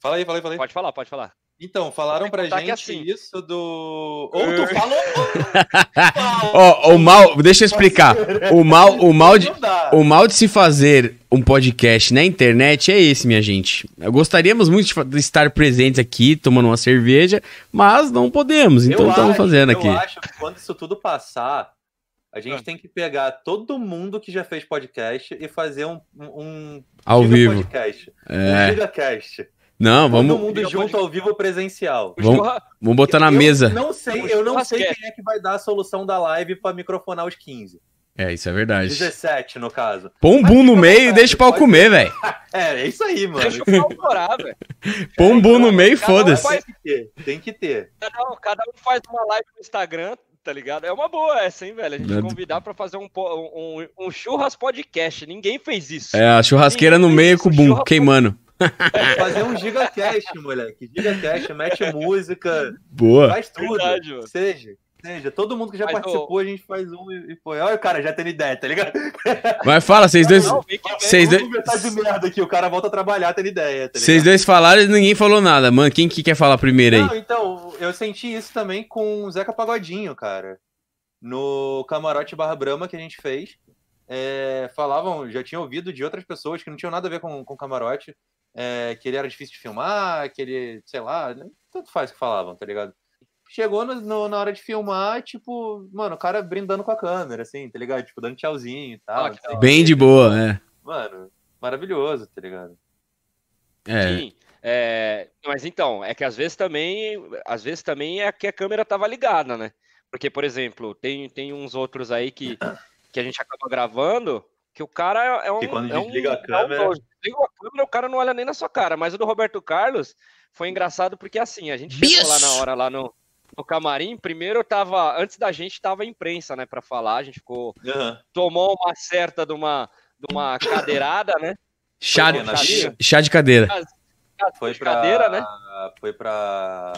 Fala aí, fala aí, fala aí.
pode falar, pode falar.
Então, falaram pra
que
gente
assim-
isso do. Ou tu falou.
Ó, o mal, deixa eu explicar. O mal, o mal de, o mal de se fazer um podcast na internet é esse, minha gente. Gostaríamos muito de estar presentes aqui, tomando uma cerveja, mas não podemos, então
Eu
estamos
acho-
fazendo aqui.
Eu acho que quando isso tudo passar, a gente
Ah.
tem que pegar todo mundo que já fez podcast e fazer um, um
Ao vivo.
podcast. Um
É.
gigacast.
Não,
Todo
vamos,
mundo
Giga
junto ao vivo presencial.
Vamos- vamos botar na
Eu
mesa.
Não sei, eu não sei quem é que vai dar a solução da live pra microfonar os 15.
É, isso é verdade.
17, no caso.
Põe um boom no meio e deixa o pau
Pode-
comer, velho.
É, é isso aí, mano.
Deixa o pau torar, velho.
Põe um boom no meio e
um
foda-se.
faz-
Tem que ter.
Cada um, cada um faz uma live no Instagram, tá ligado? É uma boa essa, hein, velho? A gente
Nada.
convidar pra fazer um, um, um churras podcast. Ninguém fez isso.
É, a churrasqueira no meio com o boom, queimando.
Fazer um gigacast, moleque. Gigacast, mete música,
Boa.
faz tudo.
Verdade, mano.
Seja. Seja, todo mundo que já
Mas,
participou, a gente faz um e e foi. Olha o cara, já tendo ideia, tá ligado?
Mas fala, vocês dois. Vocês dois.
De merda aqui, o cara volta a trabalhar tendo ideia, tá
Vocês dois falaram e ninguém falou nada. Mano, quem que quer falar primeiro aí?
Não, então, eu senti isso também com o Zeca Pagodinho, cara. No Camarote Barra Brama que a gente fez. é, falavam, já tinha ouvido de outras pessoas que não tinham nada a ver com, com Camarote, é, que ele era difícil de filmar, que ele, sei lá, tanto faz que falavam, tá ligado? Chegou no- no- na hora de filmar, tipo, mano, o cara brindando com a câmera, assim, tá ligado? Tipo, dando tchauzinho e tal.
Ah,
Bem
quê.
de boa, é.
Mano, maravilhoso, tá ligado?
É.
Sim. É, mas então, é que às vezes também, às vezes também é que a câmera tava ligada, né? Porque, por exemplo, tem, tem uns outros aí que, que a gente acaba gravando que o cara é um.
Que quando
é um-
desliga a
é um
câmera-.
Desliga a câmera, o cara não olha nem na sua cara. Mas o do Roberto Carlos foi engraçado porque assim, a gente chegou lá na hora lá no, no camarim. Primeiro tava, antes da gente tava a imprensa, né, pra falar. A gente ficou,
Aham.
tomou uma certa de uma, de uma cadeirada, né?
Chá,
Foi na
ch- chá de cadeira.
Foi
de
pra.
cadeira, né?
Foi pra.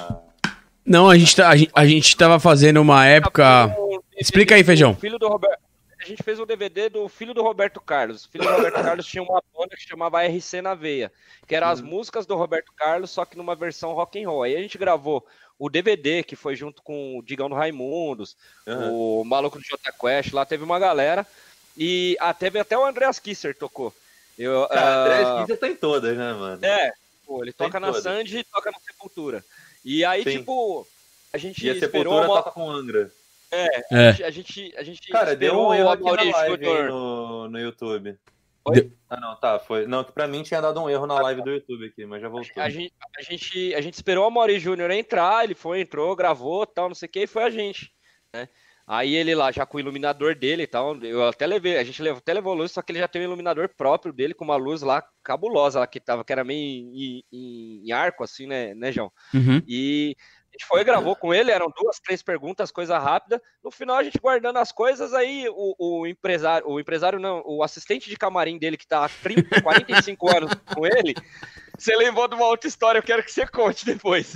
Não, a gente, tá- a, gente, a gente tava fazendo uma época. Explica aí, Feijão.
Filho do Roberto. A gente fez um DVD do filho do Roberto Carlos. O filho do Roberto Carlos tinha uma banda que chamava RC na Veia, que eram
Uhum.
as músicas do Roberto Carlos, só que numa versão rock and roll. Aí a gente gravou o DVD, que foi junto com o Digão do Raimundos,
Aham.
o Maluco do Jota Quest, lá teve uma galera. E ah, teve até o Andreas Kisser tocou. Eu,
Cara, André
ah,
Kisser tá em todas, né, mano?
é, pô, ele toca na
todas.
Sandy e toca na Sepultura. E aí,
Sim.
tipo, a gente
E a
esperou
Sepultura
uma...
toca com Angra.
É.
A gente, a gente
Cara, deu
esperou
um erro
a
na live no, no YouTube.
Deu-
Ah, não, tá. Foi. Não, que pra mim tinha dado um erro na live do YouTube aqui, mas já voltou.
A gente, a, gente, a gente esperou a Mauri Júnior entrar, ele foi, entrou, gravou, tal, não sei o que, e foi a gente, né? Aí ele lá, já com o iluminador dele e tal, eu até levei, a gente levou, até levou luz, só que ele já tem um iluminador próprio dele, com uma luz lá cabulosa, lá que tava, que era meio em, em- em arco, assim, né, né, João?
Uhum.
E a gente foi, gravou com ele, eram duas, três perguntas, coisa rápida. No final, a gente guardando as coisas, aí o, o empresário, o empresário não, o assistente de camarim dele, que tá há 30, 45 anos com ele, você lembrou de uma outra história, eu quero que você conte depois.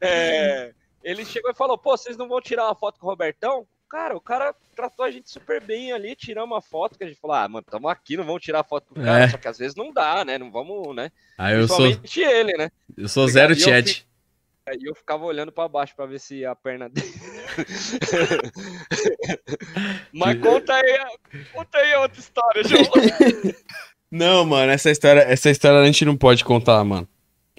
É, ele chegou e falou: pô, vocês não vão tirar uma foto com o Robertão? Cara, o cara tratou a gente super bem ali, tiramos uma foto, que a gente falou, ah, mano, tamo aqui, não vamos tirar foto com o cara,
É.
só que às vezes não dá, né? Não vamos, né?
Aí eu sou,
ele, né?
eu sou zero chat.
Aí eu ficava olhando pra baixo pra ver se a perna dele. Mas conta aí, conta aí outra história, João.
Não, mano, essa história, essa história a gente não pode contar, mano.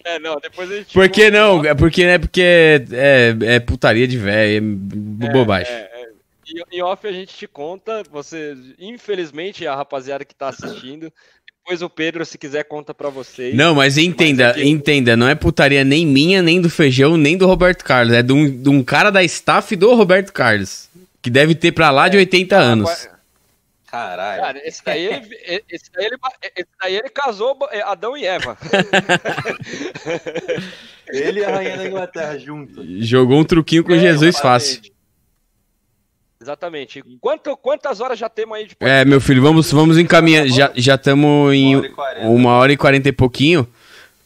É, não, depois a gente.
Por que não? É porque, né, porque é, é putaria de velho, é b- bobagem.
É, é. E em off a gente te conta, você, infelizmente, a rapaziada que tá assistindo, depois o Pedro, se quiser, conta pra vocês.
Não, mas entenda,
Mas aqui-
entenda, não é putaria nem minha, nem do Feijão, nem do Roberto Carlos. É de um, de um cara da staff do Roberto Carlos. Que deve ter pra lá de 80 anos.
Caralho.
Cara, esse daí ele, esse daí ele, esse daí ele casou é, Adão e Eva.
Ele e a Rainha da Inglaterra junto.
Jogou um truquinho com
É,
Jesus fácil.
Exatamente. Quanto, quantas horas já temos aí de
É, meu filho, vamos, vamos encaminhar. Já estamos em
Uma hora e quarenta.
e pouquinho.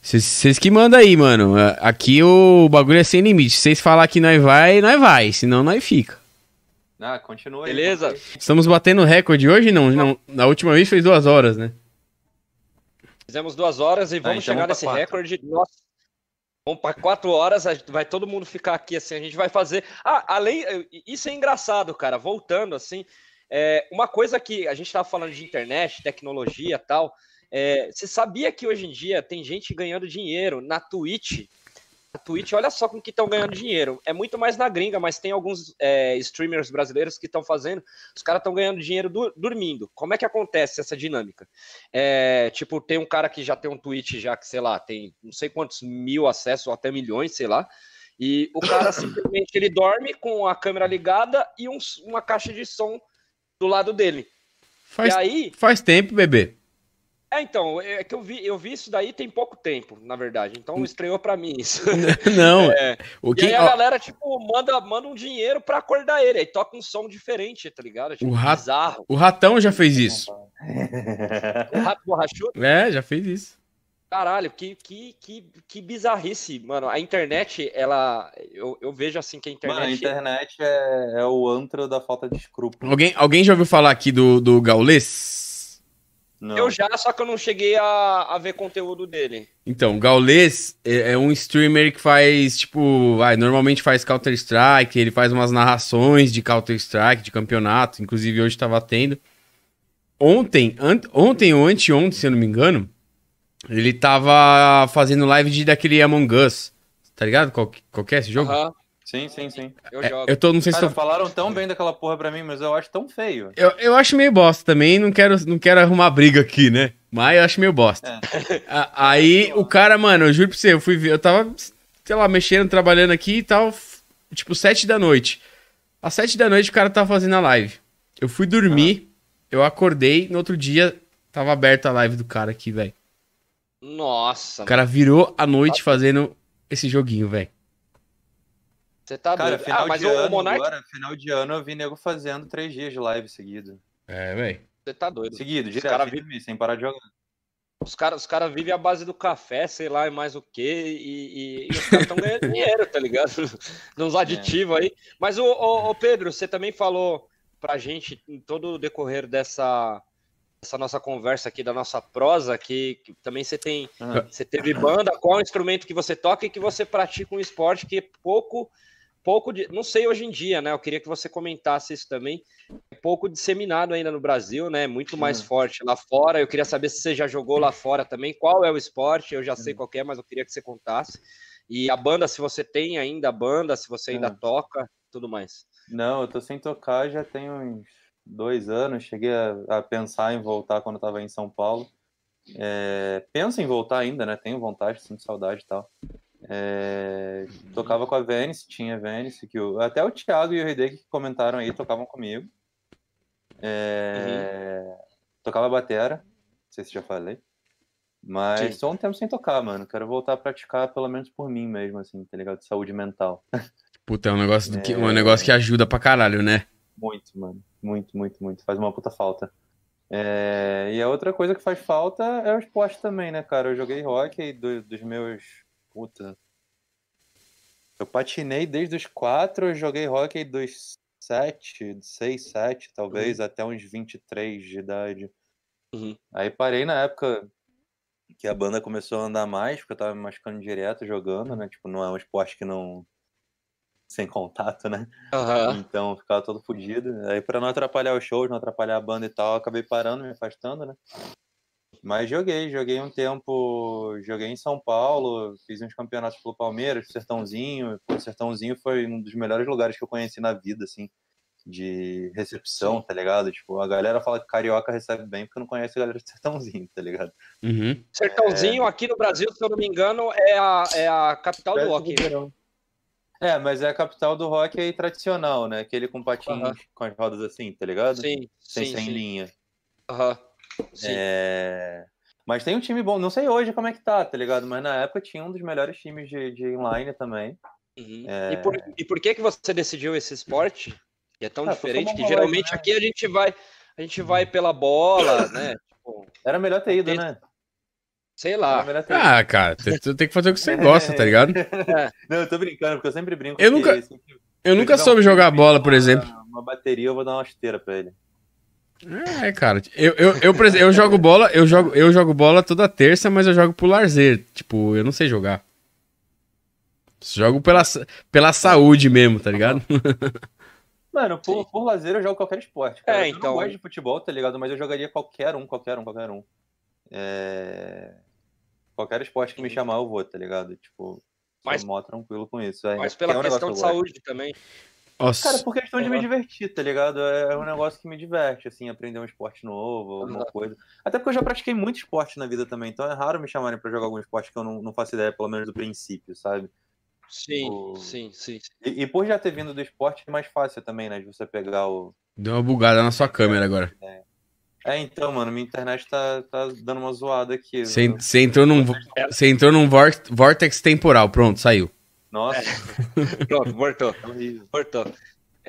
Vocês que mandam aí, mano. Aqui o bagulho é sem limite. Se vocês falar que nós vai, nós vai. Senão nós fica.
Ah, continua aí.
Beleza?
Estamos batendo recorde hoje? Não, não. Na última vez fez duas horas, né?
Fizemos duas horas e vamos
então
chegar
vamos
nesse
quatro.
recorde. Nossa, Vamos para quatro horas, vai todo mundo ficar aqui assim. A gente vai fazer. Ah, além. Isso é engraçado, cara. Voltando assim. é, uma coisa que a gente estava falando de internet, tecnologia tal. é, você sabia que hoje em dia tem gente ganhando dinheiro na Twitch? Twitch, olha só com que estão ganhando dinheiro. É muito mais na gringa, mas tem alguns é, streamers brasileiros que estão fazendo. Os caras estão ganhando dinheiro du- dormindo. Como é que acontece essa dinâmica? É, tipo, tem um cara que já tem um tweet, já que, sei lá, tem não sei quantos mil acessos, ou até milhões, sei lá. E o cara simplesmente ele dorme com a câmera ligada e um- uma caixa de som do lado dele.
Faz,
E aí,
faz tempo, bebê.
É então, é que eu vi, eu vi isso daí tem pouco tempo, na verdade. Então estreou pra mim isso.
Não.
É.
O
E
que,
aí a galera, tipo, manda, manda um dinheiro pra acordar ele. Aí toca um som diferente, tá ligado? Tipo,
O rato-
bizarro.
o ratão já fez isso.
O rato borrachudo.
É, já fez isso.
Caralho, que, que, que, que bizarrice, mano. A internet, ela. Eu, eu vejo assim que a internet.
Mano, a internet é, é o antro da falta de escrúpulo.
Alguém, alguém já ouviu falar aqui do, do Gaules?
Não.
Eu já, só que eu não cheguei a, a ver conteúdo dele.
Então, Gaules é, é um streamer que faz, tipo, vai, normalmente faz Counter-Strike, ele faz umas narrações de Counter-Strike, de campeonato, inclusive hoje tava tendo. Ontem, ontem ou anteontem, se eu não me engano, ele tava fazendo live de daquele Among Us, tá ligado? Qual, qual que é esse jogo?
Aham,
Sim, sim, sim.
eu
É,
jogo.
eu tô, não sei se
Cara,
tô...
falaram tão bem daquela porra pra mim, mas eu acho tão feio.
Eu, eu acho meio bosta também, não quero, não quero arrumar briga aqui, né? Mas eu acho meio bosta. A- Aí o cara, mano, eu juro pra você, eu fui ver, eu tava, sei lá, mexendo, trabalhando aqui e tal, tipo, sete da noite. Às sete da noite o cara tava fazendo a live. Eu fui dormir, eu acordei, no outro dia tava aberta a live do cara aqui, velho.
Nossa,
O cara virou a noite fazendo esse joguinho, velho.
Você tá
Cara,
doido.
final
Ah, mas
de
o, o
ano
Monark,
agora, final de ano eu vi nego fazendo três dias de live seguido.
É, velho.
você tá doido.
Seguido, direto,
cara
sem
vi-
dormir, sem parar de jogar.
Os caras os cara vivem à base do café, sei lá, e mais o quê, e, e- e os caras estão ganhando dinheiro, tá ligado? Nos aditivos aí. Mas, o, o, Pedro, você também falou pra gente, em todo o decorrer dessa, dessa nossa conversa aqui, da nossa prosa, que, que também você tem.
Ah.
Você teve banda, qual é o instrumento que você toca e que você pratica um esporte que é pouco. Pouco de. Não sei hoje em dia, né? Eu queria que você comentasse isso também. É pouco disseminado ainda no Brasil, né? Muito mais
Hum.
forte lá fora. Eu queria saber se você já jogou lá fora também. Qual é o esporte? Eu já sei qual que é, mas eu queria que você contasse. E a banda, se você tem ainda a banda, se você ainda
Hum.
toca, tudo mais.
Não, eu tô sem tocar já tem uns dois anos. Cheguei a, a pensar em voltar quando eu tava em São Paulo. É, penso em voltar ainda, né? Tenho vontade, sinto saudade e tal. É, tocava com a Venice, tinha Venice, que o- até o Thiago e o Hideki que comentaram aí tocavam comigo. É, Tocava batera, não sei se já falei. Mas
Sim.
só um tempo sem tocar, mano. Quero voltar a praticar, pelo menos por mim mesmo, assim, tá ligado? De saúde mental.
Puta, é um negócio, que,
É.
um negócio que ajuda pra caralho, né?
Muito, mano. Muito, muito, muito. Faz uma puta falta. É, E a outra coisa que faz falta é o esporte também, né, cara? Eu joguei hockey do- dos meus. Puta. Eu patinei desde os quatro, eu joguei hockey dos sete, seis, sete, talvez, até uns 23 de idade.
Uhum.
Aí parei na época que a banda começou a andar mais, porque eu tava me machucando direto jogando, né? Tipo, não é um esporte que não. sem contato, né?
Aham.
Então ficava todo fodido. Aí pra não atrapalhar os shows, não atrapalhar a banda e tal, acabei parando, me afastando, né? Mas joguei, joguei um tempo, joguei em São Paulo, fiz uns campeonatos pelo Palmeiras, Sertãozinho. Pô, Sertãozinho foi um dos melhores lugares que eu conheci na vida, assim, de recepção, tá ligado? Tipo, a galera fala que carioca recebe bem porque não conhece a galera de Sertãozinho, tá ligado?
Uhum.
Sertãozinho, aqui no Brasil, se eu não me engano, é a, é a capital do hockey.
É, mas é a capital do rock aí tradicional, né? Aquele com patins
Aham.
com as rodas assim, tá ligado?
Sim,
Sem,
sim,
sem
sim.
linha.
Aham. Sim.
É... Mas tem um time bom, não sei hoje como é que tá, tá ligado? Mas na época tinha um dos melhores times de, de inline também.
Uhum.
É.
E, por, e por que que você decidiu esse esporte? Que é tão
Ah,
diferente que geralmente
né?
aqui a gente vai a gente vai pela bola, né? Tipo,
Era melhor ter ido,
Tem-
né?
sei lá.
Ah, cara, tu tem que fazer o que você gosta, tá ligado?
Não, eu tô brincando, porque eu sempre brinco.
Eu nunca- Eu nunca soube jogar bola, por
dá
exemplo.
Uma bateria, eu vou dar uma esteira pra ele.
É, cara. Eu, eu, eu, exemplo, eu jogo bola, eu jogo, eu jogo bola toda terça, mas eu jogo pro lazer. Tipo, eu não sei jogar. Jogo pela, pela saúde mesmo, tá ligado?
Mano, por, por lazer eu jogo qualquer esporte. Cara.
É,
Eu
então-
não gosto de futebol, tá ligado? Mas eu jogaria qualquer um, qualquer um, qualquer um. É... Qualquer esporte que me chamar, eu vou, tá ligado? Tipo,
Mas-
sou mó tranquilo com isso. É,
Mas
é
pela
um negócio
questão
que
de
eu
saúde também.
Nossa.
Cara, por questão de me divertir, tá ligado? É é um negócio que me diverte, assim, aprender um esporte novo, alguma coisa. Até porque eu já pratiquei muito esporte na vida também, então é raro me chamarem pra jogar algum esporte que eu não, não faço ideia, pelo menos do princípio, sabe?
Sim,
O-
sim, sim.
E, e por já ter vindo do esporte, é mais fácil também, né? De você pegar o.
Deu uma bugada na sua câmera agora.
É, então, mano, minha internet tá, tá dando uma zoada aqui.
Você entrou num, você entrou num vor- vortex temporal. Pronto, saiu.
Nossa,
Pronto, voltou.
é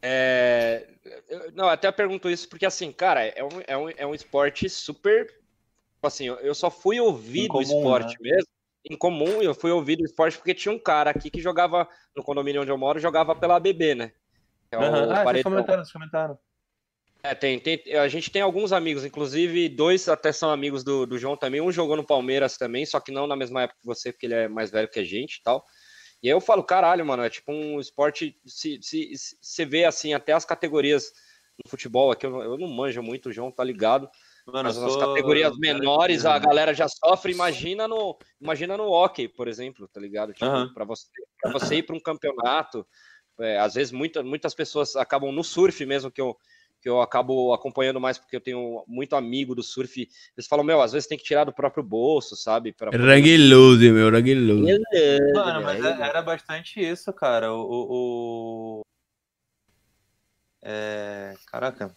é, eu- não, até pergunto isso porque, assim, cara, é um, é um, é um esporte super. Assim, eu- só fui ouvir do esporte mesmo. Incomum, eu fui ouvir do esporte porque tinha um cara aqui que jogava no condomínio onde eu moro, jogava pela ABB, né? É o
Aham. Ah, vocês comentaram, vocês comentaram.
É, tem, tem, a gente tem alguns amigos, inclusive dois até são amigos do, do João também. Um jogou no Palmeiras também, só que não na mesma época que você, porque ele é mais velho que a gente e tal. E aí eu falo, caralho, mano, é tipo um esporte. Se se- se você vê assim, até as categorias no futebol aqui, eu não, eu não manjo muito, o João tá ligado.
Mano,
Mas
eu
nas
sou-
categorias menores a galera já sofre. Imagina no, imagina no hockey, por exemplo, tá ligado? Tipo,
Aham.
pra você, pra você ir para um campeonato, é, às vezes muita, muitas pessoas acabam no surf mesmo, que eu, que eu acabo acompanhando mais porque eu tenho muito amigo do surf. Eles falam, meu, às vezes tem que tirar do próprio bolso, sabe? Pra
Ranguilude, meu, ranguilude.
Mano, mas é- era bastante isso, cara. O. o- o- É, Caraca.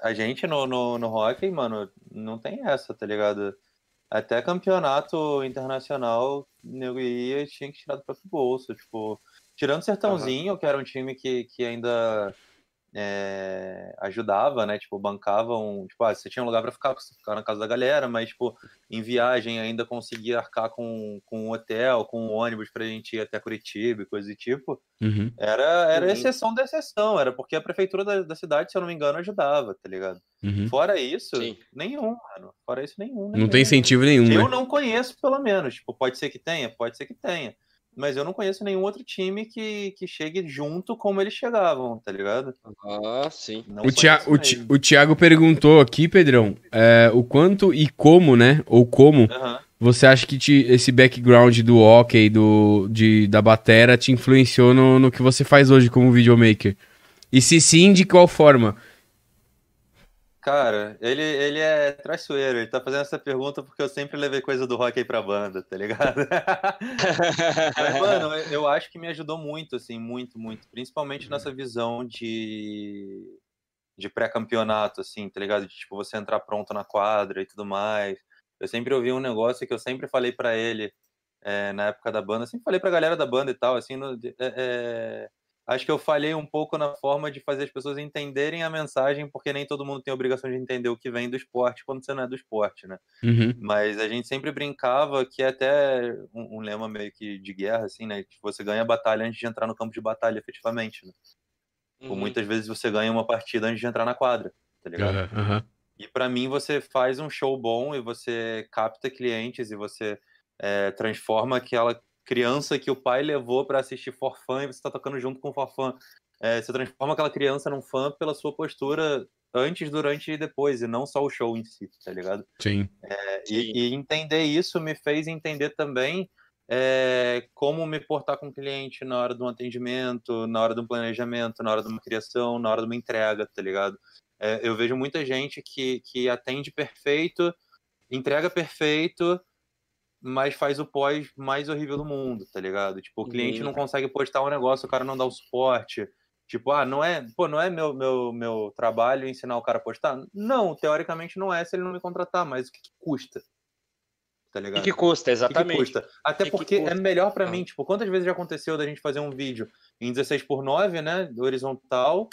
A gente no, no, no hockey, mano, não tem essa, tá ligado? Até campeonato internacional, nego ia e tinha que tirar do próprio bolso. Tipo, tirando Sertãozinho, que era um time que, que ainda é, ajudava, né? Tipo, bancavam. Tipo, ah, você tinha um lugar pra ficar, você ficava na casa da galera, mas, tipo, em viagem ainda conseguia arcar com, com um hotel, com um ônibus pra gente ir até Curitiba e coisa do tipo.
Uhum.
Era, era
Uhum.
exceção da exceção, era porque a prefeitura da, da cidade, se eu não me engano, ajudava, tá ligado?
Uhum.
Fora isso,
Sim.
nenhum, mano. Fora isso, nenhum.
Não
nenhum.
tem incentivo nenhum,
Eu
né?
não conheço, pelo menos. Tipo, pode ser que tenha, pode ser que tenha. Mas eu não conheço nenhum outro time que, que chegue junto como eles chegavam, tá ligado?
Ah, sim.
Não
O, Tia, o, o Thiago perguntou aqui, Pedrão, é, o quanto e como, né? Ou como
Aham.
você acha que te- esse background do hockey, do, de, da batera, te influenciou no, no que você faz hoje como videomaker? E se sim, de qual forma?
Cara, ele, ele é traiçoeiro, ele tá fazendo essa pergunta porque eu sempre levei coisa do hockey pra banda, tá ligado? Mas, mano, eu- eu acho que me ajudou muito, assim, muito, muito. Principalmente nessa visão de, de pré-campeonato, assim, tá ligado? De, tipo, você entrar pronto na quadra e tudo mais. Eu sempre ouvi um negócio que eu sempre falei pra ele é, na época da banda, sempre falei pra galera da banda e tal, assim, no- é, é, acho que eu falhei um pouco na forma de fazer as pessoas entenderem a mensagem, porque nem todo mundo tem a obrigação de entender o que vem do esporte quando você não é do esporte, né?
Uhum.
Mas a gente sempre brincava que é até um, um lema meio que de guerra, assim, né? Que você ganha a batalha antes de entrar no campo de batalha, efetivamente. Né? Por
Uhum.
muitas vezes você ganha uma partida antes de entrar na quadra, tá ligado?
Aham.
E pra mim você faz um show bom e você capta clientes e você é, transforma aquela criança que o pai levou pra assistir forfã e você tá tocando junto com o forfã. É, você transforma aquela criança num fã pela sua postura antes, durante e depois, e não só o show em si, tá ligado?
Sim.
É,
Sim.
E, e entender isso me fez entender também é, como me portar com o cliente na hora de um atendimento, na hora de um planejamento, na hora de uma criação, na hora de uma entrega, tá ligado? É, eu vejo muita gente que, que atende perfeito, entrega perfeito, mas faz o pós mais horrível do mundo, tá ligado? Tipo, o cliente não consegue postar um negócio, o cara não dá o suporte. Tipo, ah, não é, pô, não é meu, meu, meu trabalho ensinar o cara a postar? Não, teoricamente não é se ele não me contratar, mas o que, que custa? Tá
O
ligado?
que, que custa,
O que que
exatamente.
custa? Até
que que
porque
custa?
é melhor pra
Ah.
mim, tipo, quantas vezes já aconteceu da gente fazer um vídeo em 16 por 9, né, horizontal,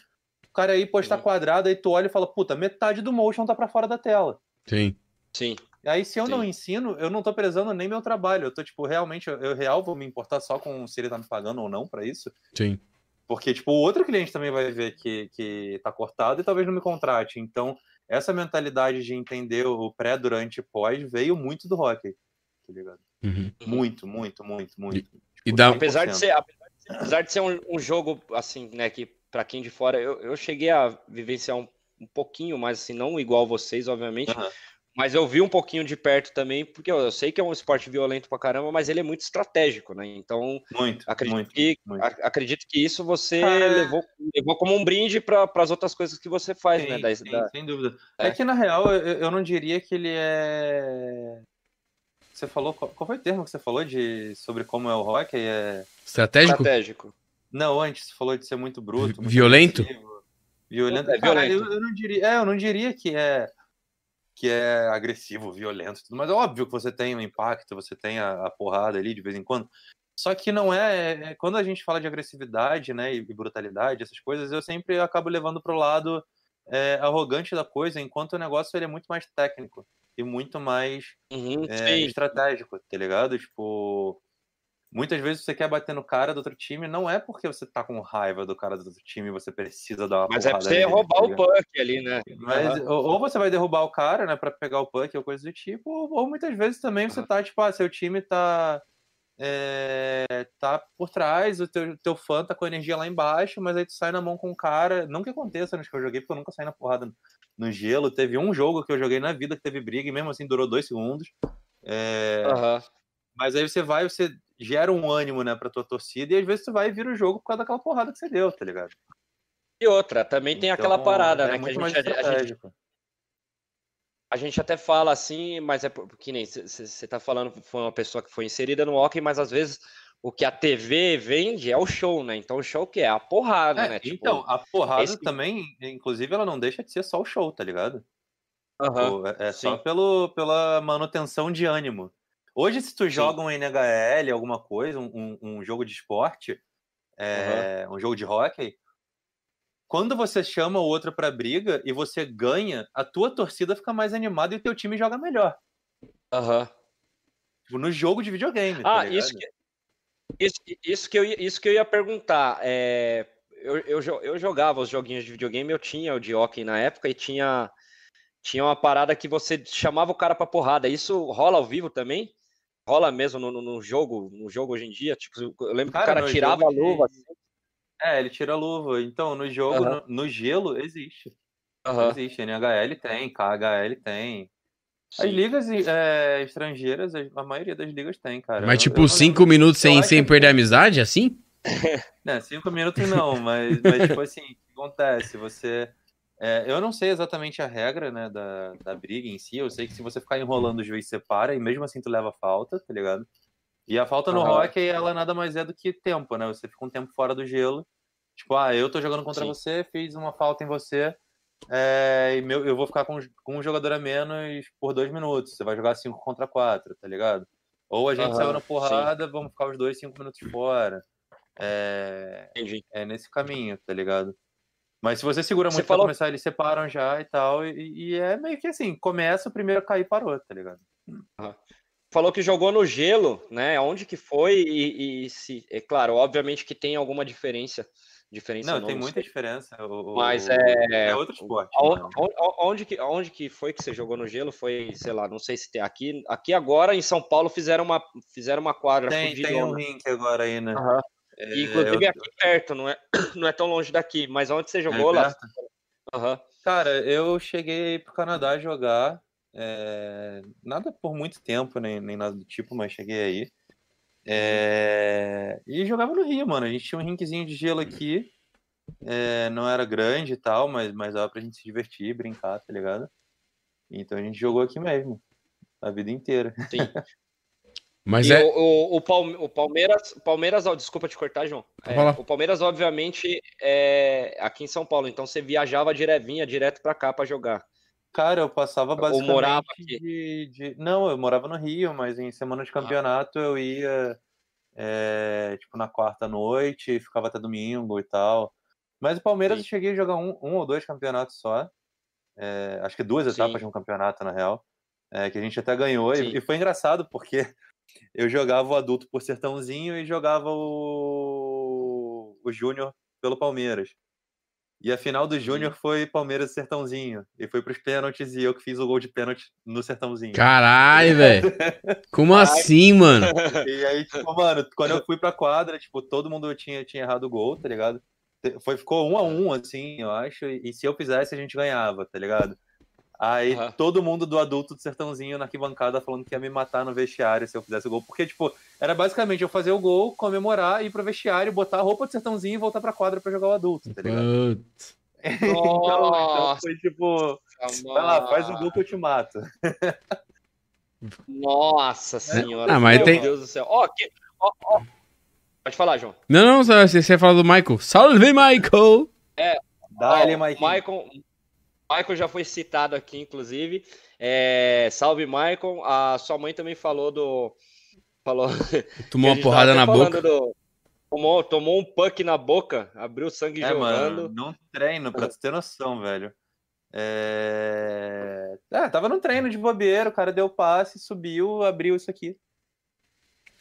o cara aí postar
Sim.
quadrado, aí tu olha e fala, puta, metade do motion tá pra fora da tela.
Sim.
Sim.
Aí se eu não
Sim.
ensino, eu não tô prezando nem meu trabalho. Eu tô, tipo, realmente, eu, eu real vou me importar só com se ele tá me pagando ou não pra isso.
Sim.
Porque, tipo, o outro cliente também vai ver que, que tá cortado e talvez não me contrate. Então, essa mentalidade de entender o pré, durante e pós veio muito do hockey. Tá ligado?
Uhum.
Muito, muito, muito, muito.
E dá,
Apesar de
100%.
ser, apesar de ser, apesar de ser um, um jogo, assim, né, que pra quem de fora, eu, eu cheguei a vivenciar um, um pouquinho, mas assim, não igual vocês, obviamente,
Aham.
Mas eu vi um pouquinho de perto também, porque eu, eu sei que é um esporte violento pra caramba, mas ele é muito estratégico, né? Então,
Muito,
acredito,
muito,
que,
muito.
a- acredito que isso você
Cara,
levou, levou como um brinde para as outras coisas que você faz, né?
Sim,
Da,
sim,
da-
sem dúvida.
É.
É. que, na real, eu, eu não diria que ele é... Você falou... Qual, qual foi o termo que você falou de, sobre como é o hockey? É...
estratégico?
estratégico.
Não, antes você falou de ser muito bruto. muito
Violento?
agressivo. Violento.
É,
Cara,
violento.
Eu, eu não diria, é, eu não diria que é que é agressivo, violento, tudo, mas é óbvio que você tem o impacto, você tem a, a porrada ali de vez em quando. Só que não é, é- quando a gente fala de agressividade, né, e, brutalidade, essas coisas, eu sempre acabo levando pro lado é, arrogante da coisa, enquanto o negócio ele é muito mais técnico e muito mais
Uhum,
é, estratégico, tá ligado? Tipo, muitas vezes você quer bater no cara do outro time, não é porque você tá com raiva do cara do outro time e você precisa dar uma
Mas é pra você roubar o puck ali, né?
Mas,
Aham.
ou, você vai derrubar o cara, né, pra pegar o puck ou coisa do tipo, ou, ou muitas vezes também você tá, tipo, ah, seu time tá. é, tá por trás, o teu, teu fã tá com a energia lá embaixo, mas aí tu sai na mão com o cara. Não que aconteça nos que eu joguei, porque eu nunca saí na porrada no gelo. Teve um jogo que eu joguei na vida que teve briga e mesmo assim durou dois segundos. É,
Aham.
Mas aí você vai, você gera um ânimo, né, pra tua torcida, e às vezes tu vai e vira o jogo por causa daquela porrada que você deu, tá ligado?
E outra, também tem aquela
Então,
parada,
é
né? Que a
muito
gente, a, gente, a gente até fala assim, mas é por- que nem você tá falando, foi uma pessoa que foi inserida no hockey, mas às vezes o que a TV vende é o show, né? Então o show que é a porrada,
É,
né? Tipo,
então, a porrada
esse-
também, inclusive, ela não deixa de ser só o show, tá ligado? Pô, é é só
sim.
pelo, pela manutenção de ânimo. Hoje, se tu
Sim.
joga um NHL, alguma coisa, um, um- jogo de esporte, é, um jogo de hockey, quando você chama o outro pra briga e você ganha, a tua torcida fica mais animada e o teu time joga melhor.
aham.
Tipo, no jogo de videogame. tá
Ah,
ligado?
isso que, isso, isso, que eu, ia- isso que eu ia perguntar. É, eu, eu, eu jogava os joguinhos de videogame, eu tinha o de hockey na época e tinha, tinha uma parada que você chamava o cara pra porrada. Isso rola ao vivo também? Rola mesmo no, no, no jogo, no jogo hoje em dia? Tipo, eu lembro que
Cara,
o cara tirava
jogo
a luva. assim.
É, ele tira a luva. Então, no jogo,
Aham.
no, no gelo, existe.
Aham,
Existe. NHL tem, KHL tem. As
sim.
ligas é, estrangeiras, a maioria das ligas tem, cara.
Mas
Eu- eu
tipo,
não
cinco
lembro-
minutos sem, sem
que-
perder a amizade, assim?
Né, cinco minutos não, mas, mas tipo assim, o que acontece? Você. É, eu não sei exatamente a regra, né, da, da briga em si. Eu sei que se você ficar enrolando, o juiz separa e mesmo assim tu leva falta, tá ligado? E a falta no
Aham.
hockey, ela nada mais é do que tempo, né? Você fica um tempo fora do gelo. Tipo, ah, eu tô jogando contra
Sim.
você, fiz uma falta em você, é, e meu, eu vou ficar com, com um jogador a menos por dois minutos. Você vai jogar cinco contra quatro, tá ligado? Ou a gente
Aham,
saiu na
sim.
porrada, vamos ficar os dois cinco minutos fora. É,
Entendi.
é nesse caminho, tá ligado? Mas se você segura
Você
muito
falou-
pra começar, eles separam já e tal. E, e é meio que assim, começa, o primeiro a cair parou, tá ligado?
Falou que jogou no gelo, né? Onde que foi e, e se. É claro, obviamente que tem alguma diferença. Diferença
Não,
não,
tem
não
muita
sei.
diferença. o-
Mas é-
É outro esporte.
Aonde,
mano.
aonde que, aonde que foi que você jogou no gelo? Foi, sei lá, não sei se tem aqui. Aqui agora em São Paulo fizeram uma, fizeram uma quadra
Tem, tem um
fudidona.
rink agora aí, né?
Aham.
É,
E, inclusive
eu-
aqui perto, não é, não é tão longe daqui. Mas onde você
é
jogou lá?
perto.
Aham.
Cara, eu cheguei pro Canadá jogar. é, nada por muito tempo, nem, nem nada do tipo, mas cheguei aí. É, e jogava no Rio, mano. A gente tinha um rinkzinho de gelo aqui. é, não era grande e tal, mas, mas dava pra gente se divertir, brincar, tá ligado? Então a gente jogou aqui mesmo. A vida inteira.
Sim.
Mas
e
é.
o, o, o Palme- o Palmeiras, o Palmeiras, ó, desculpa te cortar, João. É, o Palmeiras, obviamente, é aqui em São Paulo, então você viajava dire, vinha direto pra cá pra jogar.
Cara, eu passava
Ou
basicamente
morava aqui?
de, de- Não, eu morava no Rio, mas em semana de campeonato eu ia é, tipo na quarta noite, ficava até domingo e tal. Mas o Palmeiras
Sim.
eu cheguei a jogar um, um ou dois campeonatos só. É, acho que duas
Sim.
etapas de um campeonato, na real. é, que a gente até ganhou.
Sim.
E, e foi engraçado porque eu jogava o adulto por sertãozinho e jogava o, o júnior pelo Palmeiras. E a final do Júnior foi Palmeiras e Sertãozinho. E foi pros pênaltis e eu que fiz o gol de pênalti no Sertãozinho.
Caralho, velho. Como assim, mano?
E aí, tipo, mano, quando eu fui pra quadra, tipo, todo mundo tinha, tinha errado o gol, tá ligado? Foi, ficou um a um, assim, eu acho. E se eu fizesse, a gente ganhava, tá ligado? Aí
Aham.
todo mundo do adulto do sertãozinho na arquibancada falando que ia me matar no vestiário se eu fizesse o gol. Porque, tipo, era basicamente eu fazer o gol, comemorar, ir pro vestiário, botar a roupa do sertãozinho e voltar pra quadra pra jogar o adulto, tá ligado? Então, então foi tipo, vai lá, faz o gol que eu te mato.
Nossa senhora.
Ah, mas
meu
tem-
Deus do céu. Ó, aqui, ó, ó. Pode falar, João.
Não, não, você, você fala do Michael. Salve, Michael!
Dá ele, Mike.
Michael, Michael já foi citado aqui, inclusive. É, salve, Michael. A sua mãe também falou do. Falou.
Tomou uma porrada na boca.
do- tomou, tomou um puck na boca, abriu sangue
É, mano,
jogando.
não treino, pra tu ter noção, velho. É... é, tava no treino de bobeira, o cara deu passe, subiu, abriu isso aqui.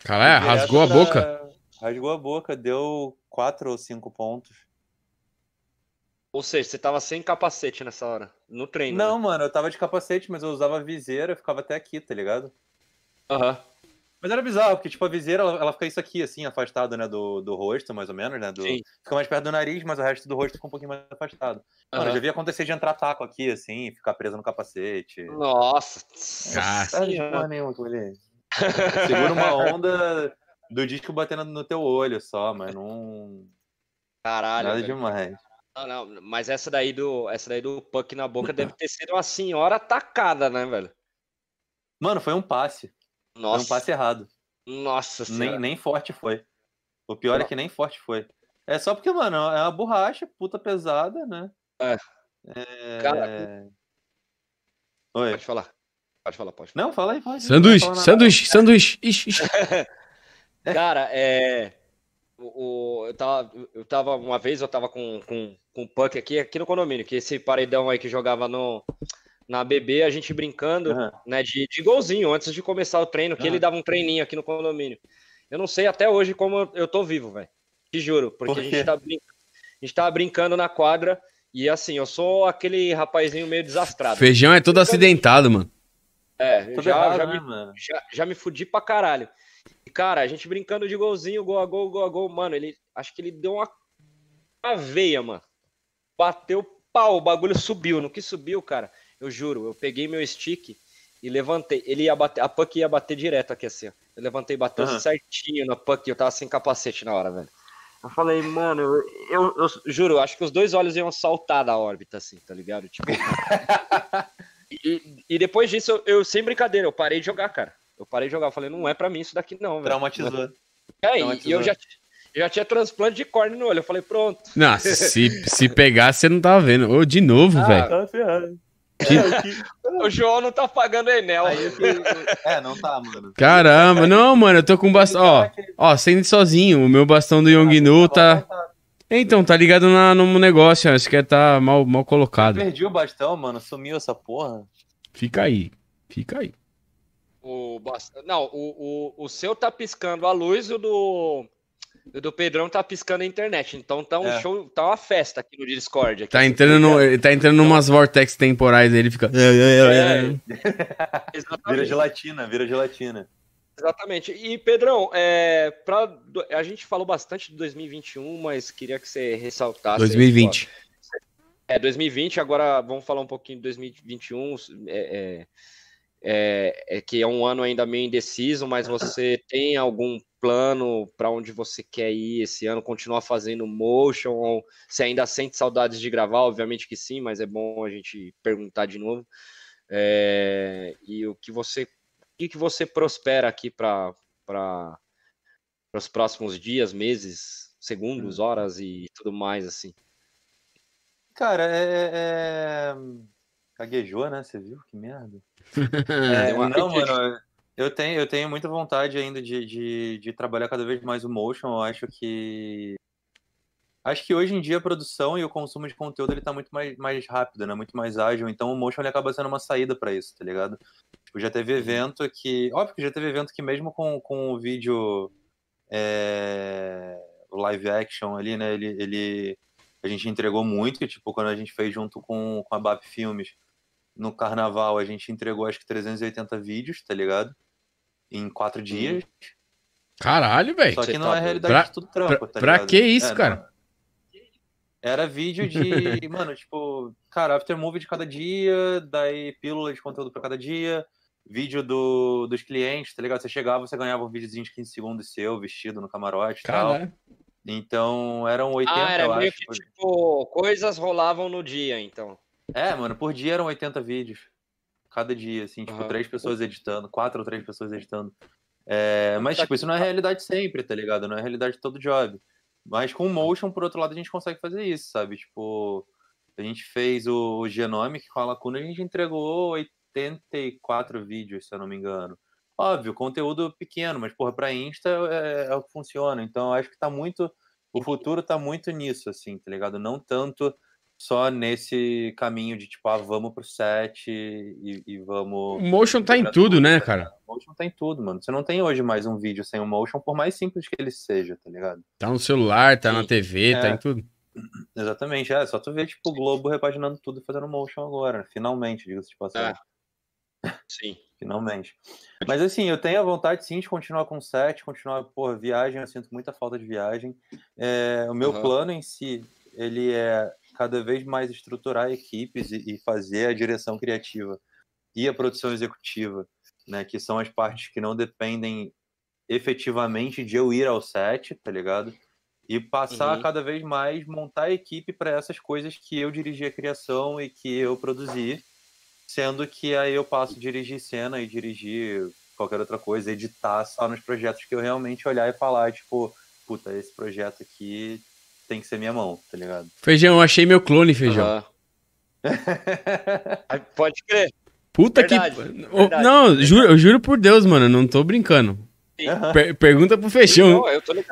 Caralho, rasgou a boca.
Rasgou a boca, deu quatro ou cinco pontos.
Ou seja, você tava sem capacete nessa hora, no treino.
Não,
né?
mano, eu tava de capacete, mas eu usava viseira, eu ficava até aqui, tá ligado?
Aham.
Mas era bizarro, porque, tipo, a viseira, ela, ela fica isso aqui, assim, afastada, né, do, do rosto, mais ou menos, né? Do,
Sim.
fica mais perto do nariz, mas o resto do rosto fica um pouquinho mais afastado. Mano,
aham.
eu já vi acontecer de entrar taco aqui, assim, ficar preso no capacete.
Nossa.
Ah,
Tá de porra nenhuma, ali. Segura uma onda do disco batendo no teu olho só, mas não.
Caralho.
Nada
velho.
demais.
Não, não, mas essa daí do, essa daí do puck na boca deve ter sido uma senhora atacada, né, velho?
Mano, foi um passe. Foi
Nossa.
um passe errado.
Nossa
Nem,
senhora.
nem forte foi. O pior é que nem forte foi. É só porque, mano, é uma borracha, puta pesada, né?
É.
É...
Cara,
Oi.
Pode falar. Pode falar, pode falar.
Não, fala aí, aí.
Sanduíche,
Não
sanduíche, sanduíche. Ixi, ixi.
Cara, é. O, o- eu, tava, eu tava. Uma vez eu tava com, com, com o Puck aqui, aqui no condomínio, que esse paredão aí que jogava no, na BB, a gente brincando,
Aham.
né, de, de golzinho, antes de começar o treino, que ele dava um treininho aqui no condomínio. Eu não sei até hoje como eu- tô vivo, velho. Te juro, porque
Por
a gente, tá brin... a gente tava brincando na quadra e assim, eu sou aquele rapazinho meio desastrado.
Feijão é todo acidentado, mano.
É, já,
errado,
já
né,
me
mano?
já, já me fudi pra caralho. Cara, a gente brincando de golzinho, gol a gol, gol a gol, mano, ele acho que ele deu uma, uma veia, mano. Bateu pau, o bagulho subiu. No que subiu, cara, eu juro, eu peguei meu stick e levantei. Ele ia bater, a puck ia bater direto aqui assim, ó. Eu levantei, bateu
Aham.
certinho na puck, eu tava sem capacete na hora, velho. Eu falei, mano, eu, eu, eu juro, acho que os dois olhos iam saltar da órbita, assim, tá ligado? Tipo. e, e depois disso, eu, eu, sem brincadeira, eu parei de jogar, cara. Eu parei de jogar. Eu falei, não é pra mim isso daqui, não, velho.
Traumatizou.
É, e-
Traumatizou.
e eu já, eu já tinha transplante de córnea no olho. Eu falei, pronto.
Não, se, se pegar, você não tava vendo. Ô, de novo,
Ah,
velho.
Tá ferrado.
O João não tá pagando Enel.
Aí eu fiquei- É, não tá, mano.
Caramba, não, mano, eu tô com bastão. Ó, ó, sendo sozinho. O meu bastão do Yongnu tá. Então, tá ligado na, no negócio. Acho que tá mal, mal colocado.
Perdi o bastão, mano. Sumiu essa porra.
Fica aí. Fica aí.
O Não, o, o, o seu tá piscando a luz e o do, o do Pedrão tá piscando a internet. Então tá um
É.
show, tá uma festa aqui no Discord. Aqui.
Tá entrando, no, ele tá entrando numas vortex temporais aí, ele fica.
É,
Vira
exatamente.
gelatina, vira gelatina.
Exatamente. E, Pedrão, é, pra, a gente falou bastante de 2021, mas queria que você ressaltasse. aí,
2020.
É, 2020, agora vamos falar um pouquinho de 2021, é, é, é, é que é um ano ainda meio indeciso, mas você tem algum plano para onde você quer ir esse ano? Continuar fazendo motion? Ou você ainda sente saudades de gravar? Obviamente que sim, mas é bom a gente perguntar de novo. É, e o que você, o que, que você prospera aqui para os próximos dias, meses, segundos, horas e tudo mais assim?
Cara, é. é... Gaguejou, né? Você viu? Que merda.
É,
É, não, mano, eu tenho, eu tenho muita vontade ainda de, de, de trabalhar cada vez mais o motion. Eu acho que. Acho que hoje em dia a produção e o consumo de conteúdo ele tá muito mais, mais rápido, né? Muito mais ágil. Então o motion ele acaba sendo uma saída para isso, tá ligado? Tipo, já teve evento que. Óbvio que já teve evento que mesmo com, com o vídeo é, live action ali, né? Ele, ele, a gente entregou muito, tipo, quando a gente fez junto com, com a BAP Filmes no carnaval, a gente entregou acho que 380 vídeos, tá ligado? Em quatro dias.
Caralho, velho.
Só que não
tá
é realidade
Pra-
de tudo trampo, tá
pra
ligado?
que isso,
É, não-
cara?
Era vídeo de, mano, tipo, cara, aftermovie de cada dia, daí pílula de conteúdo pra cada dia, vídeo do, dos clientes, tá ligado? Você chegava, você ganhava um videozinho de 15 segundos seu, vestido no camarote e tal. Então, eram 80,
Ah, era
eu
meio
acho.
que tipo, coisas rolavam no dia, então.
É, mano, por dia eram 80 vídeos. Cada dia, assim, tipo,
Aham.
três pessoas editando, quatro ou três pessoas editando. É, mas,
Tá
tipo, isso não é realidade sempre, tá ligado? Não é realidade de todo job. Mas com o Motion, por outro lado, a gente consegue fazer isso, sabe? Tipo, a gente fez o Genomic com a Lacuna, a gente entregou 84 vídeos, se eu não me engano. Óbvio, conteúdo pequeno, mas, porra, pra Insta é, é o que funciona. Então, eu acho que tá muito. O futuro tá muito nisso, assim, tá ligado? Não tanto só nesse caminho de tipo, ah, vamos pro set e, e
O
vamos.
motion tá em tudo, né, cara?
O motion tá em tudo, mano. Você não tem hoje mais um vídeo sem o motion, por mais simples que ele seja, tá ligado?
Tá no celular, tá na
Sim.
TV, tá
É.
em tudo.
Exatamente, é só tu ver, tipo, o Globo repaginando tudo e fazendo motion agora. Finalmente, diga-se de passagem.
Sim.
Finalmente. Mas assim, eu tenho a vontade sim de continuar com o set, continuar, porra, viagem, eu sinto muita falta de viagem. É, o meu
Aham.
plano em si, ele é cada vez mais estruturar equipes e, e fazer a direção criativa e a produção executiva, né, que são as partes que não dependem efetivamente de eu ir ao set, tá ligado? E passar
Uhum.
cada vez mais montar a equipe para essas coisas que eu dirigi a criação e que eu produzi Sendo que aí eu passo a dirigir cena e dirigir qualquer outra coisa, editar só nos projetos que eu realmente olhar e falar, tipo, puta, esse projeto aqui tem que ser minha mão, tá ligado?
Feijão, eu achei meu clone, feijão.
Ah, Pode crer.
Puta
Verdade,
que.
verdade.
não, juro, eu juro por Deus, mano, não tô brincando.
Sim.
Per- pergunta pro feijão.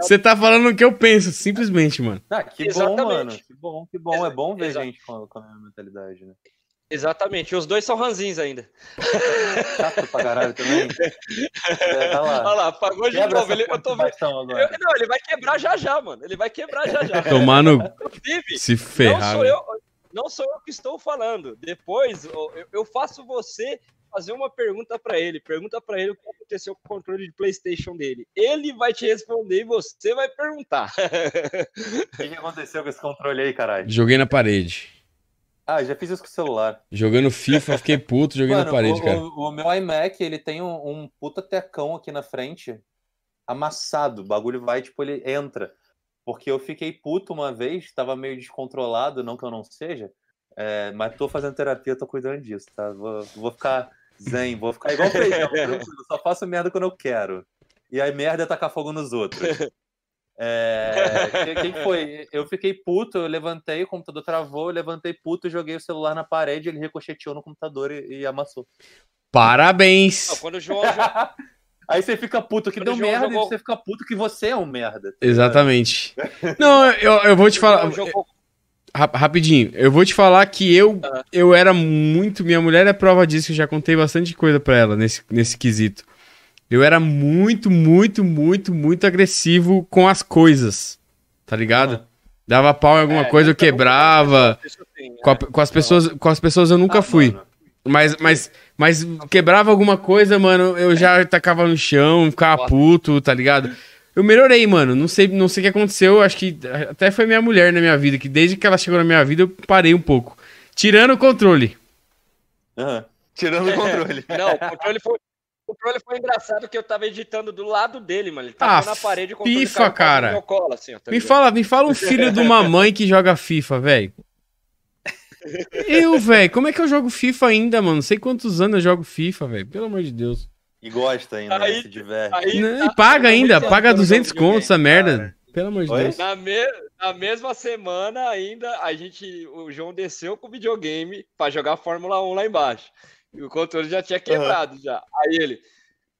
Você tá falando o que eu penso, simplesmente, mano.
Ah, que
Exatamente.
bom, mano. Que bom, que bom. É bom ver
Exa-
gente com, com a mesma mentalidade, né?
Exatamente. Os dois são ranzins ainda.
Chato pra caralho também. É, tá lá.
Olha lá, apagou de
Quebra
novo. Ele, eu tô
agora.
Eu- não, ele vai quebrar já já, mano. Ele vai quebrar já já.
Tomar no.
Inclusive,
Se
não
ferrar.
sou
velho.
eu, não sou eu que estou falando. Depois eu, eu faço você fazer uma pergunta pra ele. Pergunta pra ele o que aconteceu com o controle de PlayStation dele. Ele vai te responder e você vai perguntar.
O que, que aconteceu com esse controle aí, caralho?
Joguei na parede.
Ah, já fiz isso com o celular.
Jogando FIFA, fiquei puto, joguei na parede,
o,
cara.
o- o meu iMac, ele tem um, um puta tecão aqui na frente, amassado. O bagulho vai, tipo, ele entra. Porque eu fiquei puto uma vez, tava meio descontrolado, não que eu não seja, é, mas tô fazendo terapia, tô cuidando disso, tá? Vou, vou ficar zen, vou ficar igual feijão, só faço merda quando eu quero. E aí merda é tacar fogo nos outros. É, que- quem foi? Eu fiquei puto, eu levantei, o computador travou, eu levantei puto, joguei o celular na parede, ele ricocheteou no computador e, e amassou.
Não,
Parabéns!
quando o João. jo-
Aí você fica puto que
Quando
deu merda
jogou-
e você fica puto que você é um merda. tá?
Exatamente. Não, eu, eu vou te falar.
jogou-
Ra- Rapidinho, eu vou te falar que eu,
Ah.
eu era muito. Minha mulher é prova disso, eu já contei bastante coisa pra ela nesse, nesse quesito. Eu era muito, muito, muito, muito agressivo com as coisas. Tá ligado?
Ah.
Dava pau em alguma
É,
coisa, eu quebrava.
assim,
Com, a-
né?
com as pessoas, com as pessoas eu nunca
Ah,
fui.
mano.
Mas, mas, mas quebrava alguma coisa, mano, eu já tacava no chão, ficava puto, tá ligado? Eu melhorei, mano. Não sei, não sei o que aconteceu. Acho que até foi minha mulher na minha vida, que desde que ela chegou na minha vida eu parei um pouco. Tirando o controle.
Aham. Tirando o controle.
Não, o controle foi. O controle foi engraçado que eu tava editando do lado dele, mano. Ele
Ah,
tava na parede e o controle
FIFA, cara.
no meu colo, assim, tá
Me fala, me fala um filho de uma mãe que joga FIFA, velho. Eu, velho, como é que eu jogo FIFA ainda, mano? Não sei quantos anos eu jogo FIFA, velho. Pelo amor de Deus.
E gosta ainda, né?
Aí-
se diverte.
Aí,
Né,
tá-
E paga ainda, paga
tempo
200
que eu não jogo
contos essa merda. Pelo amor de
Oi?
Deus.
Na, me- na mesma semana ainda, a gente, o João desceu com o videogame pra jogar Fórmula 1 lá embaixo. E o controle já tinha quebrado já. Aí ele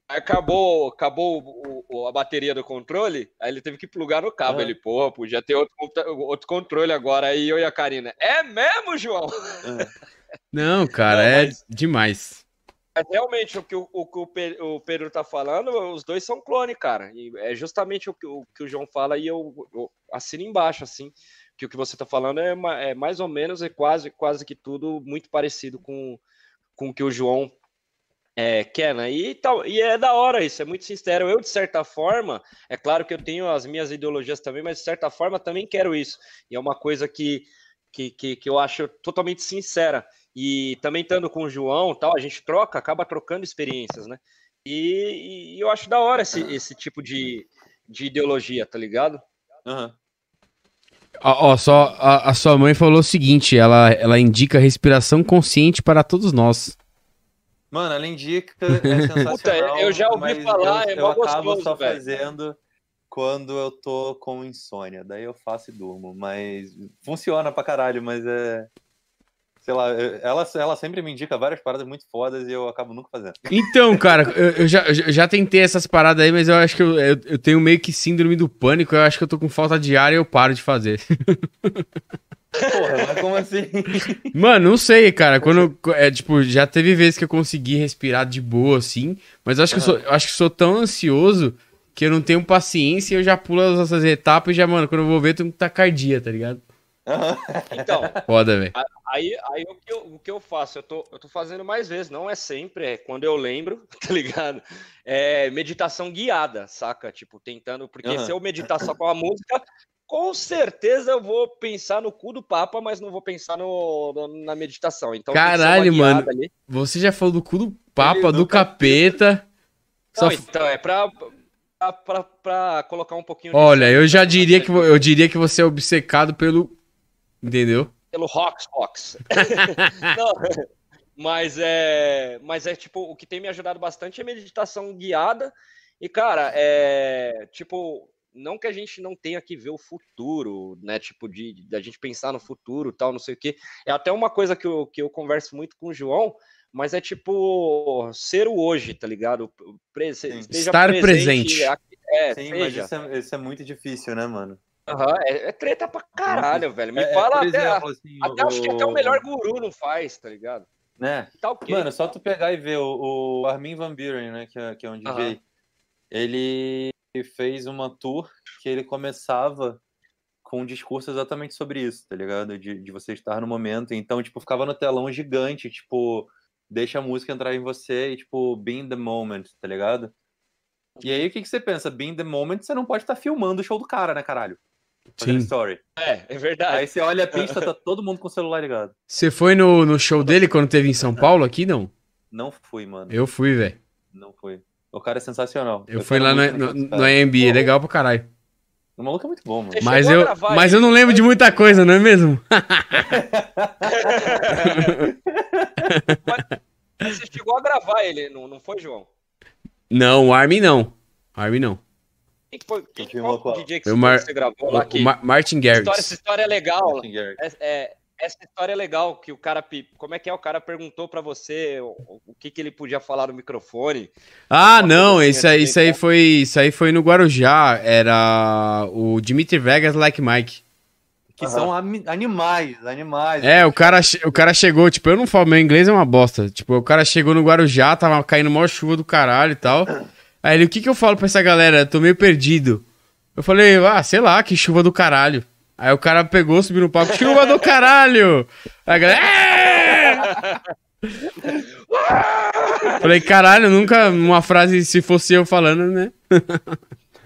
acabou, acabou o- o- a bateria do controle, aí ele teve que plugar no cabo.
Ah.
Ele, porra, podia ter outro, outro controle agora. Aí eu e a Karina, é mesmo, João?
Ah,
Não, cara,
Não,
é
mas-
demais.
Mas realmente, o que o, o, o Pe- o Pedro tá falando, os dois são clone, cara. E é justamente o que o, que o João fala e eu, eu assino embaixo, assim. que o que você está falando é, é mais ou menos, é quase, quase que tudo muito parecido com, com o que o João é, quer, né? E, tal, e é da hora isso, é muito sincero. Eu, de certa forma, é claro que eu tenho as minhas ideologias também, mas de certa forma também quero isso. E é uma coisa que, que, que, que eu acho totalmente sincera. E também estando com o João, tal, a gente troca, acaba trocando experiências, né? E, e eu acho da hora esse, esse tipo de, de ideologia, tá ligado?
Aham.
Ó, ó, só a, a sua mãe falou o seguinte: ela, ela indica respiração consciente para todos nós.
Mano, ela indica, é sensacional.
eu já ouvi
mas
falar,
eu,
é
eu acabo
gostoso,
só
velho.
fazendo quando eu tô com insônia. Daí eu faço e durmo. Mas funciona pra caralho, mas é. Sei lá, ela, ela sempre me indica várias paradas muito fodas e eu acabo nunca fazendo.
Então, cara, eu, eu já, eu já tentei essas paradas aí, mas eu acho que eu, eu, eu tenho meio que síndrome do pânico. Eu acho que eu tô com falta de ar e eu paro de fazer.
Porra, mas como assim?
Mano, não sei, cara. Quando. É, tipo, já teve vezes que eu consegui respirar de boa, assim. Mas eu acho que, eu, sou, acho que sou tão ansioso que eu não tenho paciência e eu já pulo essas etapas e já, mano, quando eu vou ver, eu tenho tacardia, tá ligado?
Então,
Foda, velho.
Aí, aí o, que eu, o que eu faço? Eu tô, eu tô fazendo mais vezes, não é sempre, é quando eu lembro, tá ligado? É meditação guiada, saca? Tipo, tentando, porque
Aham.
se eu meditar só com a música, com certeza eu vou pensar no cu do Papa, mas não vou pensar no, no- na meditação. Então,
Caralho, mano.
ali.
Você já falou do cu do Papa,
do
do capeta. Só
Não, então, é pra, pra, pra, pra colocar um pouquinho de
Olha, eu já diria que eu diria que você é obcecado pelo. Entendeu?
Pelo Rox Fox. Mas é, mas é tipo, o que tem me ajudado bastante é meditação guiada. E cara, é tipo, não que a gente não tenha que ver o futuro, né? Tipo, de da gente pensar no futuro, tal, não sei o quê. É até uma coisa que eu, que eu converso muito com o João, mas é tipo ser o hoje, tá ligado? Pre-
Estar presente.
aqui- É,
Sim, mas
seja.
isso é, isso é muito difícil, né, mano?
Aham, é, é treta pra caralho, velho. Me
É, é,
fala
por
até.
exemplo, assim,
até acho que até o melhor guru não faz, tá ligado?
Né?
Tá ok.
Mano, só tu pegar e ver o, o Armin Van Buren, né, que é, que é um DJ, ele fez uma tour que ele começava com um discurso exatamente sobre isso, tá ligado? De, de você estar no momento. Então, tipo, ficava no telão gigante, tipo, deixa a música entrar em você e, tipo, be in the moment, tá ligado? E aí, o que, que você pensa? Be in the moment, você não pode estar filmando o show do cara, né, caralho?
Sim.
story.
É, é verdade.
Aí você olha a pista, tá todo mundo com o celular ligado.
Você foi no, no show dele quando teve em São Paulo aqui? Não.
Não fui, mano.
Eu fui, velho.
Não fui. O cara é sensacional.
Eu fui
quero
lá no. AMB, é legal pra caralho.
O maluco é muito bom, mano.
Você
Mas eu, mas eu não lembro de muita coisa, não é mesmo?
Mas Você chegou a gravar ele, não, não foi, João?
Não, o Armin não. Armin não.
Quem que foi? Quem,
filmou
qual
qual?
DJ que você,
Mar-
você gravou lá?
o
Que...
Ma- Martin
história, essa
Garrix.
história é legal.
Garrix.
É, é- essa história é legal, que o cara. Como é que é? O cara perguntou pra você o, o que, que ele podia falar no microfone.
Ah, não,
assim,
isso aí,
assim,
isso aí
né?
foi, isso aí foi no Guarujá, era o Dimitri Vegas Like Mike.
Que são ami- animais, animais.
É, o cara, o cara chegou, tipo, eu não falo, meu inglês é uma bosta. Tipo, o cara chegou no Guarujá, tava caindo maior chuva do caralho e tal. Aí ele, o que que eu falo pra essa galera? Eu tô meio perdido. Eu falei, ah, sei lá, que chuva do caralho. Aí o cara pegou, subiu no palco, chuva do caralho! Aí a galera, "É!" Falei, caralho, nunca uma frase, se fosse eu falando, né?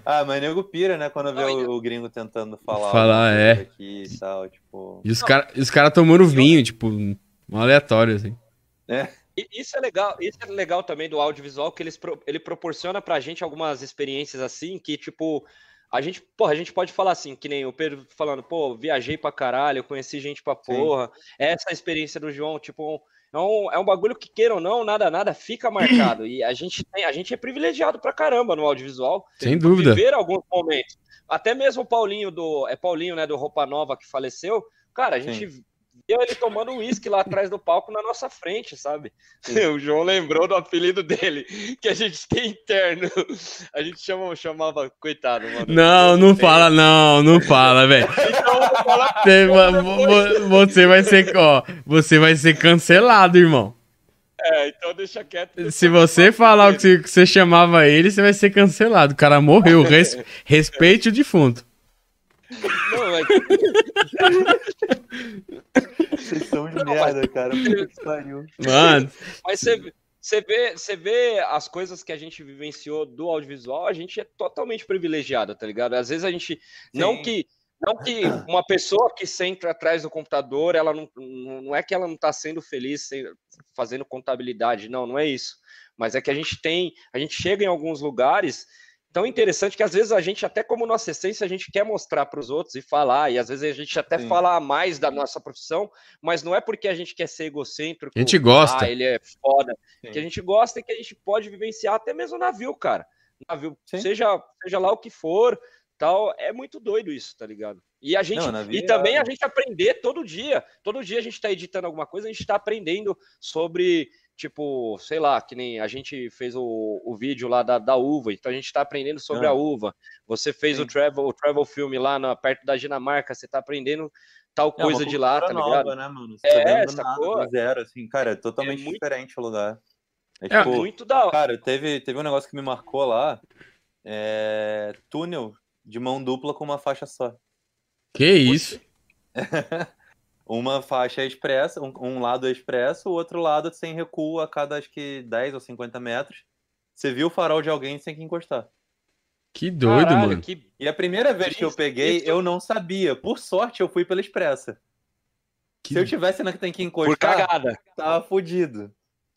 Ah, mas nego pira, né? Quando vê o, o gringo tentando falar.
Falar, é.
Aqui e tal, tipo.
E os caras os cara tomando vinho, tipo, um aleatório, assim.
E isso é legal, isso é legal também do audiovisual, que eles, ele proporciona pra gente algumas experiências assim, que tipo, a gente, porra, a gente pode falar assim, que nem o Pedro falando, pô, viajei pra caralho, conheci gente pra porra. Essa experiência do João, tipo, é um, é um bagulho que queira ou não, nada, nada, fica marcado. E a gente tem, a gente é privilegiado pra caramba no audiovisual.
Sem dúvida.
Viver alguns momentos. Até mesmo o Paulinho do, é Paulinho, né, do Roupa Nova que faleceu, cara, a gente viu ele tomando uísque lá atrás do palco na nossa frente, sabe? O João lembrou do apelido dele, que a gente tem interno. A gente chama, chamava, coitado, mano.
Não, não fala, não, não fala, velho.
Então, eu
Você, va- vo- você vai ser, ó, você vai ser cancelado, irmão.
É, então deixa quieto.
Se você falar o que você, que você chamava ele, você vai ser cancelado. O cara morreu. Res- respeite o defunto.
Não, mas
Vocês são de merda, cara. Puta que pariu.
Mano,
Mas você, você, vê, você vê as coisas que a gente vivenciou do audiovisual, a gente é totalmente privilegiado, tá ligado? Às vezes a gente. Não
Sim.
que. Não que uma pessoa que senta atrás do computador, ela não, não não é que ela não está sendo feliz fazendo contabilidade, não, não é isso. Mas é que a gente tem, a gente chega em alguns lugares tão interessante que às vezes a gente, até como nossa essência, a gente quer mostrar para os outros e falar, e às vezes a gente até
Sim.
fala mais da nossa profissão, mas não é porque a gente quer ser egocêntrico.
A gente gosta.
Ah, ele é foda.
Sim.
Que a gente gosta e que a gente pode vivenciar até mesmo navio, cara. Navio,
Sim.
seja, seja lá o que for, tal, é muito doido isso, tá ligado? E a gente
Não,
e também
é-
a gente aprender todo dia. Todo dia a gente tá editando alguma coisa, a gente tá aprendendo sobre, tipo, sei lá, que nem a gente fez o, o vídeo lá da, da uva, então a gente tá aprendendo sobre
Ah.
a uva. Você fez o
Sim.
travel, o travel filme lá na, perto da Dinamarca, você tá aprendendo tal
É
coisa de lá, tá
cultura
ligado?
nova, né, mano? Você
É,
tá nada, zero, assim, cara, é totalmente
muito-
diferente o lugar. É,
É,
tipo,
Muito da hora.
cara, teve, teve um negócio que me marcou lá, é, túnel de mão dupla com uma faixa só.
que isso?
Uma faixa é expressa, um, um lado é expresso, o outro lado sem recuo a cada, acho que 10 ou 50 metros. Você viu o farol de alguém sem que encostar.
Que doido,
Caralho,
mano.
que
E a primeira vez que eu peguei,
isso.
eu não sabia. Por sorte, eu fui pela expressa.
Que-
Se eu tivesse na que tem que
por
encostar,
cagada.
tava fudido.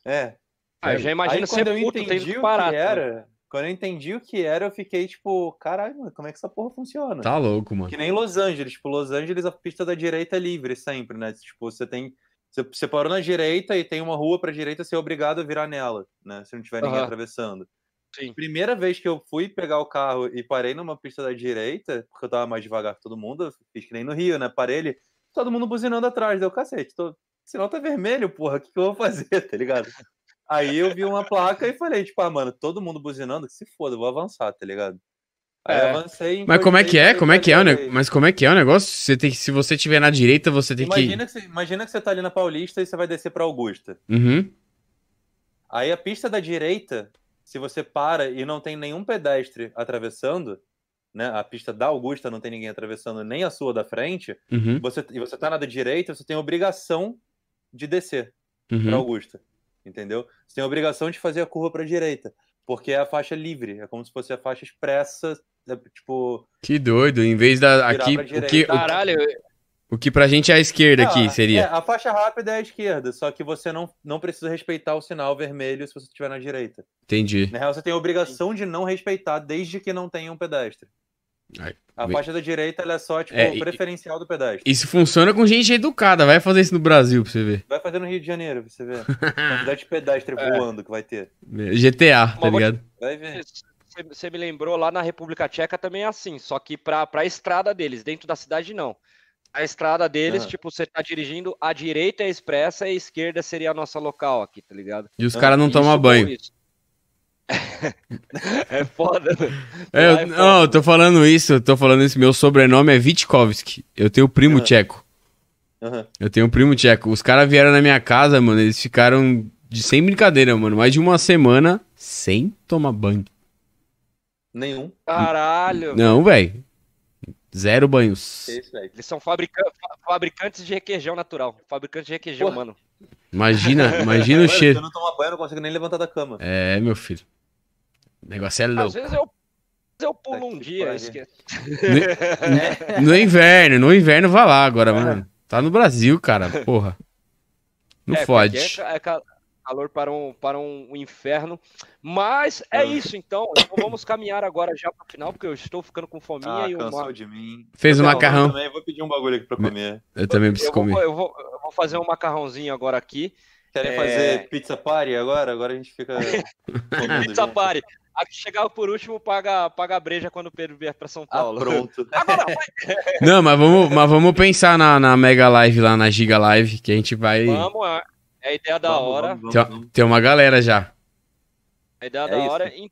É.
Ah, eu já imagino
Aí
ser
quando eu
puto,
entendi o que era, quando eu entendi o que era, eu fiquei tipo, caralho, mano, como é que essa porra funciona?
Tá louco, mano.
Que nem Los Angeles, tipo, Los Angeles a pista da direita é livre sempre, né? Tipo, você tem você, parou na direita e tem uma rua pra direita, você é obrigado a virar nela, né? Se não tiver ninguém
Aham.
atravessando.
Sim.
Primeira vez que eu fui pegar o carro e parei numa pista da direita, porque eu tava mais devagar que todo mundo, eu fiz que nem no Rio, né? Parei ele, todo mundo buzinando atrás, deu cacete, tô... sinal tá vermelho, porra, o que, que eu vou fazer, tá ligado? Aí eu vi uma placa e falei, tipo, ah, mano, todo mundo buzinando, que se foda, eu vou avançar, tá ligado? Aí
É.
avancei.
Mas como é que é? Como é que é o? Mas como é que é o negócio? Você tem que, se você tiver na direita, você tem
Imagina que... você, imagina que você tá ali na Paulista e você vai descer pra Augusta.
que. Uhum.
Aí a pista da direita, se você para e não tem nenhum pedestre atravessando, né? A pista da Augusta não tem ninguém atravessando, nem a sua da frente,
Uhum.
você, e você tá na da direita, você tem obrigação de descer pra
Uhum.
Augusta. Entendeu? Você tem a obrigação de fazer a curva pra direita. Porque é a faixa livre. É como se fosse a faixa expressa. Tipo.
Que doido. Em vez da. Aqui, o que,
Caralho,
o que pra gente é a esquerda aqui seria.
é, a faixa rápida é a esquerda, só que você não, não precisa respeitar o sinal vermelho se você estiver na direita.
Entendi.
Na real, você tem a obrigação de não respeitar desde que não tenha um pedestre. A faixa da direita ela é só, tipo,
É,
preferencial do pedestre.
Isso funciona com gente educada. Vai fazer isso no Brasil pra você ver.
Vai fazer no Rio de Janeiro, pra você ver. A quantidade de pedestre
É.
voando que vai ter.
GTA, tá ligado?
Vai ver.
Você- me lembrou lá na República Tcheca também é assim, só que pra, pra estrada deles, dentro da cidade não. A estrada deles, tipo, você tá dirigindo, a direita é expressa e a esquerda seria a nossa local aqui, tá ligado?
E os caras não tomam banho.
isso. é foda. né?
É, eu,
é
não,
foda.
eu tô falando isso, eu tô falando isso. Meu sobrenome é Vitkovski. Eu tenho primo
Ah.
tcheco.
Aham.
Eu tenho um primo tcheco. Os caras vieram na minha casa, mano. Eles ficaram de sem brincadeira, mano. Mais de uma semana sem tomar banho.
Nenhum.
Caralho.
Não, velho. Zero banhos.
Isso.
Eles são fabrica- fa- fabricantes de requeijão natural. Fabricantes de requeijão,
Porra.
mano.
Imagina, imagina o
Mano, Se
cheiro.
eu não tomar banho, eu não consigo nem levantar da cama.
É, meu filho. O negócio é
Às
louco.
vezes eu, eu pulo um dia, eu esqueço.
No inverno, no inverno vai lá agora, mano. Tá no Brasil, cara. Porra. Não
É,
fode.
É, é ca- calor para um, para um, um inferno. Mas é
Ah.
isso, então. Então vamos caminhar agora já para o final, porque eu estou ficando com fominha
Ah,
e
cansou
uma...
de mim.
Fez o
Eu
macarrão.
Também, vou pedir um bagulho aqui pra comer.
Eu também preciso
eu, vou,
comer.
eu, vou, eu vou fazer um macarrãozinho agora aqui.
Querem
É.
fazer pizza party agora? Agora a gente fica
Pizza. Party. A que chegar por último paga, paga a breja quando o Pedro vier para São
Ah,
Paulo.
pronto.
Agora, vai.
Não, mas vamos, mas vamos pensar na, na Mega Live lá, na Giga Live, que a gente vai.
vamos, é é a ideia da
Vamos,
hora.
vamos,
Tem,
vamos,
tem uma galera já.
A ideia
É
da
isso.
hora. En-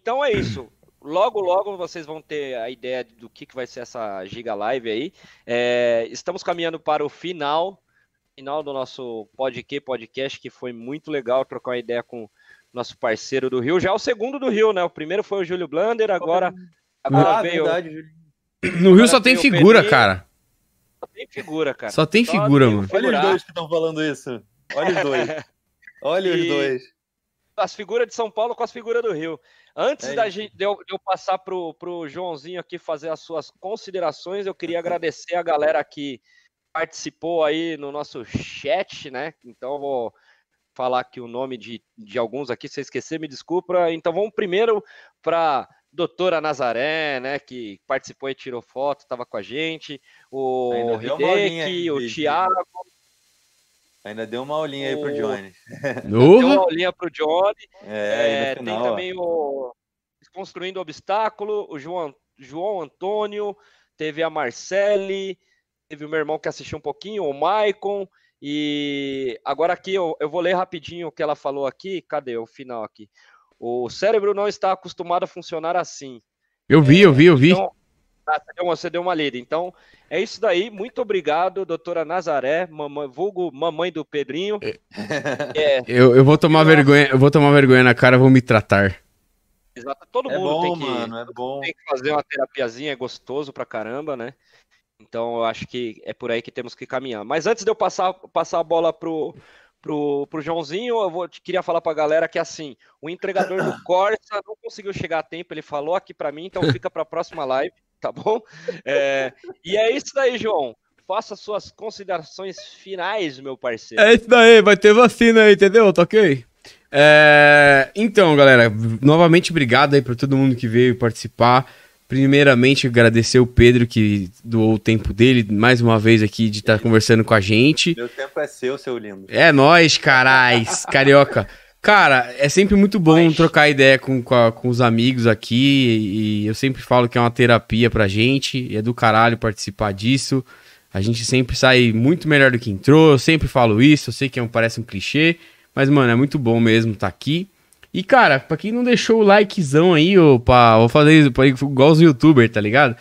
Então é isso. Logo, logo vocês vão ter a ideia do que, que vai ser essa Giga Live aí. É, estamos caminhando para o final, final do nosso podcast, podcast, que foi muito legal trocar uma ideia com nosso parceiro do Rio. Já é o segundo do Rio, né? O primeiro foi o Júlio Blander, agora, agora
Ah,
veio,
verdade.
No Rio só tem
tem
figura,
Pedrinho.
cara.
Só tem figura, cara.
Só tem figura,
tem o
mano.
Olha os dois que estão falando isso. Olha os dois. Olha os
E-
dois.
as figuras de São Paulo com as figuras do Rio. Antes
É
da gente, de, eu, de eu passar pro, pro Joãozinho aqui fazer as suas considerações, eu queria agradecer a galera que participou aí no nosso chat, né? Então eu vou falar aqui o nome de, de alguns aqui, se eu esquecer, me desculpa. Então vamos primeiro para doutora Nazaré, né, que participou e tirou foto, estava com a gente, o Hideki, o
de-
Thiago,
Ainda deu uma aulinha aí pro
O-
Johnny.
deu uma aulinha pro Johnny,
É,
É,
no
tem
final, ó.
também o Construindo Obstáculo, o João, João Antônio, teve a Marcele, teve o meu irmão que assistiu um pouquinho, o Maicon, e agora aqui eu, eu vou ler rapidinho o que ela falou aqui, cadê o final aqui? O cérebro não está acostumado a funcionar assim.
Eu vi, eu vi, eu vi.
Então, ah, você, deu uma, você deu uma lida. Então, é isso daí. Muito obrigado, doutora Nazaré, mamãe, vulgo mamãe do Pedrinho. É,
Eu, eu vou tomar vergonha, eu vou tomar vergonha na cara, vou me tratar.
exato. Todo
É
mundo
bom,
tem que,
mano, é bom.
tem que fazer uma terapiazinha, é gostoso pra caramba, né? Então eu acho que é por aí que temos que caminhar. Mas antes de eu passar, passar a bola pro, pro, pro Joãozinho, eu vou, queria falar pra galera que assim, o entregador do Corsa não conseguiu chegar a tempo, ele falou aqui pra mim, então fica pra próxima live, tá bom? É, e é isso daí, João. Faça suas considerações finais, meu parceiro.
É isso daí, vai ter vacina aí, entendeu? Tá ok? É, Então, galera, novamente obrigado aí por todo mundo que veio participar. Primeiramente, agradecer o Pedro que doou o tempo dele mais uma vez aqui de estar conversando com a gente.
Meu tempo é seu, seu lindo.
É nóis, carais, carioca. Cara, é sempre muito bom
Nós.
trocar ideia com, com, a- com os amigos aqui. E eu sempre falo que é uma terapia pra gente. E é do caralho participar disso. A gente sempre sai muito melhor do que entrou. Eu sempre falo isso. Eu sei que é um- parece um clichê. Mas, mano, é muito bom mesmo estar aqui. E, cara, pra quem não deixou o likezão aí, opa, vou fazer isso igual os youtubers, tá ligado?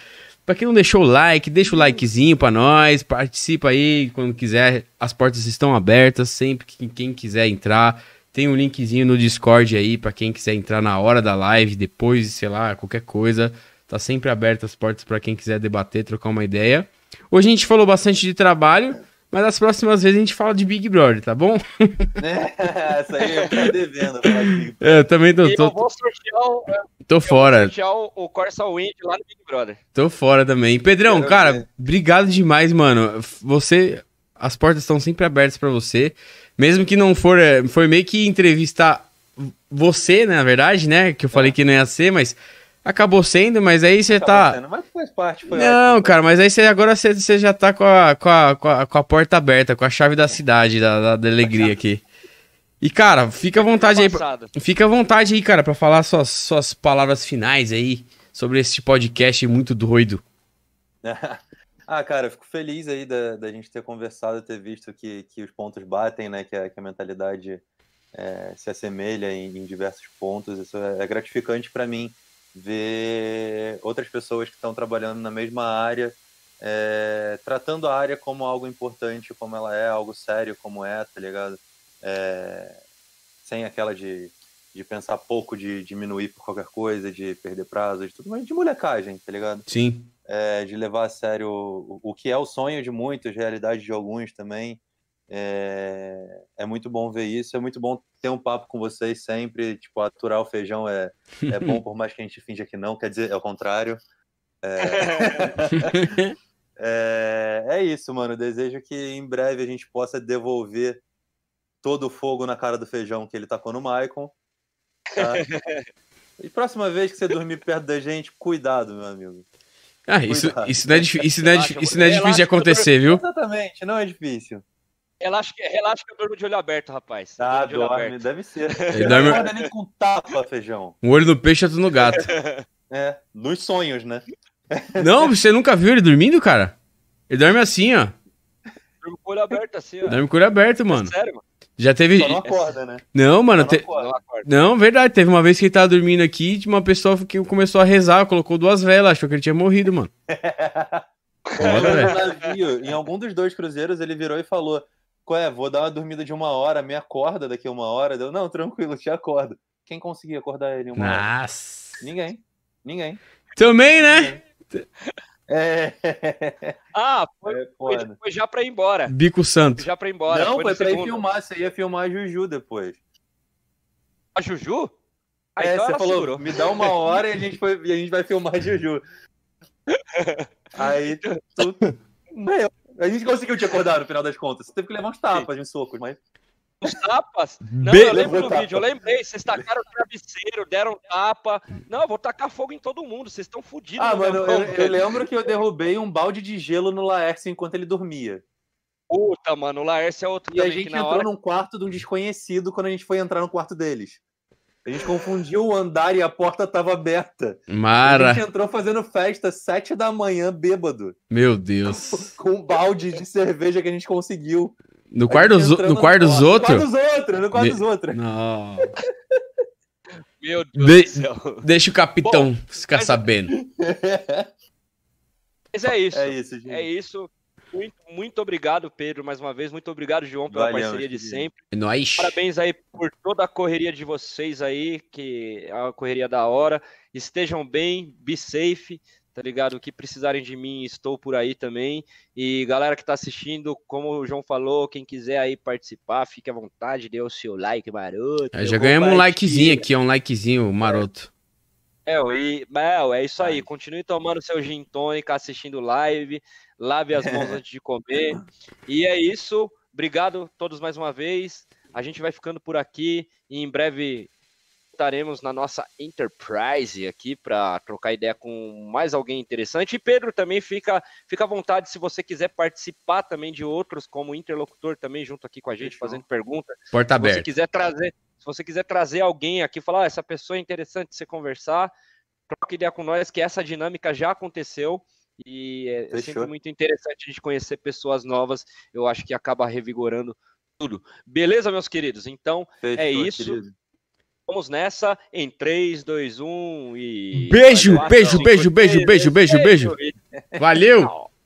Pra quem não deixou o like, deixa o likezinho pra nós, participa aí quando quiser. As portas estão abertas, sempre que quem quiser entrar. Tem um linkzinho no Discord aí pra quem quiser entrar na hora da live, depois, sei lá, qualquer coisa. Tá sempre aberto as portas pra quem quiser debater, trocar uma ideia. Hoje a gente falou bastante de trabalho, mas as próximas vezes a gente fala de Big Brother, tá bom?
Essa aí eu tô devendo. de
É, eu também tô,
eu
tô,
vou sortear, o, eu
tô
vou
fora.
sortear o, o Corsa Wind lá no Big Brother.
Tô fora também. Pedrão,
Quero
cara,
ver.
obrigado demais, mano. Você. As portas estão sempre abertas pra você. Mesmo que não for. é, Foi meio que entrevistar você, né, na verdade, né? Que eu falei que não ia ser, mas acabou sendo, mas aí você tá.
Sendo, Mas faz parte, foi
Não,
ótimo.
cara, mas aí você agora você, você já tá com a, com, a, com, a, com a porta aberta, com a chave da cidade, da, da, da alegria aqui. E, cara, fica à vontade aí. pra-. Fica à vontade aí, cara, pra falar suas, suas palavras finais aí sobre esse podcast muito doido.
Ah, cara, eu fico feliz aí da, da gente ter conversado, ter visto que, que os pontos batem, né? Que a, que a mentalidade é, se assemelha em, em diversos pontos. Isso é, é gratificante para mim ver outras pessoas que estão trabalhando na mesma área, é, tratando a área como algo importante, como ela é, algo sério como é, tá ligado? É, sem aquela de, de pensar pouco, de diminuir por qualquer coisa, de perder prazo, de tudo, mas de molecagem, tá ligado?
Sim.
é, de levar a sério o, o que é o sonho de muitos, realidade de alguns também. É, é muito bom ver isso, é muito bom ter um papo com vocês sempre. Tipo, aturar o feijão é, é bom, por mais que a gente finja que não, quer dizer, é o contrário. É, é isso, mano. Desejo que em breve a gente possa devolver todo o fogo na cara do feijão que ele tacou no Maicon. tá? E próxima vez que você dormir perto da gente, cuidado, meu amigo.
Ah, isso,
Cuidado.
isso não é, isso não é, isso não é difícil de acontecer, viu?
Exatamente, não é difícil.
Relaxa que, relaxa que eu durmo de olho aberto, rapaz.
Ah,
de olho
dorme,
aberto.
deve ser.
Ele
Não
dorme-
acorda nem com tapa, feijão.
Um olho no peixe, outro no gato.
É, nos sonhos, né?
Não, você nunca viu ele dormindo, cara? Ele dorme assim, ó.
Durmo com o olho aberto assim, ó.
Dorme com o olho aberto, mano.
Sério, mano.
Já teve.
Só não acorda, né?
Não, mano.
Não
te-
acorda.
Não
verdade. Teve uma vez que ele tava dormindo aqui e uma pessoa que começou a rezar, colocou duas velas, achou que ele tinha morrido, mano. Foda, velho.
navio, em algum dos dois cruzeiros, ele virou e falou: Qual é, vou dar uma dormida de uma hora, me acorda daqui a uma hora. Deu, não, tranquilo, te acordo. Quem conseguia acordar ele uma hora?
Nossa.
Ninguém. Ninguém.
Também, né?
É.
Ah, foi,
É
foi, foi já pra ir embora.
Bico Santo.
Já pra ir embora.
Não,
foi
foi pra ir filmar. Você ia filmar a Juju depois.
A Juju? Ah,
é,
então
você falou,
segurou.
me dá uma hora e a gente, foi, e a gente vai filmar a Juju. Aí tu. Meu, a gente conseguiu te acordar no final das contas. Você teve que levar uns tapas, uns socos, mas.
Os tapas? Não,
Be-
eu lembro do vídeo, eu lembrei. Vocês tacaram o travesseiro, deram tapa. Não, eu vou tacar fogo em todo mundo. Vocês estão fodidos.
Ah, mano, eu, eu lembro que eu derrubei um balde de gelo no Laércio enquanto ele dormia.
Puta, mano, o Laércio é outro
E a
também,
gente
que na
entrou
hora...
num quarto de um desconhecido quando a gente foi entrar no quarto deles. A gente confundiu o andar e a porta tava aberta. A
Mara.
gente entrou fazendo festa sete da manhã, bêbado.
Meu Deus.
Com um balde de cerveja que a gente conseguiu.
No
A
quarto no quarto dos
No
outros?
quarto dos outros, no quarto
Me-
dos outros.
Não.
Meu Deus
De-
do céu.
Deixa o capitão ficar sabendo.
Mas é isso.
É isso, gente.
É isso. Muito, muito obrigado, Pedro, mais uma vez. Muito obrigado, João, pela
Valeu,
parceria de sempre.
É nóis.
Parabéns aí por toda a correria de vocês aí, que é uma correria da hora. Estejam bem, be safe, tá ligado? O que precisarem de mim, estou por aí também. E galera que tá assistindo, como o João falou, quem quiser aí participar, fique à vontade, dê o seu like maroto.
É, já ganhamos um likezinho aqui, ó, um likezinho maroto.
É, e, Mel, é isso aí. Continue tomando seu gin tônica, assistindo live, lave as mãos antes de comer. E é isso. Obrigado a todos mais uma vez. A gente vai ficando por aqui e em breve estaremos na nossa Enterprise aqui para trocar ideia com mais alguém interessante. E Pedro também fica, fica à vontade se você quiser participar também de outros como interlocutor também junto aqui com a gente fazendo pergunta.
Porta
Se você
aberta.
quiser trazer, se você quiser trazer alguém aqui, falar, ah, essa pessoa é interessante de você conversar, troca ideia com nós, que essa dinâmica já aconteceu e é
Fechou.
sempre muito interessante a gente conhecer pessoas novas. Eu acho que acaba revigorando tudo. Beleza, meus queridos? Então,
Fechou,
é isso.
querido.
vamos nessa em 3, 2, 1 e.
Beijo, beijo, beijo, beijo, beijo, beijo, beijo.
e-
Valeu!